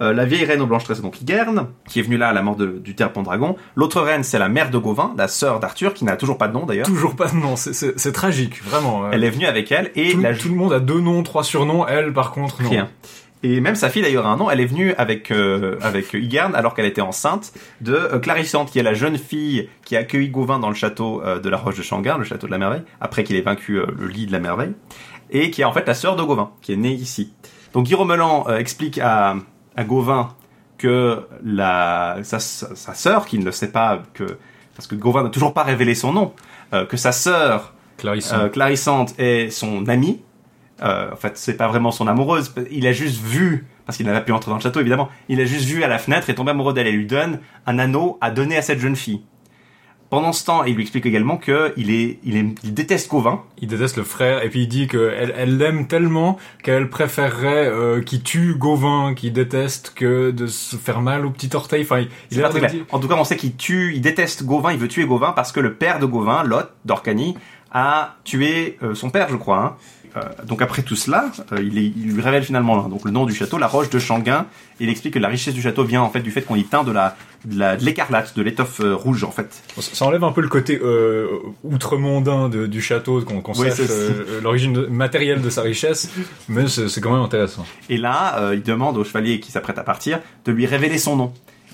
Euh, la vieille reine aux blanches tresses, donc Igerne, qui est venue là à la mort de- du terre Pendragon. L'autre reine, c'est la mère de Gauvin, la sœur d'Arthur, qui n'a toujours pas de nom d'ailleurs. Toujours pas de nom, c'est- tragique, vraiment. euh. Elle est venue avec elle et tout, la tout le monde a deux noms, trois surnoms, elle par contre non. Rien. Et même sa fille d'ailleurs a un nom. Elle est venue avec euh, avec Igerne alors qu'elle était enceinte de euh, Clarissante, qui est la jeune fille qui a accueilli Gauvin dans le château euh, de la Roche de Changuin, le château de la Merveille, après qu'il ait vaincu euh, le lit de la Merveille, et qui est en fait la sœur de Gauvin, qui est née ici. Donc Guy Romelan explique à, à Gauvin que la sa, sa, sœur, qui ne le sait pas, que parce que Gauvin n'a toujours pas révélé son nom, que sa sœur Clarissante. Clarissante est son amie. Euh, en fait, c'est pas vraiment son amoureuse. Il a juste vu, parce qu'il n'avait pu entrer dans le château évidemment, il a juste vu à la fenêtre et tombé amoureux d'elle et lui donne un anneau à donner à cette jeune fille. Pendant ce temps, il lui explique également que il est, il est, il déteste Gauvin. Il déteste le frère et puis il dit qu'elle elle l'aime tellement qu'elle préférerait euh, qu'il tue Gauvin, qu'il déteste que de se faire mal au petit orteil. Enfin, il, a très clair. En tout cas, on sait qu'il tue, il déteste Gauvin, il veut tuer Gauvin parce que le père de Gauvin, Lot d'Orcanie, a tué euh, son père, je crois. hein. Euh, donc après tout cela, euh, il, est- il lui révèle finalement donc le nom du château, la roche de Changuin. Et il explique que la richesse du château vient en fait du fait qu'on y teint de la de la- de l'écarlate, de l'étoffe euh, rouge en fait. Ça enlève un peu le côté euh, outremondain du château, qu'on sache euh, l'origine matérielle de sa richesse, mais c'est c'est quand même intéressant. Et là, euh, il demande au chevalier qui s'apprête à partir de lui révéler son nom.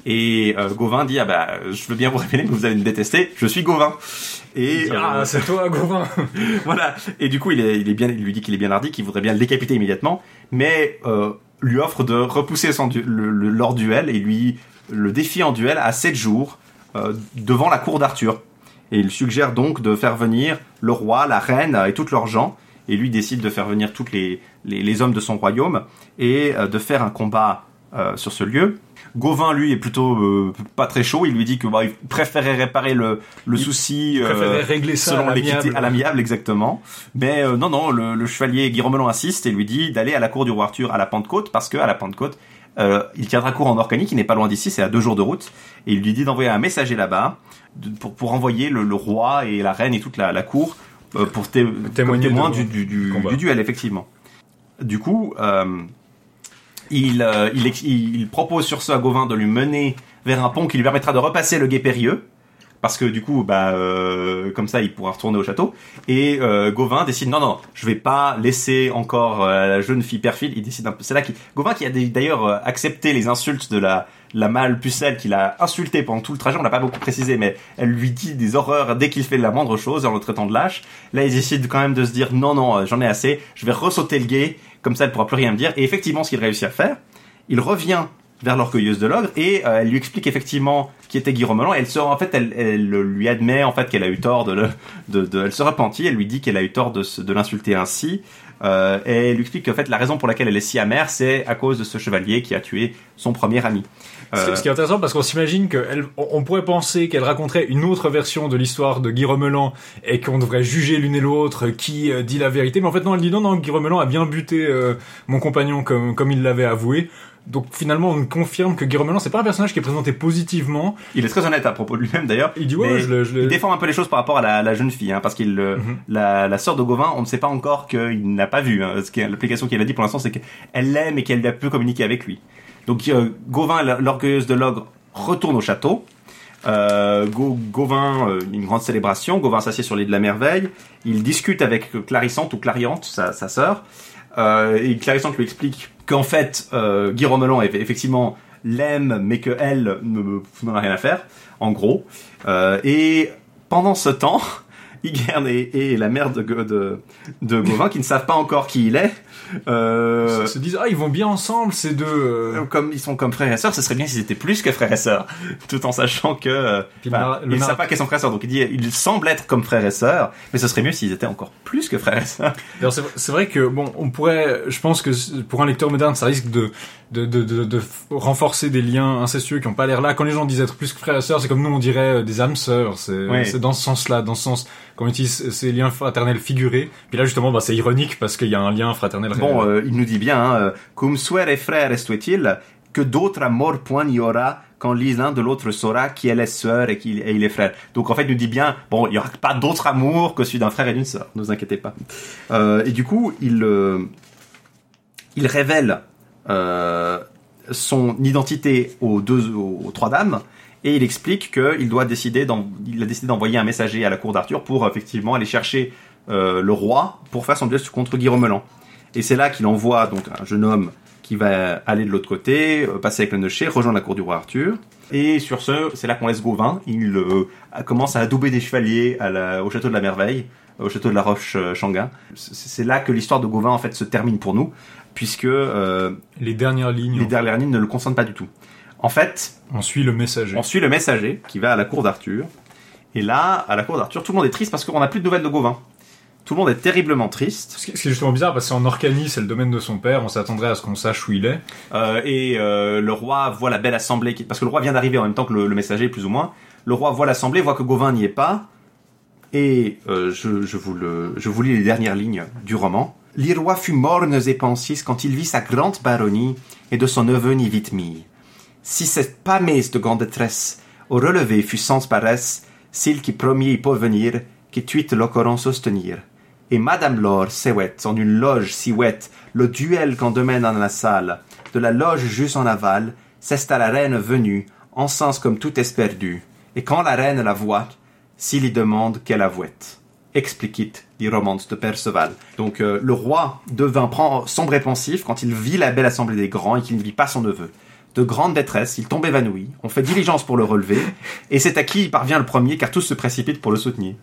Et euh, Gauvin dit ah bah je veux bien vous révéler mais vous allez me détester, je suis Gauvin. Et Ah, euh, c'est toi, Gauvin voilà. Et du coup, il, est, il, est bien, il lui dit qu'il est bien hardi, qu'il voudrait bien le décapiter immédiatement, mais euh, lui offre de repousser son du- le, le- leur duel et lui le défie en duel à 7 jours euh, devant la cour d'Arthur. Et il suggère donc de faire venir le roi, la reine et toutes leurs gens. Et lui décide de faire venir tous les, les, les hommes de son royaume et euh, de faire un combat euh, sur ce lieu. Gauvin, lui, est plutôt euh, pas très chaud. Il lui dit que bah, il préférait réparer le, le Il souci euh, préférait régler ça selon l'équité à l'amiable, exactement. Mais euh, non, non, le, le chevalier Guy Romelon insiste et lui dit d'aller à la cour du roi Arthur à la Pentecôte parce que à la Pentecôte, euh, il tiendra cours en Orcanie, qui n'est pas loin d'ici, c'est à deux jours de route. Et il lui dit d'envoyer un messager là-bas pour, pour envoyer le, le roi et la reine et toute la, la cour euh, pour té- Témoigner témoin du, du, du, combat. du duel, effectivement. Du coup, euh, il, euh, il, il propose sur ce à Gauvin de lui mener vers un pont qui lui permettra de repasser le gué périlleux. Parce que du coup, bah, euh, comme ça, il pourra retourner au château. Et euh, Gauvin décide non, non, je vais pas laisser encore euh, la jeune fille perfide. Il décide. C'est là qu'il Gauvin qui a d'ailleurs euh, accepté les insultes de la la mâle pucelle qu'il a insulté pendant tout le trajet. On l'a pas beaucoup précisé, mais elle lui dit des horreurs dès qu'il fait la moindre chose en le traitant de lâche. Là, il décide quand même de se dire non, non, euh, j'en ai assez. Je vais ressauter le guet. Comme ça, elle pourra plus rien me dire. Et effectivement, ce qu'il réussit à faire, il revient vers l'orgueilleuse de l'ogre et euh, elle lui explique effectivement qui était Guy Romelan. Elle se, en fait, elle, elle lui admet en fait qu'elle a eu tort de le, de, de- elle se repentit. Elle lui dit qu'elle a eu tort de, de l'insulter ainsi. Euh, et elle lui explique qu'en fait la raison pour laquelle elle est si amère, c'est à cause de ce chevalier qui a tué son premier ami. Ce ce qui est intéressant parce qu'on s'imagine qu'on on pourrait penser qu'elle raconterait une autre version de l'histoire de Guy Romelan et qu'on devrait juger l'une et l'autre qui euh, dit la vérité. Mais en fait non, elle dit non, non, Guy Romelan a bien buté euh, mon compagnon comme, comme il l'avait avoué. Donc finalement on confirme que Guy Romelan c'est pas un personnage qui est présenté positivement. Il est très honnête à propos de lui-même d'ailleurs. Il dit ouais, je le- je le- il défend un peu les choses par rapport à la, la jeune fille, hein, parce qu'il euh, Mhm. la, la sœur de Gauvin, on ne sait pas encore qu'il n'a pas vu. Hein, ce qui est- l'application qu'il a dit pour l'instant, c'est qu'elle l'aime et qu'elle a pu communiquer avec lui. Donc Gauvin, l'orgueilleuse de l'ogre, retourne au château. Euh, Gau- Gauvin, euh, une grande célébration. Gauvin s'assied sur l'île de la merveille. Il discute avec Clarissante ou Clariante, sa, sœur. Euh, et Clarisante lui explique qu'en fait, euh, Guy Romelan effectivement l'aime, mais que elle ne n'en a rien à faire, en gros. Euh, et pendant ce temps, Igern et, et la mère de, de, de Gauvin, qui ne savent pas encore qui il est, euh, Se, se disent ah ils vont bien ensemble ces deux. euh. comme ils sont comme frères et sœurs, ce serait bien s'ils étaient plus que frères et sœurs, tout en sachant que euh, ils ne savent pas qu'ils sont frères et sœurs. Donc il dit, ils semblent être comme frères et sœurs, mais ce serait mieux s'ils étaient encore plus que frères et sœurs. C'est vrai que bon, on pourrait, je pense que pour un lecteur moderne, ça risque de de, de, de, de f- renforcer des liens incestueux qui ont pas l'air là. Quand les gens disent être plus que frères et sœurs, c'est comme nous on dirait euh, des âmes sœurs. C'est dans ce sens-là, dans ce sens qu'on utilise ces liens fraternels figurés. Puis là justement, bah, c'est ironique parce qu'il y a un lien fraternel. Bon, euh, il nous dit bien, hein, euh, cum suere frère est-il, que d'autres amours point il y aura quand l'un de l'autre saura qui elle est sœur et qui il est frère. Donc en fait, il nous dit bien, bon, il y aura pas d'autre amour que celui d'un frère et d'une sœur. Ne vous inquiétez pas. Euh, et du coup, il euh, il révèle euh, son identité aux deux, aux trois dames. Et il explique qu'il doit décider, il a décidé d'envoyer un messager à la cour d'Arthur pour effectivement aller chercher le roi pour faire son duel contre Guy Romelan. Et c'est là qu'il envoie donc un jeune homme qui va aller de l'autre côté, euh, passer avec le nocher, rejoindre la cour du roi Arthur. Et sur ce, c'est là qu'on laisse Gauvin. Il euh, commence à adouber des chevaliers à la- au château de la Merveille, au château de la Roche euh, Changuin. C'est c'est là que l'histoire de Gauvin en fait se termine pour nous, puisque euh, les dernières lignes, les dernières lignes ne le concernent pas du tout. En fait, on suit le messager. on suit le messager qui va à la cour d'Arthur. Et là, à la cour d'Arthur, tout le monde est triste parce qu'on n'a plus de nouvelles de Gauvin. Tout le monde est terriblement triste. Ce qui est justement bizarre parce que c'est en Orcanie, c'est le domaine de son père. On s'attendrait à ce qu'on sache où il est. Euh, et euh, le roi voit la belle assemblée, qui... parce que le roi vient d'arriver en même temps que le, le messager, plus ou moins. Le roi voit l'assemblée, voit que Gauvin n'y est pas, et euh, je, je, vous le, je vous lis les dernières lignes du roman. L'Irois fut morne et pensis quand il vit sa grande baronnie et de son neveu n'y vit mille. Si cette pas messe de grande détresse au relevé fut sans paresse, s'il qui premier y peut venir, qui tuite l'occurrence sostenir. Et Madame Laure s'éouette en une loge si ouette, le duel qu'en domaine dans la salle, de la loge juste en aval, c'est à la reine venue, en comme tout est perdu. Et quand la reine la voit, s'il y demande qu'elle avouette. Expliquit dit romance de Perceval. Donc euh, le roi devint sombre et pensif quand il vit la belle assemblée des grands et qu'il ne vit pas son neveu. De grande détresse, il tombe évanoui, on fait diligence pour le relever, et c'est à qui il parvient le premier car tous se précipitent pour le soutenir.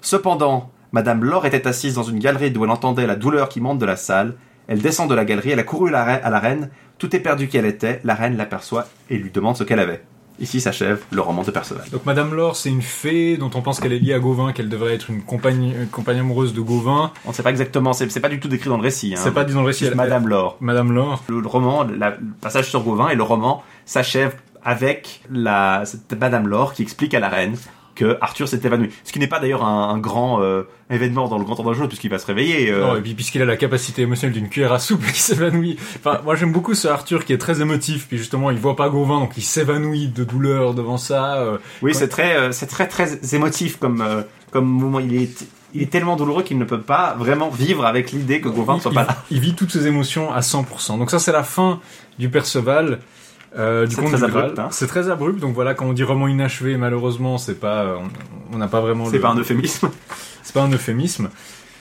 Cependant, Madame Laure était assise dans une galerie d'où elle entendait la douleur qui monte de la salle. Elle descend de la galerie, elle a couru à la reine, tout est perdu qu'elle était, la reine l'aperçoit et lui demande ce qu'elle avait. Ici s'achève le roman de Perceval. Donc Madame Laure, c'est une fée dont on pense qu'elle est liée à Gauvin, qu'elle devrait être une compagne, une compagne amoureuse de Gauvin. On ne sait pas exactement, c'est c'est pas du tout décrit dans le récit. Hein. C'est pas dit dans le récit. Elle- Madame Laure. Madame Laure. Le, le roman, la- le passage sur Gauvin et le roman s'achève avec la, cette Madame Laure qui explique à la reine que Arthur s'est évanoui. Ce qui n'est pas d'ailleurs un, un grand euh, événement dans le grand ordre de jeu puisqu'il va se réveiller. euh, Non, et puis puisqu'il a la capacité émotionnelle d'une cuillère à soupe qui s'évanouit. Enfin, moi j'aime beaucoup ce Arthur qui est très émotif, puis justement il voit pas Gauvin, donc il s'évanouit de douleur devant ça. euh, Oui, quand- c'est très, euh, c'est très, très émotif comme, euh, comme moment. Il est, il est tellement douloureux qu'il ne peut pas vraiment vivre avec l'idée que Gauvin ne soit il, pas là. il vit toutes ses émotions à 100%. Donc ça c'est la fin du Perceval. Euh, du C'est très abrupt, hein. C'est très abrupt, donc voilà, quand on dit roman inachevé, malheureusement, c'est pas, euh, on- n'a pas vraiment. C'est le- pas un euphémisme. C'est pas un euphémisme.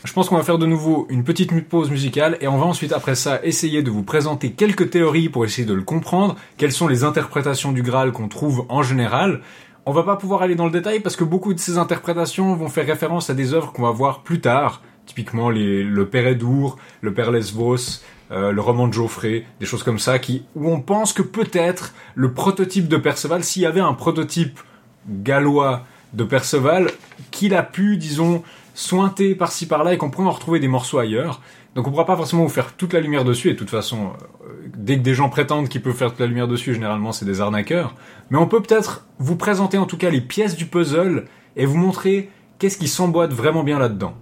Je pense qu'on va faire de nouveau une petite pause musicale et on va ensuite après ça essayer de vous présenter quelques théories pour essayer de le comprendre, quelles sont les interprétations du Graal qu'on trouve en général? On va pas pouvoir aller dans le détail parce que beaucoup de ces interprétations vont faire référence à des œuvres qu'on va voir plus tard, typiquement les, le Père Edour, le Père Lesvos, euh, le roman de Geoffrey, des choses comme ça, qui, où on pense que peut-être le prototype de Perceval, s'il y avait un prototype gallois de Perceval, qu'il a pu, disons, sointer par-ci par-là et qu'on pourrait en retrouver des morceaux ailleurs. Donc on pourra pas forcément vous faire toute la lumière dessus, et de toute façon, euh, dès que des gens prétendent qu'ils peuvent faire toute la lumière dessus, généralement c'est des arnaqueurs. Mais on peut peut-être vous présenter en tout cas les pièces du puzzle et vous montrer qu'est-ce qui s'emboîte vraiment bien là-dedans.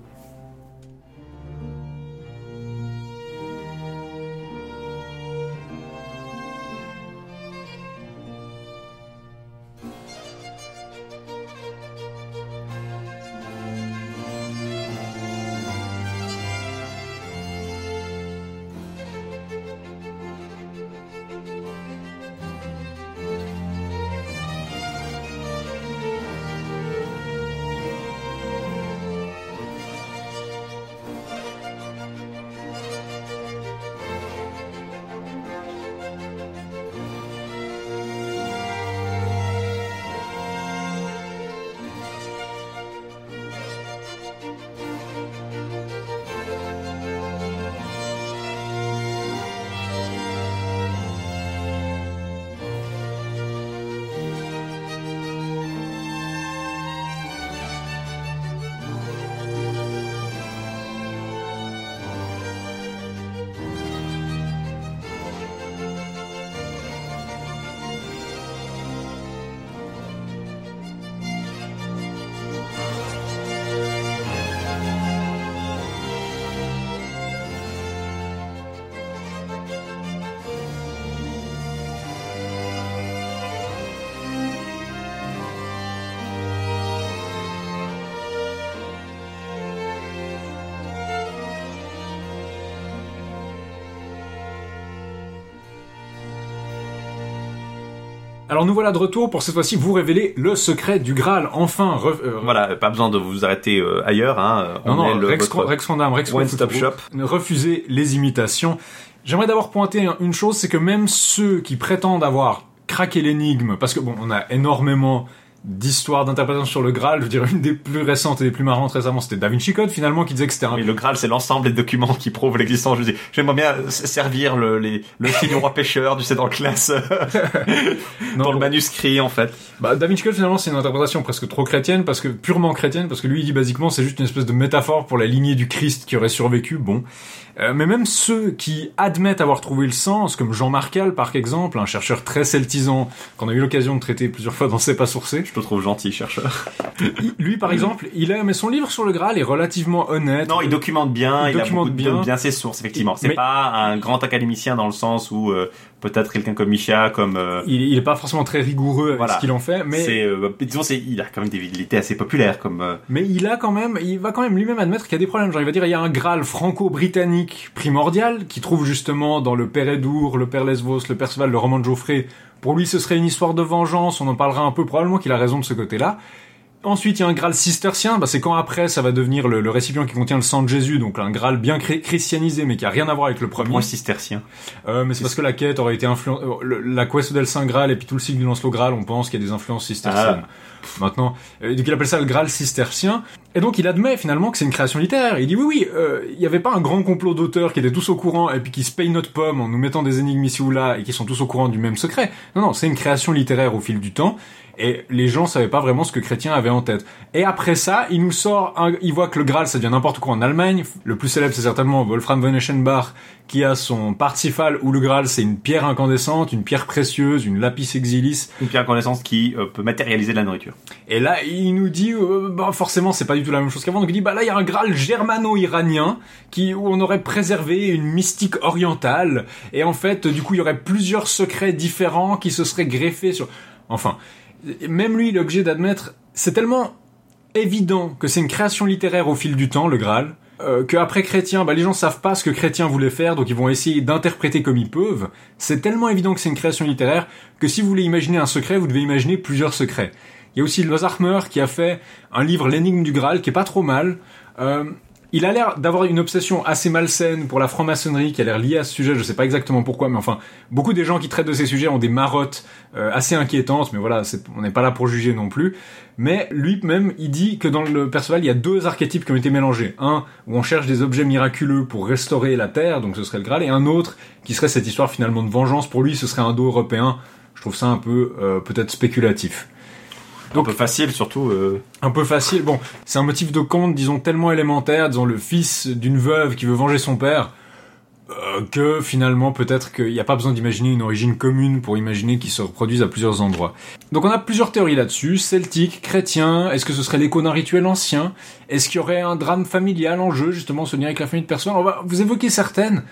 Alors nous voilà de retour pour cette fois-ci vous révéler le secret du Graal. Enfin, re- euh, Voilà, pas besoin de vous arrêter euh, ailleurs. Hein. Non, On non, est le- Rex, votre Rex Random, Rex One Stop Shop. Refusez les imitations. J'aimerais d'abord pointer un- une chose, c'est que même ceux qui prétendent avoir craqué l'énigme, parce que bon, on a énormément d'histoires d'interprétation sur le Graal, je veux dire, une des plus récentes et des plus marrantes récemment, c'était Da Vinci Code finalement, qui disait que c'était un... Mais le Graal, c'est l'ensemble des documents qui prouvent l'existence. Je dis, j'aimerais bien servir le, les, le fil du roi pêcheur, tu sais, dans le classe, dans le manuscrit, en fait. Bah, Da Vinci Code finalement c'est une interprétation presque trop chrétienne, parce que purement chrétienne, parce que lui il dit basiquement c'est juste une espèce de métaphore pour la lignée du Christ qui aurait survécu, bon. Euh, mais même ceux qui admettent avoir trouvé le sens, comme Jean Marcal par exemple, un chercheur très celtisant qu'on a eu l'occasion de traiter plusieurs fois dans C'est pas sourcé. Je te trouve gentil, chercheur. Lui par exemple, il a, mais son livre sur le Graal est relativement honnête. Non, il documente bien, Il il, documente a beaucoup de- bien. bien. ses sources, effectivement. C'est Mais- pas un grand académicien dans le sens où euh, peut-être quelqu'un comme Micha, comme euh, Il, il est pas forcément très rigoureux avec Voilà. ce qu'il en fait, mais c'est, euh, disons, c'est, il a quand même des vidélités assez populaires, comme euh, Mais il a quand même, il va quand même lui-même admettre qu'il y a des problèmes. Genre, il va dire, il y a un Graal franco-britannique primordial qui trouve justement dans le Père Edour, le Père Lesvos, le Perceval, le roman de Geoffrey. Pour lui, ce serait une histoire de vengeance. On en parlera un peu. Probablement qu'il a raison de ce côté-là. Ensuite, il y a un Graal cistercien. Bah, c'est quand après, ça va devenir le, le récipient qui contient le sang de Jésus. Donc, un Graal bien christianisé, mais qui a rien à voir avec le premier. point cistercien. Euh, mais c'est parce que la quête aurait été influencée, la quest del Saint Graal et puis tout le cycle du Lancelot Graal, on pense qu'il y a des influences cisterciennes. Maintenant, euh, donc il appelle ça le Graal cistercien. Et donc il admet finalement que c'est une création littéraire. Il dit oui, oui, euh, il n'y avait pas un grand complot d'auteurs qui étaient tous au courant et puis qui se payent notre pomme en nous mettant des énigmes ici ou là et qui sont tous au courant du même secret. Non, non, c'est une création littéraire au fil du temps. Et les gens savaient pas vraiment ce que Chrétien avait en tête. Et après ça, il nous sort, un, il voit que le Graal, ça devient n'importe quoi en Allemagne. Le plus célèbre, c'est certainement Wolfram von Eschenbach, qui a son Parsifal, où le Graal, c'est une pierre incandescente, une pierre précieuse, une lapis exilis. Une pierre connaissance qui euh, peut matérialiser de la nourriture. Et là, il nous dit, euh, bah, forcément, c'est pas du tout la même chose qu'avant. Donc il dit, bah là, il y a un Graal germano-iranien, qui, où on aurait préservé une mystique orientale. Et en fait, du coup, il y aurait plusieurs secrets différents qui se seraient greffés sur... Enfin, même lui, il est obligé d'admettre, c'est tellement évident que c'est une création littéraire au fil du temps, le Graal, euh, que après Chrétien, bah, les gens savent pas ce que Chrétien voulait faire, donc ils vont essayer d'interpréter comme ils peuvent. C'est tellement évident que c'est une création littéraire que si vous voulez imaginer un secret, vous devez imaginer plusieurs secrets. Il y a aussi Lozarmer qui a fait un livre L'énigme du Graal qui est pas trop mal. Euh, il a l'air d'avoir une obsession assez malsaine pour la franc-maçonnerie qui a l'air liée à ce sujet, je sais pas exactement pourquoi, mais enfin, beaucoup des gens qui traitent de ces sujets ont des marottes euh, assez inquiétantes, mais voilà, on n'est pas là pour juger non plus. Mais lui-même, il dit que dans le Perceval, il y a deux archétypes qui ont été mélangés. Un où on cherche des objets miraculeux pour restaurer la Terre, donc ce serait le Graal, et un autre qui serait cette histoire finalement de vengeance. Pour lui, ce serait un dos européen. Je trouve ça un peu euh, peut-être spéculatif. Donc, un peu facile, surtout. euh, Un peu facile. Bon, c'est un motif de conte, disons, tellement élémentaire, disons, le fils d'une veuve qui veut venger son père, euh, que finalement, peut-être qu'il n'y a pas besoin d'imaginer une origine commune pour imaginer qu'ils se reproduisent à plusieurs endroits. Donc on a plusieurs théories là-dessus, celtique, chrétien, est-ce que ce serait l'écho d'un rituel ancien? Est-ce qu'il y aurait un drame familial en jeu, justement, ce lien avec la famille de personnes? On va vous évoquer certaines.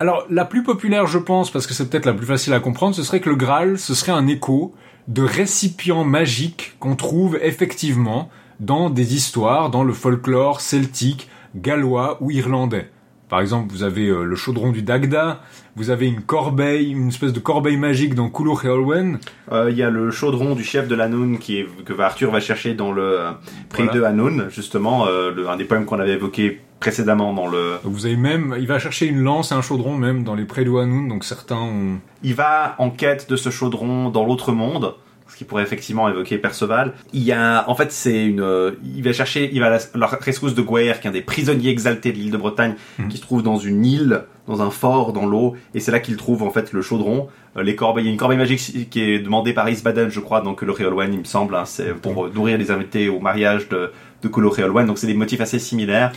Alors, la plus populaire, je pense, parce que c'est peut-être la plus facile à comprendre, ce serait que le Graal, ce serait un écho de récipients magiques qu'on trouve effectivement dans des histoires, dans le folklore celtique, gallois ou irlandais. Par exemple, vous avez euh, le chaudron du Dagda, vous avez une corbeille, une espèce de corbeille magique dans Culhwch et Olwen. euh, Il y a le chaudron du chef de l'Anoun qui est, que Arthur va chercher dans le euh, prix Voilà. de Hanoun, justement, euh, le- un des poèmes qu'on avait évoqué précédemment dans le. Vous avez même, il va chercher une lance et un chaudron même dans les prés de Hanoun, donc certains ont... Il va en quête de ce chaudron dans l'autre monde, qui pourrait effectivement évoquer Perceval. Il y a, en fait, c'est une, euh, il va chercher, il va à la, la rescousse de Guer, qui est un des prisonniers exaltés de l'île de Bretagne, Mhm. qui se trouve dans une île, dans un fort, dans l'eau, et c'est là qu'il trouve en fait le chaudron. Euh, les corbeilles, il y a une corbeille magique qui est demandée par Isbaden, je crois, donc le Réolwen, il me semble, hein, c'est pour euh, nourrir les invités au mariage de, de Colo Réolwen, donc c'est des motifs assez similaires.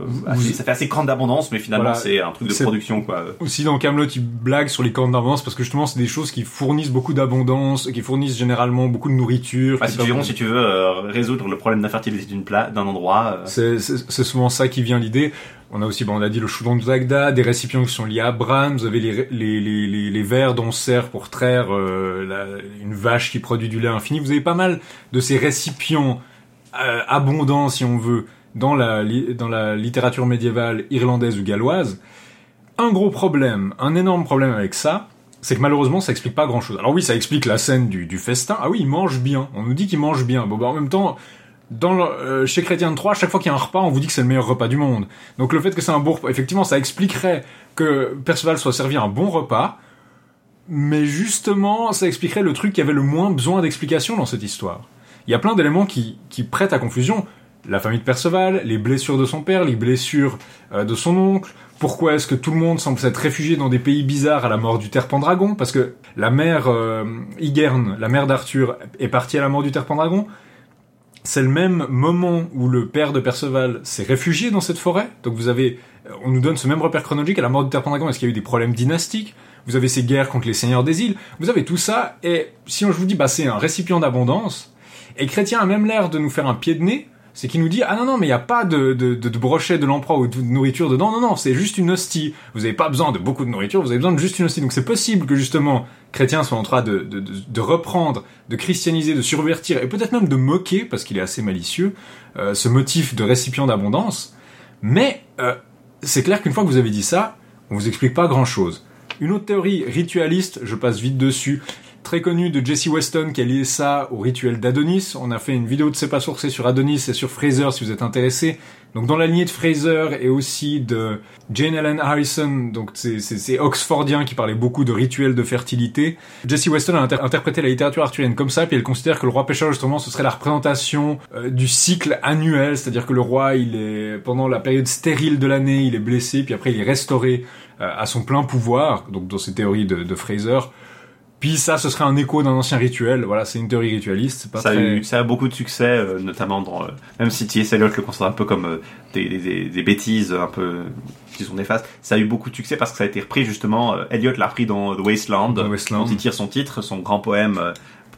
Euh, assez- ça fait assez grande abondance, mais finalement Voilà. c'est un truc de production, quoi. Aussi dans Camelot, ils blaguent sur les cornes d'abondance parce que justement c'est des choses qui fournissent beaucoup d'abondance, qui fournissent généralement beaucoup de nourriture. Ah, qui si tu veux, si tu veux euh, résoudre le problème d'infertilité d'une pla- d'un endroit, euh, C'est c'est- c'est souvent ça qui vient l'idée. On a aussi, bon, on a dit le chaudron de Dagda, des récipients qui sont liés à Bran. Vous avez les, les, les, les, les verres dont on se sert pour traire euh, la- une vache qui produit du lait infini. Vous avez pas mal de ces récipients euh, abondants, si on veut, dans la, littérature médiévale irlandaise ou galloise. Un gros problème, un énorme problème avec ça, c'est que malheureusement ça explique pas grand chose. Alors oui, ça explique la scène du, festin. Ah oui, il mange bien. On nous dit qu'il mange bien. Bon, bah, en même temps, euh, chez Chrétien de 3, à chaque fois qu'il y a un repas, on vous dit que c'est le meilleur repas du monde. Donc le fait que c'est un bon repas, effectivement, ça expliquerait que Perceval soit servi un bon repas, mais justement, ça expliquerait le truc qui avait le moins besoin d'explication dans cette histoire. Il y a plein d'éléments qui prêtent à confusion. La famille de Perceval, les blessures de son père, les blessures euh, de son oncle. Pourquoi est-ce que tout le monde semble s'être réfugié dans des pays bizarres à la mort du Terre Pendragon Parce que la mère euh, Igerne, la mère d'Arthur, est partie à la mort du Terre Pendragon c'est le même moment où le père de Perceval s'est réfugié dans cette forêt. Donc vous avez, on nous donne ce même repère chronologique à la mort du Terre Pendragon. Est-ce qu'il y a eu des problèmes dynastiques? Vous avez ces guerres contre les seigneurs des îles. Vous avez tout ça. Et si on, je vous dis, bah c'est un récipient d'abondance. Et Chrétien a même l'air de nous faire un pied de nez. C'est qu'il nous dit ah non non mais il n'y a pas de, de, de, de brochet de l'emperoi ou de nourriture dedans. Non non c'est juste une hostie. Vous n'avez pas besoin de beaucoup de nourriture vous avez besoin de juste une hostie. Donc c'est possible que justement Chrétien soit en train de, de, de, de reprendre de christianiser de survertir et peut-être même de moquer parce qu'il est assez malicieux euh, ce motif de récipient d'abondance. Mais euh, c'est clair qu'une fois que vous avez dit ça on vous explique pas grand chose une autre théorie ritualiste je passe vite dessus très connu de Jesse Weston qui a lié ça au rituel d'Adonis. On a fait une vidéo de C'est pas sur Adonis et sur Fraser si vous êtes intéressé. Donc dans la lignée de Fraser et aussi de Jane Ellen Harrison, donc c'est- Oxfordien qui parlait beaucoup de rituels de fertilité. Jesse Weston a inter- interprété la littérature arthurienne comme ça, puis elle considère que le roi pêcheur justement ce serait la représentation euh, du cycle annuel, c'est-à-dire que le roi il est pendant la période stérile de l'année il est blessé, puis après il est restauré euh, à son plein pouvoir, donc dans ces théories de, de Fraser. Puis ça, ce serait un écho d'un ancien rituel. Voilà, c'est une théorie ritualiste. Pas ça, a eu, ça a beaucoup de succès, euh, notamment dans. euh, même si T.S. Eliot le considère un peu comme euh, des, des, des- des bêtises un peu qui sont néfastes, ça a eu beaucoup de succès parce que ça a été repris justement. Eliot l'a repris dans The Wasteland, dont il tire son titre, son grand poème euh,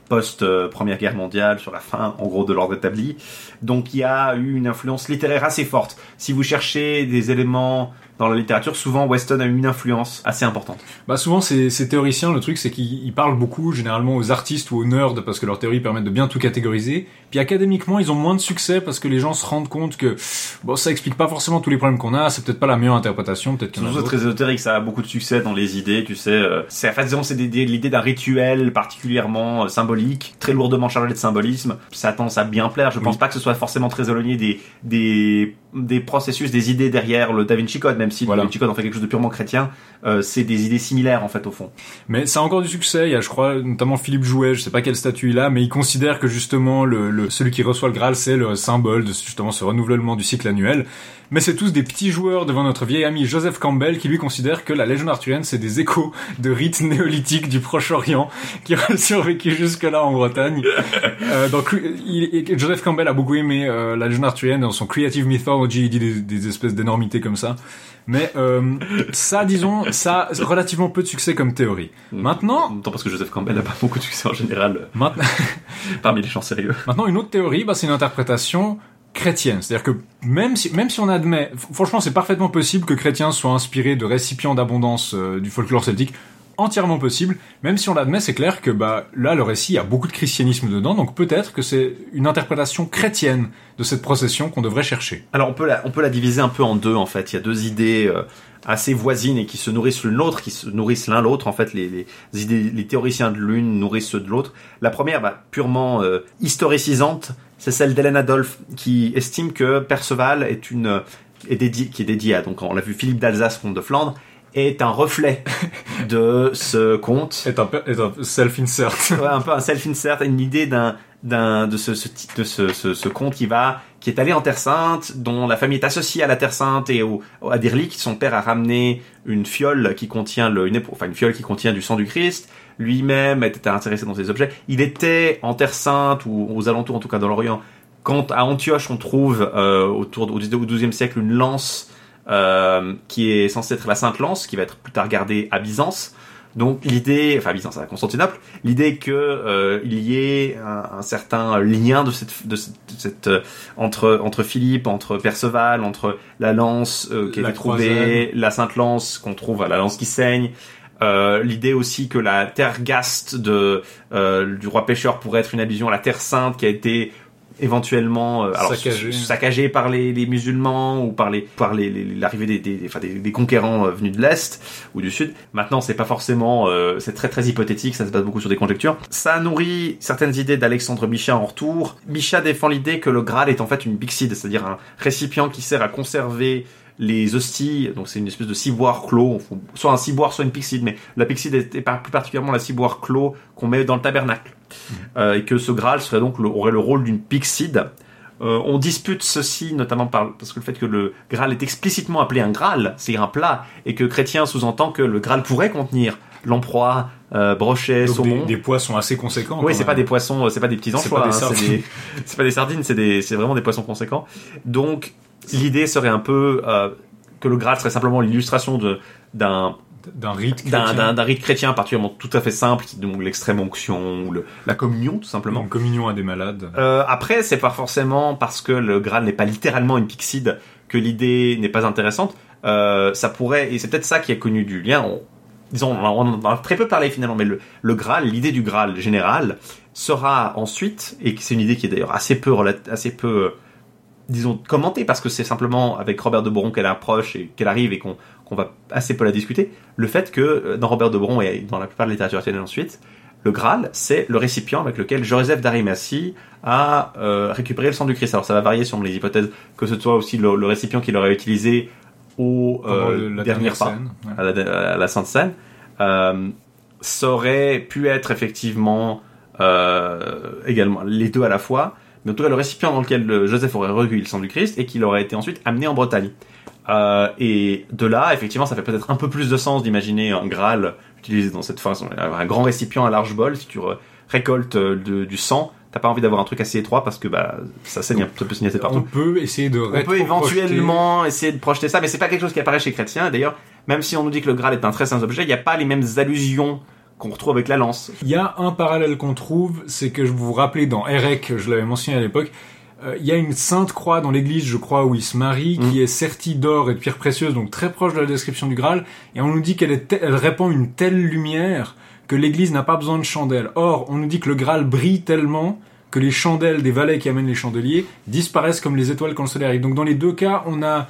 post euh, Première Guerre mondiale sur la fin, en gros, de l'ordre établi. Donc il y a eu une influence littéraire assez forte. Si vous cherchez des éléments dans la littérature, souvent Weston a eu une influence assez importante. Bah souvent ces, ces théoriciens, le truc c'est qu'ils ils parlent beaucoup généralement aux artistes ou aux nerds parce que leurs théories permettent de bien tout catégoriser. Puis académiquement ils ont moins de succès parce que les gens se rendent compte que bon ça explique pas forcément tous les problèmes qu'on a, c'est peut-être pas la meilleure interprétation, peut-être c'est très ésotérique, ça a beaucoup de succès dans les idées, tu sais. euh, c'est en fait disons, c'est l'idée d'un rituel particulièrement euh, symbolique, très lourdement chargé de symbolisme. Ça a tendance à bien plaire. Je pense pas que ce soit forcément très éloigné des des des processus, des idées derrière le Da Vinci Code, même si Voilà. le Da Vinci Code en fait quelque chose de purement chrétien. euh, c'est des idées similaires en fait au fond. Mais ça a encore du succès, il y a je crois notamment Philippe Jouet, je sais pas quel statut il a, mais il considère que justement le, le- celui qui reçoit le Graal c'est le symbole de justement ce renouvellement du cycle annuel. Mais c'est tous des petits joueurs devant notre vieil ami Joseph Campbell qui lui considère que la légende arthurienne c'est des échos de rites néolithiques du Proche-Orient qui ont survécu jusque-là en Bretagne. Euh, donc il- Joseph Campbell a beaucoup aimé euh, la légende arthurienne dans son Creative Il dit des, des espèces d'énormités comme ça. Mais euh, ça, disons, ça a relativement peu de succès comme théorie. Maintenant, En même temps parce que Joseph Campbell n'a pas beaucoup de succès en général euh, maintenant, parmi les gens sérieux. maintenant une autre théorie, bah, c'est une interprétation chrétienne. C'est-à-dire que même si, même si on admet, franchement, c'est parfaitement possible que chrétiens soient inspirés de récipients d'abondance euh, du folklore celtique, entièrement possible. Même si on l'admet, c'est clair que bah là, le récit, a beaucoup de christianisme dedans, donc peut-être que c'est une interprétation chrétienne de cette procession qu'on devrait chercher. Alors on peut la, on peut la diviser un peu en deux en fait. Il y a deux idées euh, assez voisines et qui se nourrissent l'une l'autre, qui se nourrissent l'un l'autre. En fait, les, les idées, les théoriciens de l'une nourrissent ceux de l'autre. La première, bah, purement euh, historicisante, c'est celle d'Hélène Adolphe qui estime que Perceval est une euh, est dédié, qui est dédié à donc on l'a vu Philippe d'Alsace, comte de Flandre, est un reflet de ce conte. Est un, est un self-insert. Ouais, un peu un self-insert, une idée d'un d'un de ce, de ce, ce, ce conte qui va qui est allé en Terre Sainte, dont la famille est associée à la Terre Sainte et au, à reliques. Son père a ramené une fiole qui contient le, une, enfin une fiole qui contient du sang du Christ. Lui-même était intéressé dans ces objets. Il était en Terre Sainte ou aux alentours, en tout cas dans l'Orient, quand à Antioche on trouve euh, autour au XIIe siècle une lance euh, qui est censée être la Sainte Lance, qui va être plus tard gardée à Byzance. Donc l'idée, enfin Byzance à Constantinople, l'idée que euh, il y ait un, un certain lien de cette, de cette, de cette, euh, entre entre Philippe, entre Perceval, entre la lance euh, qui a La été trouvée, la Sainte Lance qu'on trouve à la lance qui saigne. Euh, l'idée aussi que la terre gaste de euh, du roi pêcheur pourrait être une allusion à la terre sainte qui a été éventuellement euh, alors, Saccagé. par les, les musulmans ou par les par les- les- l'arrivée des, des, des- enfin, des- des conquérants euh, venus de l'est ou du sud. Maintenant, c'est pas forcément, euh, c'est très très hypothétique, ça se base beaucoup sur des conjectures. Ça nourrit certaines idées d'Alexandre Bichat en retour. Bichat défend l'idée que le Graal est en fait une bixide, c'est-à-dire un récipient qui sert à conserver les hosties, donc c'est une espèce de ciboire clos, soit un ciboire, soit une pixide, mais la pixide est, est par- plus particulièrement la ciboire clos qu'on met dans le tabernacle. Euh, et que ce Graal serait donc le- aurait le rôle d'une pixide. Euh, on dispute ceci notamment par, parce que le fait que le Graal est explicitement appelé un Graal, c'est un plat, et que Chrétien sous-entend que le Graal pourrait contenir lamproie, euh, brochet, Donc saumon. des, des poissons assez conséquents. Oui, c'est pas des poissons, euh, c'est pas des petits C'est anchois, pas hein, c'est pas des sardines, c'est vraiment des poissons conséquents. Donc, l'idée serait un peu euh, que le Graal serait simplement l'illustration d'un d'un rite d'un, chrétien. d'un, rite chrétien particulièrement tout à fait simple, donc l'extrême onction, ou le- la communion tout simplement. Une communion à des malades. Euh, après, c'est pas forcément parce que le Graal n'est pas littéralement une pixide que l'idée n'est pas intéressante. Euh, ça pourrait, et c'est peut-être ça qui a connu du lien. On, disons, on en a très peu parlé finalement, mais le, le Graal, l'idée du Graal général, sera ensuite, et c'est une idée qui est d'ailleurs assez peu, assez peu, disons, commentée parce que c'est simplement avec Robert de Boron qu'elle approche et qu'elle arrive et qu'on qu'on va assez peu la discuter. Le fait que euh, dans Robert de Boron et dans la plupart de la littérature italienne ensuite, le Graal, c'est le récipient avec lequel Joseph d'Arimathie a euh, récupéré le sang du Christ. Alors ça va varier selon les hypothèses, que ce soit aussi le, le récipient qu'il aurait utilisé au euh, la dernier dernière repas, scène, ouais. à, la, à la Sainte Seine. Euh, ça aurait pu être effectivement euh, également les deux à la fois, mais en tout cas le récipient dans lequel le- Joseph aurait recueilli le sang du Christ et qu'il aurait été ensuite amené en Bretagne. Euh, et de là, effectivement, ça fait peut-être un peu plus de sens d'imaginer un Graal utilisé dans cette façon, un grand récipient à large bol. Si tu récoltes euh, de- du sang, t'as pas envie d'avoir un truc assez étroit parce que bah ça saigne, un- ça peut signer On partout. peut essayer de On peut éventuellement essayer de projeter ça, mais c'est pas quelque chose qui apparaît chez Chrétien. D'ailleurs, même si on nous dit que le Graal est un très saint objet, il n'y a pas les mêmes allusions qu'on retrouve avec la lance. Il y a un parallèle qu'on trouve, c'est que je vous rappelez dans Erec, je l'avais mentionné à l'époque, euh, il y a une sainte croix dans l'église, je crois, où il se marie, Mm. qui est sertie d'or et de pierres précieuses, donc très proche de la description du Graal, et on nous dit qu'elle est te- elle répand une telle lumière que l'église n'a pas besoin de chandelles. Or, on nous dit que le Graal brille tellement que les chandelles des valets qui amènent les chandeliers disparaissent comme les étoiles quand le soleil arrive. Donc dans les deux cas, on a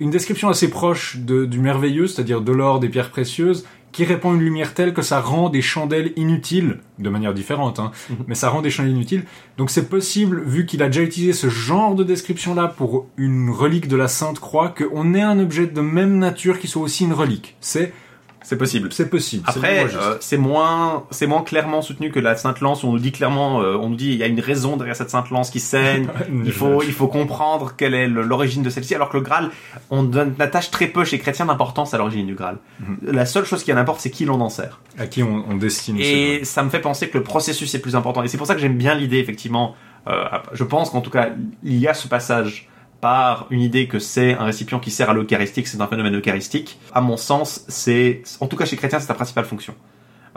une description assez proche de- du merveilleux, c'est-à-dire de l'or, des pierres précieuses, qui répand une lumière telle que ça rend des chandelles inutiles, de manière différente, hein, mais ça rend des chandelles inutiles. Donc c'est possible, vu qu'il a déjà utilisé ce genre de description-là pour une relique de la Sainte Croix, qu'on ait un objet de même nature qui soit aussi une relique. C'est C'est possible. c'est possible. Après, euh, c'est moins, c'est moins clairement soutenu que la Sainte Lance. où On nous dit clairement, euh, on nous dit il y a une raison derrière cette Sainte Lance qui saigne. il faut, il faut comprendre quelle est l'origine de celle-ci. Alors que le Graal, on donne, attache très peu chez chrétiens d'importance à l'origine du Graal. Mhm. La seule chose qui en importe, c'est qui l'on en sert. à qui on, on destine Et ça me fait penser que le processus est plus important. Et c'est pour ça que j'aime bien l'idée, effectivement. euh, je pense qu'en tout cas, il y a ce passage par une idée que c'est un récipient qui sert à l'eucharistique, c'est un phénomène eucharistique. À mon sens, c'est, en tout cas chez chrétien, c'est sa principale fonction.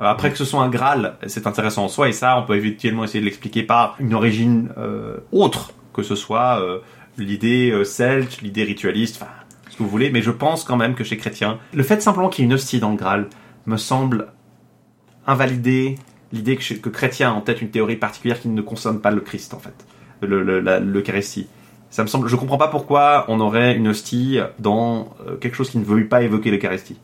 Euh, après que ce soit un Graal, c'est intéressant en soi, et ça, on peut éventuellement essayer de l'expliquer par une origine euh, autre, que ce soit euh, l'idée euh, celte, l'idée ritualiste, enfin, ce que vous voulez, mais je pense quand même que chez chrétien, le fait simplement qu'il y ait une hostie dans le Graal me semble invalider l'idée que, que chrétien a en tête une théorie particulière qui ne concerne pas le Christ, en fait, le- le- l'Eucharistie. Ça me semble, je comprends pas pourquoi on aurait une hostie dans euh, quelque chose qui ne veut pas évoquer l'Eucharistie.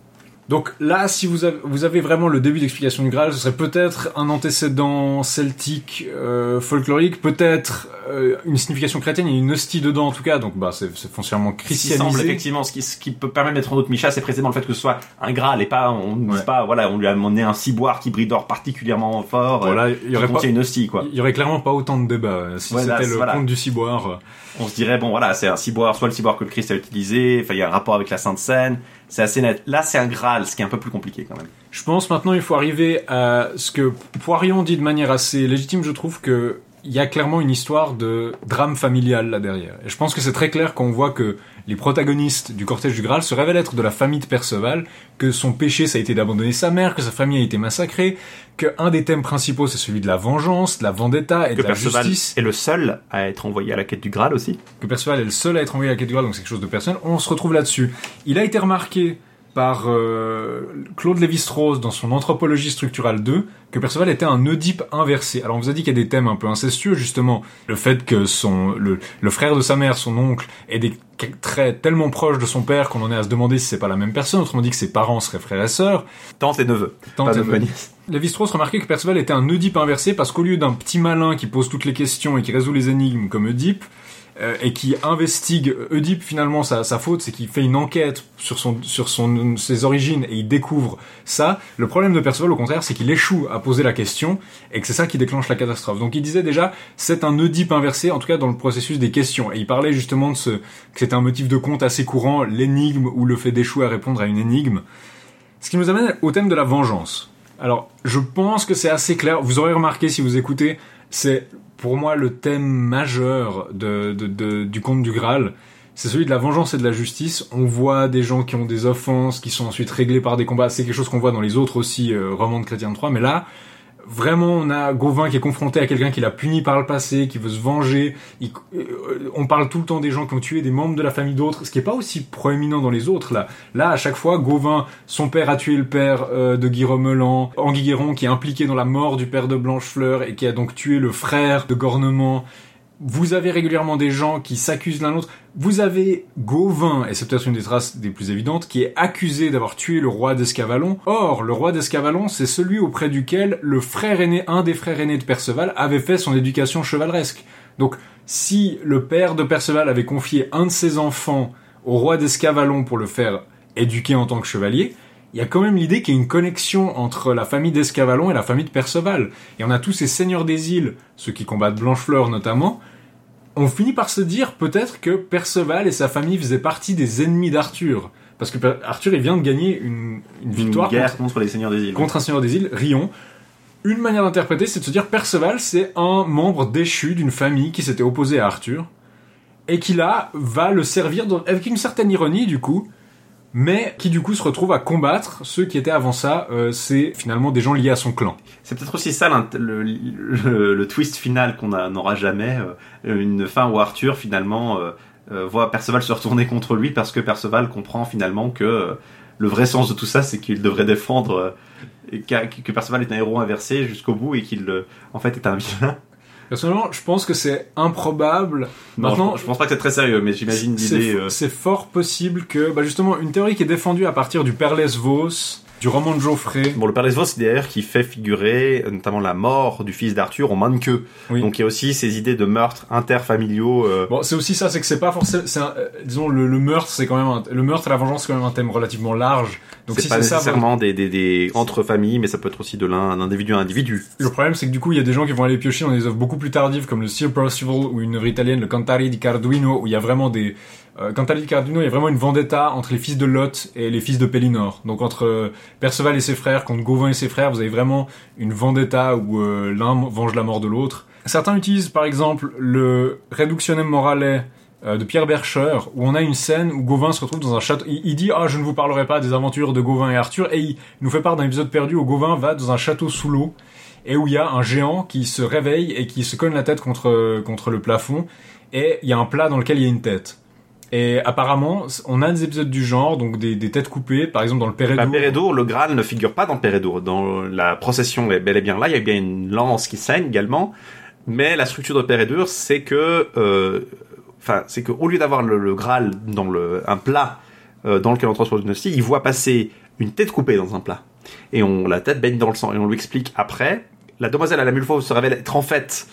Donc là, si vous avez, vous avez vraiment le début d'explication du Graal, ce serait peut-être un antécédent celtique, euh, folklorique, peut-être euh, une signification chrétienne, il y a une hostie dedans en tout cas, donc bah c'est c'est foncièrement Ce qui semble christianisé. effectivement, ce qui, ce qui peut permettre de mettre en doute Micha, c'est précisément le fait que ce soit un Graal et pas, on ne Ouais. pas, voilà, on lui a amené un ciboire qui brille d'or particulièrement fort, Voilà, euh, il y aurait pas, une hostie, quoi. il y aurait clairement pas autant de débats euh, si c'était le voilà. conte du ciboire. euh. On se dirait, bon voilà, c'est un ciboire, soit le ciboire que le Christ a utilisé, enfin il y a un rapport avec la Sainte Seine, c'est assez net. Là, c'est un Graal, ce qui est un peu plus compliqué quand même. Je pense maintenant il faut arriver à ce que Poirion dit de manière assez légitime, je trouve que il y a clairement une histoire de drame familial là derrière. Et je pense que c'est très clair quand on voit que les protagonistes du cortège du Graal se révèlent être de la famille de Perceval, que son péché ça a été d'abandonner sa mère, que sa famille a été massacrée, que un des thèmes principaux c'est celui de la vengeance, de la vendetta et Que de la Perceval justice. est le seul à être envoyé à la quête du Graal aussi. Que Perceval est le seul à être envoyé à la quête du Graal, donc c'est quelque chose de personnel. On se retrouve là-dessus. Il a été remarqué par euh, Claude Lévi-Strauss dans son Anthropologie structurale 2 que Perceval était un Oedipe inversé. Alors on vous a dit qu'il y a des thèmes un peu incestueux justement, le fait que son le, le frère de sa mère, son oncle, ait des traits tellement proches de son père qu'on en est à se demander si c'est pas la même personne. Autrement dit que ses parents seraient frères et sœurs. Tante et neveu. Tante et neveu. Lévi-Strauss remarquait que Perceval était un Oedipe inversé parce qu'au lieu d'un petit malin qui pose toutes les questions et qui résout les énigmes comme Oedipe, euh, et qui investigue Oedipe finalement sa, sa faute, c'est qu'il fait une enquête sur son sur son ses origines et il découvre ça. Le problème de Perceval au contraire, c'est qu'il échoue à poser la question et que c'est ça qui déclenche la catastrophe. Donc il disait déjà c'est un Oedipe inversé en tout cas dans le processus des questions et il parlait justement de ce que c'était un motif de conte assez courant, l'énigme ou le fait d'échouer à répondre à une énigme. Ce qui nous amène au thème de la vengeance. Alors, je pense que c'est assez clair. Vous aurez remarqué si vous écoutez, c'est pour moi le thème majeur du conte du Graal. C'est celui de la vengeance et de la justice. On voit des gens qui ont des offenses, qui sont ensuite réglés par des combats. C'est quelque chose qu'on voit dans les autres aussi euh, romans de Chrétien de Troyes. Mais là, vraiment, on a Gauvin qui est confronté à quelqu'un qui l'a puni par le passé, qui veut se venger. Euh, on parle tout le temps des gens qui ont tué des membres de la famille d'autres, ce qui est pas aussi proéminent dans les autres là. Là, à chaque fois, Gauvin, son père a tué le père euh, de Guy Remelan, Anguille qui est impliqué dans la mort du père de Blanchefleur et qui a donc tué le frère de Gornement. Vous avez régulièrement des gens qui s'accusent l'un l'autre. Vous avez Gauvin, et c'est peut-être une des traces des plus évidentes, qui est accusé d'avoir tué le roi d'Escavalon. Or, le roi d'Escavalon, c'est celui auprès duquel le frère aîné, un des frères aînés de Perceval, avait fait son éducation chevaleresque. Donc, si le père de Perceval avait confié un de ses enfants au roi d'Escavalon pour le faire éduquer en tant que chevalier, il y a quand même l'idée qu'il y a une connexion entre la famille d'Escavalon et la famille de Perceval. Et on a tous ces seigneurs des îles, ceux qui combattent Blanchefleur notamment, on finit par se dire peut-être que Perceval et sa famille faisaient partie des ennemis d'Arthur. Parce que Arthur, il vient de gagner une, une Une victoire guerre contre, contre les seigneurs des îles. contre un seigneur des îles, Rion. Une manière d'interpréter, c'est de se dire Perceval, c'est un membre déchu d'une famille qui s'était opposée à Arthur, et qui là va le servir dans- avec une certaine ironie du coup, mais qui du coup se retrouve à combattre ceux qui étaient avant ça, euh, c'est finalement des gens liés à son clan. C'est peut-être aussi ça le, le- le twist final qu'on n'aura jamais. euh, une fin où Arthur finalement euh, euh, voit Perceval se retourner contre lui parce que Perceval comprend finalement que euh, le vrai sens de tout ça c'est qu'il devrait défendre euh, que Perceval est un héros inversé jusqu'au bout et qu'il euh, en fait est un vilain. Personnellement, je pense que c'est improbable. Non, Maintenant, je, je pense pas que c'est très sérieux, mais j'imagine l'idée. c'est- euh, C'est fort possible que, bah justement, une théorie qui est défendue à partir du Père Lesvos, du roman de Geoffrey. Bon, le Père Lesvos, c'est d'ailleurs qui fait figurer euh, notamment la mort du fils d'Arthur en main de queue. Oui. Donc il y a aussi ces idées de meurtres interfamiliaux. euh, Bon, c'est aussi ça, c'est que c'est pas forcément, c'est un- euh, disons le, le meurtre, c'est quand même un- le meurtre et la vengeance, c'est quand même un thème relativement large. Donc c'est si pas c'est ça, nécessairement des, des, des entre familles, mais ça peut être aussi de l'un individu à individu. Le problème, c'est que du coup, il y a des gens qui vont aller piocher dans des œuvres beaucoup plus tardives, comme le Sir Percival ou une œuvre italienne, le Cantari di Carduino, où il y a vraiment des... Euh, Cantari di Carduino, il y a vraiment une vendetta entre les fils de Lot et les fils de Pellinor. Donc entre euh, Perceval et ses frères, contre Gauvin et ses frères, vous avez vraiment une vendetta où euh, l'un venge la mort de l'autre. Certains utilisent par exemple le Reductionem Morale de Pierre Bercher, où on a une scène où Gauvin se retrouve dans un château. Il, il dit ah je ne vous parlerai pas des aventures de Gauvin et Arthur, et il nous fait part d'un épisode perdu où Gauvin va dans un château sous l'eau et où il y a un géant qui se réveille et qui se cogne la tête contre contre le plafond, et il y a un plat dans lequel il y a une tête. Et apparemment, on a des épisodes du genre, donc des, têtes coupées, par exemple dans le Pérédour. La Pérédour, le Graal ne figure pas dans le Pérédour. Dans la procession est bel et bien là, il y a bien une lance qui saigne également. Mais la structure de Pérédour, c'est que, euh, enfin, c'est que au lieu d'avoir le, le Graal dans le un plat euh, dans lequel on transporte une hostie, il voit passer une tête coupée dans un plat. Et on la tête baigne dans le sang. Et on lui explique après. La demoiselle à la Mulefauve se révèle être en fait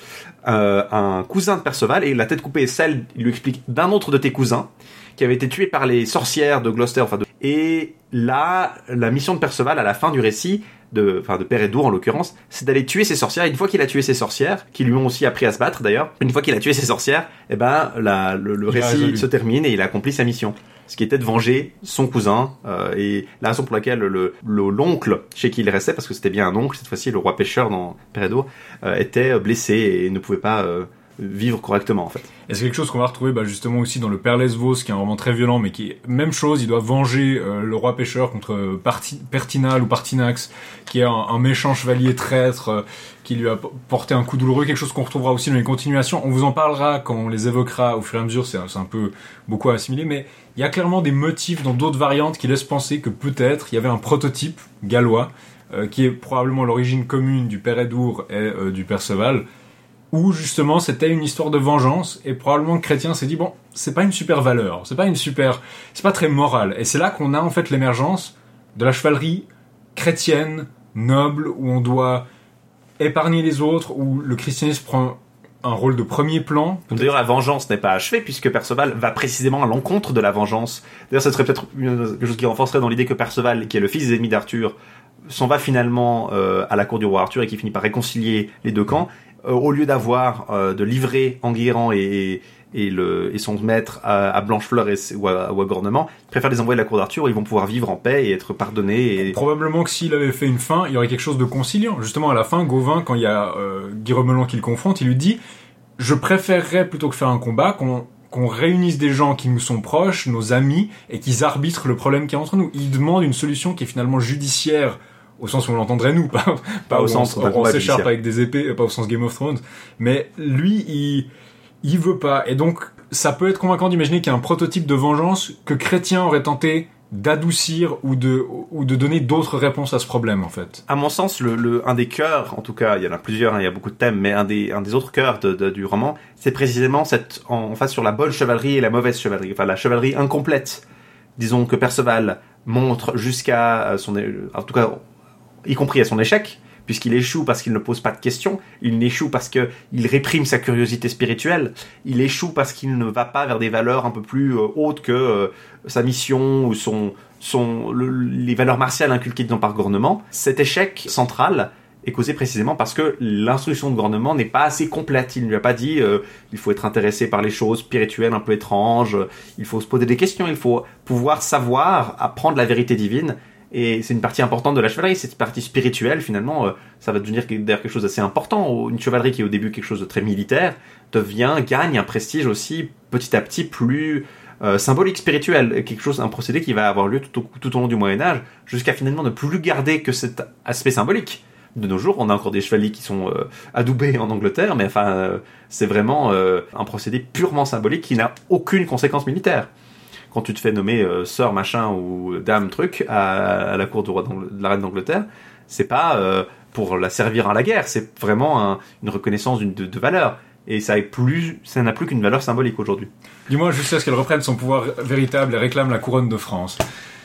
euh, un cousin de Perceval et la tête coupée est celle, il lui explique, d'un autre de tes cousins qui avait été tué par les sorcières de Gloucester. Enfin, de... Et là, la mission de Perceval à la fin du récit, de, enfin de Pérédour en l'occurrence, c'est d'aller tuer ces sorcières. Et une fois qu'il a tué ces sorcières, qui lui ont aussi appris à se battre d'ailleurs, une fois qu'il a tué ces sorcières, eh ben la, le, le récit se termine et il a accompli sa mission. Ce qui était de venger son cousin euh, et la raison pour laquelle le le- l'oncle chez qui il restait, parce que c'était bien un oncle cette fois-ci, le roi pêcheur dans Pérédour, euh, était blessé et ne pouvait pas euh, vivre correctement en fait. Et c'est quelque chose qu'on va retrouver bah, justement aussi dans le Père Lesvos, qui est un roman très violent, mais qui est même chose. Il doit venger euh, le roi pêcheur contre Parti- Pertinal ou Partinax, qui est un, méchant chevalier traître euh, qui lui a porté un coup douloureux. Quelque chose qu'on retrouvera aussi dans les continuations. On vous en parlera quand on les évoquera au fur et à mesure. C'est un, c'est un peu beaucoup à assimiler, mais il y a clairement des motifs dans d'autres variantes qui laissent penser que peut-être il y avait un prototype gallois euh, qui est probablement l'origine commune du Père Edour et euh, du Perceval où justement c'était une histoire de vengeance et probablement Chrétien s'est dit bon c'est pas une super valeur c'est pas une super c'est pas très moral et c'est là qu'on a en fait l'émergence de la chevalerie chrétienne noble où on doit épargner les autres où le christianisme prend un rôle de premier plan D'ailleurs, la vengeance n'est pas achevée puisque Perceval va précisément à l'encontre de la vengeance. D'ailleurs, ce serait peut-être quelque chose qui renforcerait dans l'idée que Perceval, qui est le fils des ennemis d'Arthur, s'en va finalement euh, à la cour du roi Arthur et qui finit par réconcilier les deux camps. Euh, au lieu d'avoir euh, de livrer Enguerrand et, et, le, et son maître à, à Blanchefleur et, ou, à, ou à les envoyer à la cour d'Arthur ils vont pouvoir vivre en paix et être pardonnés. Et... Probablement que s'il avait fait une fin, il y aurait quelque chose de conciliant. Justement, à la fin, Gauvin, quand il y a euh, Guy Remelon qui le confronte, il lui dit « Je préférerais, plutôt que faire un combat, qu'on qu'on réunisse des gens qui nous sont proches, nos amis, et qu'ils arbitrent le problème qu'il y a entre nous. » Il demande une solution qui est finalement judiciaire, au sens où on l'entendrait nous, pas, pas au sens on, s'écharpe avec des épées, pas au sens Game of Thrones. Mais lui, il, il veut pas. Et donc, ça peut être convaincant d'imaginer qu'il y a un prototype de vengeance que Chrétien aurait tenté d'adoucir ou de, ou de donner d'autres réponses à ce problème, en fait. À mon sens, le, le- un des cœurs, en tout cas, il y en a plusieurs, hein, il y a beaucoup de thèmes, mais un des, un des autres cœurs de, de- du roman, c'est précisément cette, en, face sur la bonne chevalerie et la mauvaise chevalerie, enfin la chevalerie incomplète. Disons que Perceval montre jusqu'à euh, son, é- en tout cas, y compris à son échec, puisqu'il échoue parce qu'il ne pose pas de questions, il échoue parce que il réprime sa curiosité spirituelle, il échoue parce qu'il ne va pas vers des valeurs un peu plus euh, hautes que euh, sa mission ou son, son, le- les valeurs martiales inculquées dans par Gornement. Cet échec central est causé précisément parce que l'instruction de Gornement n'est pas assez complète. Il ne lui a pas dit euh, il faut être intéressé par les choses spirituelles un peu étranges, il faut se poser des questions, il faut pouvoir savoir apprendre la vérité divine. Et c'est une partie importante de la chevalerie, cette partie spirituelle finalement, euh, ça va devenir d'ailleurs quelque chose d'assez important. Une chevalerie qui est au début quelque chose de très militaire devient, gagne un prestige aussi petit à petit plus euh, symbolique, spirituel, quelque chose, un procédé qui va avoir lieu tout au, long du Moyen Âge, jusqu'à finalement ne plus garder que cet aspect symbolique. De nos jours, on a encore des chevaliers qui sont euh, adoubés en Angleterre, mais enfin, c'est vraiment un procédé purement symbolique qui n'a aucune conséquence militaire quand tu te fais nommer euh, sœur machin ou dame truc à, à la cour du roi de la reine d'Angleterre, c'est pas euh, pour la servir à la guerre, c'est vraiment un- une reconnaissance de, de valeur. Et ça est plus, ça n'a plus qu'une valeur symbolique aujourd'hui. Dis-moi jusqu'à ce qu'elle reprenne son pouvoir véritable et réclame la couronne de France.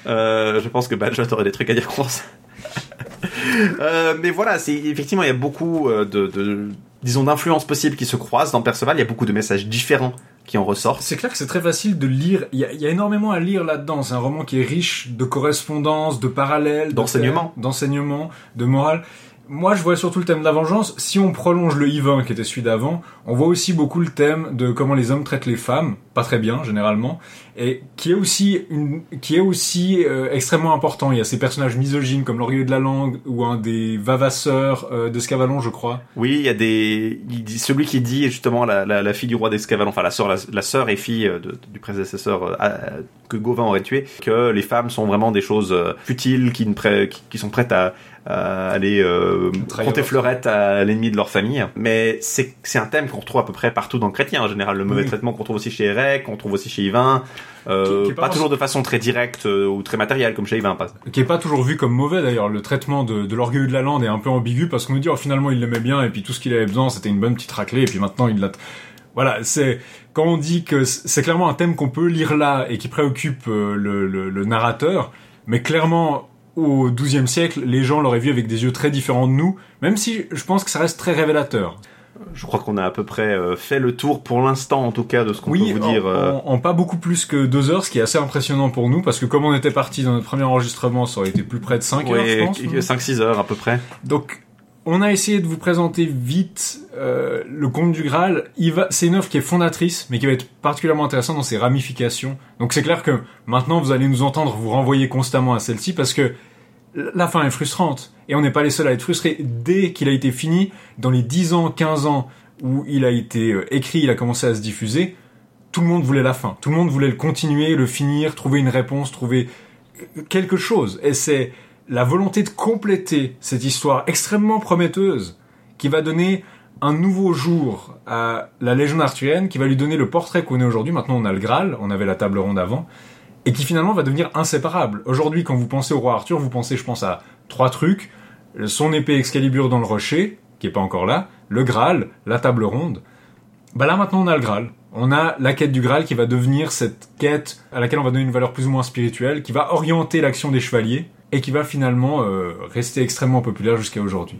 Euh, je pense que Badge aurait des trucs à dire contre ça. Euh, mais voilà, c'est effectivement il y a beaucoup de, de disons d'influences possibles qui se croisent dans Perceval. Il y a beaucoup de messages différents qui en ressortent. C'est clair que c'est très facile de lire. Il y, a, y a énormément à lire là-dedans. C'est un roman qui est riche de correspondances, de parallèles, de D'enseignements. faits, d'enseignements, de morale. Moi, je vois surtout le thème de la vengeance. Si on prolonge le Yvain, qui était celui d'avant, on voit aussi beaucoup le thème de comment les hommes traitent les femmes, pas très bien généralement, et qui est aussi une, qui est aussi euh, extrêmement important. Il y a ces personnages misogynes comme l'Orgueil de la Langue ou un des vavasseurs euh, d'Escavalon, je crois. Oui, il y a des, il dit, celui qui dit justement la, la, la fille du roi d'Escavalon, enfin la sœur, la, la sœur et fille euh, de- du prédécesseur euh, que Gauvin aurait tué, que les femmes sont vraiment des choses euh, futiles, qui, ne qui, qui sont prêtes à, à aller euh, Trahir compter leur- fleurette à l'ennemi de leur famille. Mais c'est c'est un thème qu'on retrouve à peu près partout dans le chrétien en général. Le mauvais Oui. traitement qu'on trouve aussi chez Érec, qu'on trouve aussi chez Yvain. Euh, Qui- pas pas toujours de façon très directe euh, ou très matérielle comme chez Yvain. Pas. qui est pas toujours vu comme mauvais d'ailleurs. Le traitement de, de l'orgueil de la lande est un peu ambigu parce qu'on nous dit oh, finalement il l'aimait bien et puis tout ce qu'il avait besoin c'était une bonne petite raclée et puis maintenant il l'a. Voilà, c'est quand on dit que c'est clairement un thème qu'on peut lire là et qui préoccupe euh, le, le- le narrateur, mais clairement au XIIe siècle les gens l'auraient vu avec des yeux très différents de nous, même si je pense que ça reste très révélateur. Je crois qu'on a à peu près euh, fait le tour pour l'instant en tout cas de ce qu'on Oui, peut vous dire. en, euh, en- en pas beaucoup plus que deux heures, ce qui est assez impressionnant pour nous parce que comme on était parti dans notre premier enregistrement, ça aurait été plus près de 5 heures, je pense. non 5-6 heures à peu près. Donc, on a essayé de vous présenter vite euh, le Conte du Graal. C'est une œuvre qui est fondatrice, mais qui va être particulièrement intéressante dans ses ramifications. Donc, c'est clair que maintenant, vous allez nous entendre vous renvoyer constamment à celle-ci parce que la fin est frustrante. Et on n'est pas les seuls à être frustrés. Dès qu'il a été fini, dans les 10 ans, 15 ans où il a été euh, écrit, il a commencé à se diffuser, tout le monde voulait la fin. Tout le monde voulait le continuer, le finir, trouver une réponse, trouver euh, quelque chose. Et c'est la volonté de compléter cette histoire extrêmement prometteuse qui va donner un nouveau jour à la légende arthurienne, qui va lui donner le portrait qu'on est aujourd'hui. Maintenant, on a le Graal, on avait la table ronde avant, et qui finalement va devenir inséparable. Aujourd'hui, quand vous pensez au roi Arthur, vous pensez, je pense, à trois trucs son épée Excalibur dans le rocher, qui est pas encore là, le Graal, la table ronde. Bah là maintenant on a le Graal. On a la quête du Graal qui va devenir cette quête à laquelle on va donner une valeur plus ou moins spirituelle, qui va orienter l'action des chevaliers et qui va finalement euh, rester extrêmement populaire jusqu'à aujourd'hui.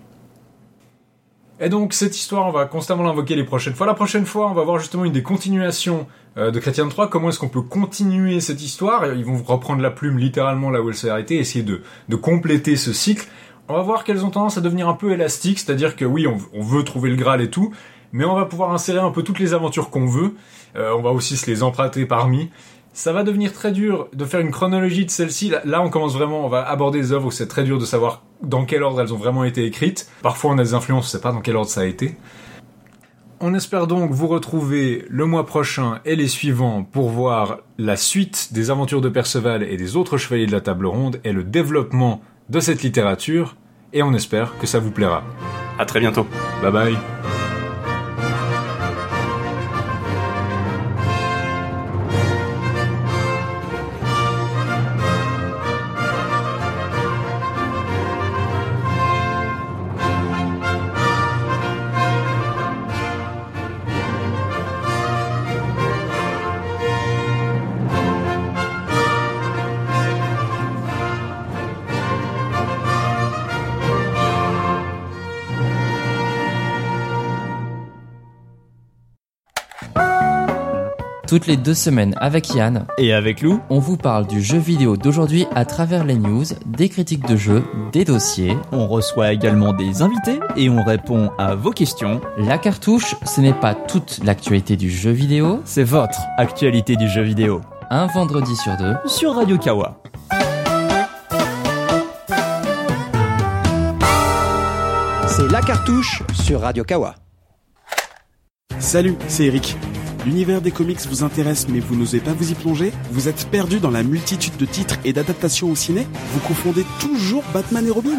Et donc cette histoire, on va constamment l'invoquer les prochaines fois. La prochaine fois, on va voir justement une des continuations euh, de Chrétien 3. Comment est-ce qu'on peut continuer cette histoire? Ils vont reprendre la plume littéralement là où elle s'est arrêtée, essayer de, compléter ce cycle. On va voir qu'elles ont tendance à devenir un peu élastiques, c'est-à-dire que oui, on, veut trouver le Graal et tout, mais on va pouvoir insérer un peu toutes les aventures qu'on veut. Euh, on va aussi se les emprunter parmi. Ça va devenir très dur de faire une chronologie de celle-ci. Là, on commence vraiment, on va aborder des œuvres où c'est très dur de savoir dans quel ordre elles ont vraiment été écrites. Parfois, on a des influences, on sait pas dans quel ordre ça a été. On espère donc vous retrouver le mois prochain et les suivants pour voir la suite des aventures de Perceval et des autres chevaliers de la table ronde et le développement de cette littérature et on espère que ça vous plaira. À très bientôt. Bye bye. Toutes les deux semaines avec Yann et avec Lou, on vous parle du jeu vidéo d'aujourd'hui à travers les news, des critiques de jeux, des dossiers. On reçoit également des invités et on répond à vos questions. La cartouche, ce n'est pas toute l'actualité du jeu vidéo, c'est votre actualité du jeu vidéo. Un vendredi sur deux sur Radio Kawa. C'est la cartouche sur Radio Kawa. Salut, c'est Eric. L'univers des comics vous intéresse mais vous n'osez pas vous y plonger? Vous êtes perdu dans la multitude de titres et d'adaptations au ciné? Vous confondez toujours Batman et Robin?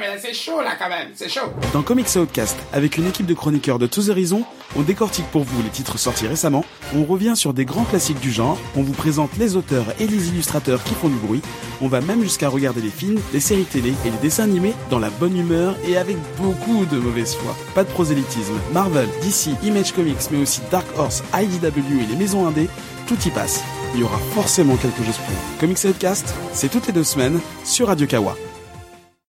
Mais c'est chaud là quand même, c'est chaud Dans Comics Outcast, avec une équipe de chroniqueurs de tous horizons, on décortique pour vous les titres sortis récemment, on revient sur des grands classiques du genre, on vous présente les auteurs et les illustrateurs qui font du bruit, on va même jusqu'à regarder les films, les séries télé et les dessins animés dans la bonne humeur et avec beaucoup de mauvaise foi. Pas de prosélytisme. Marvel, DC, Image Comics, mais aussi Dark Horse, IDW et les maisons indées, tout y passe. Il y aura forcément quelque chose pour vous. Comics Outcast, c'est toutes les deux semaines sur Radio Kawa.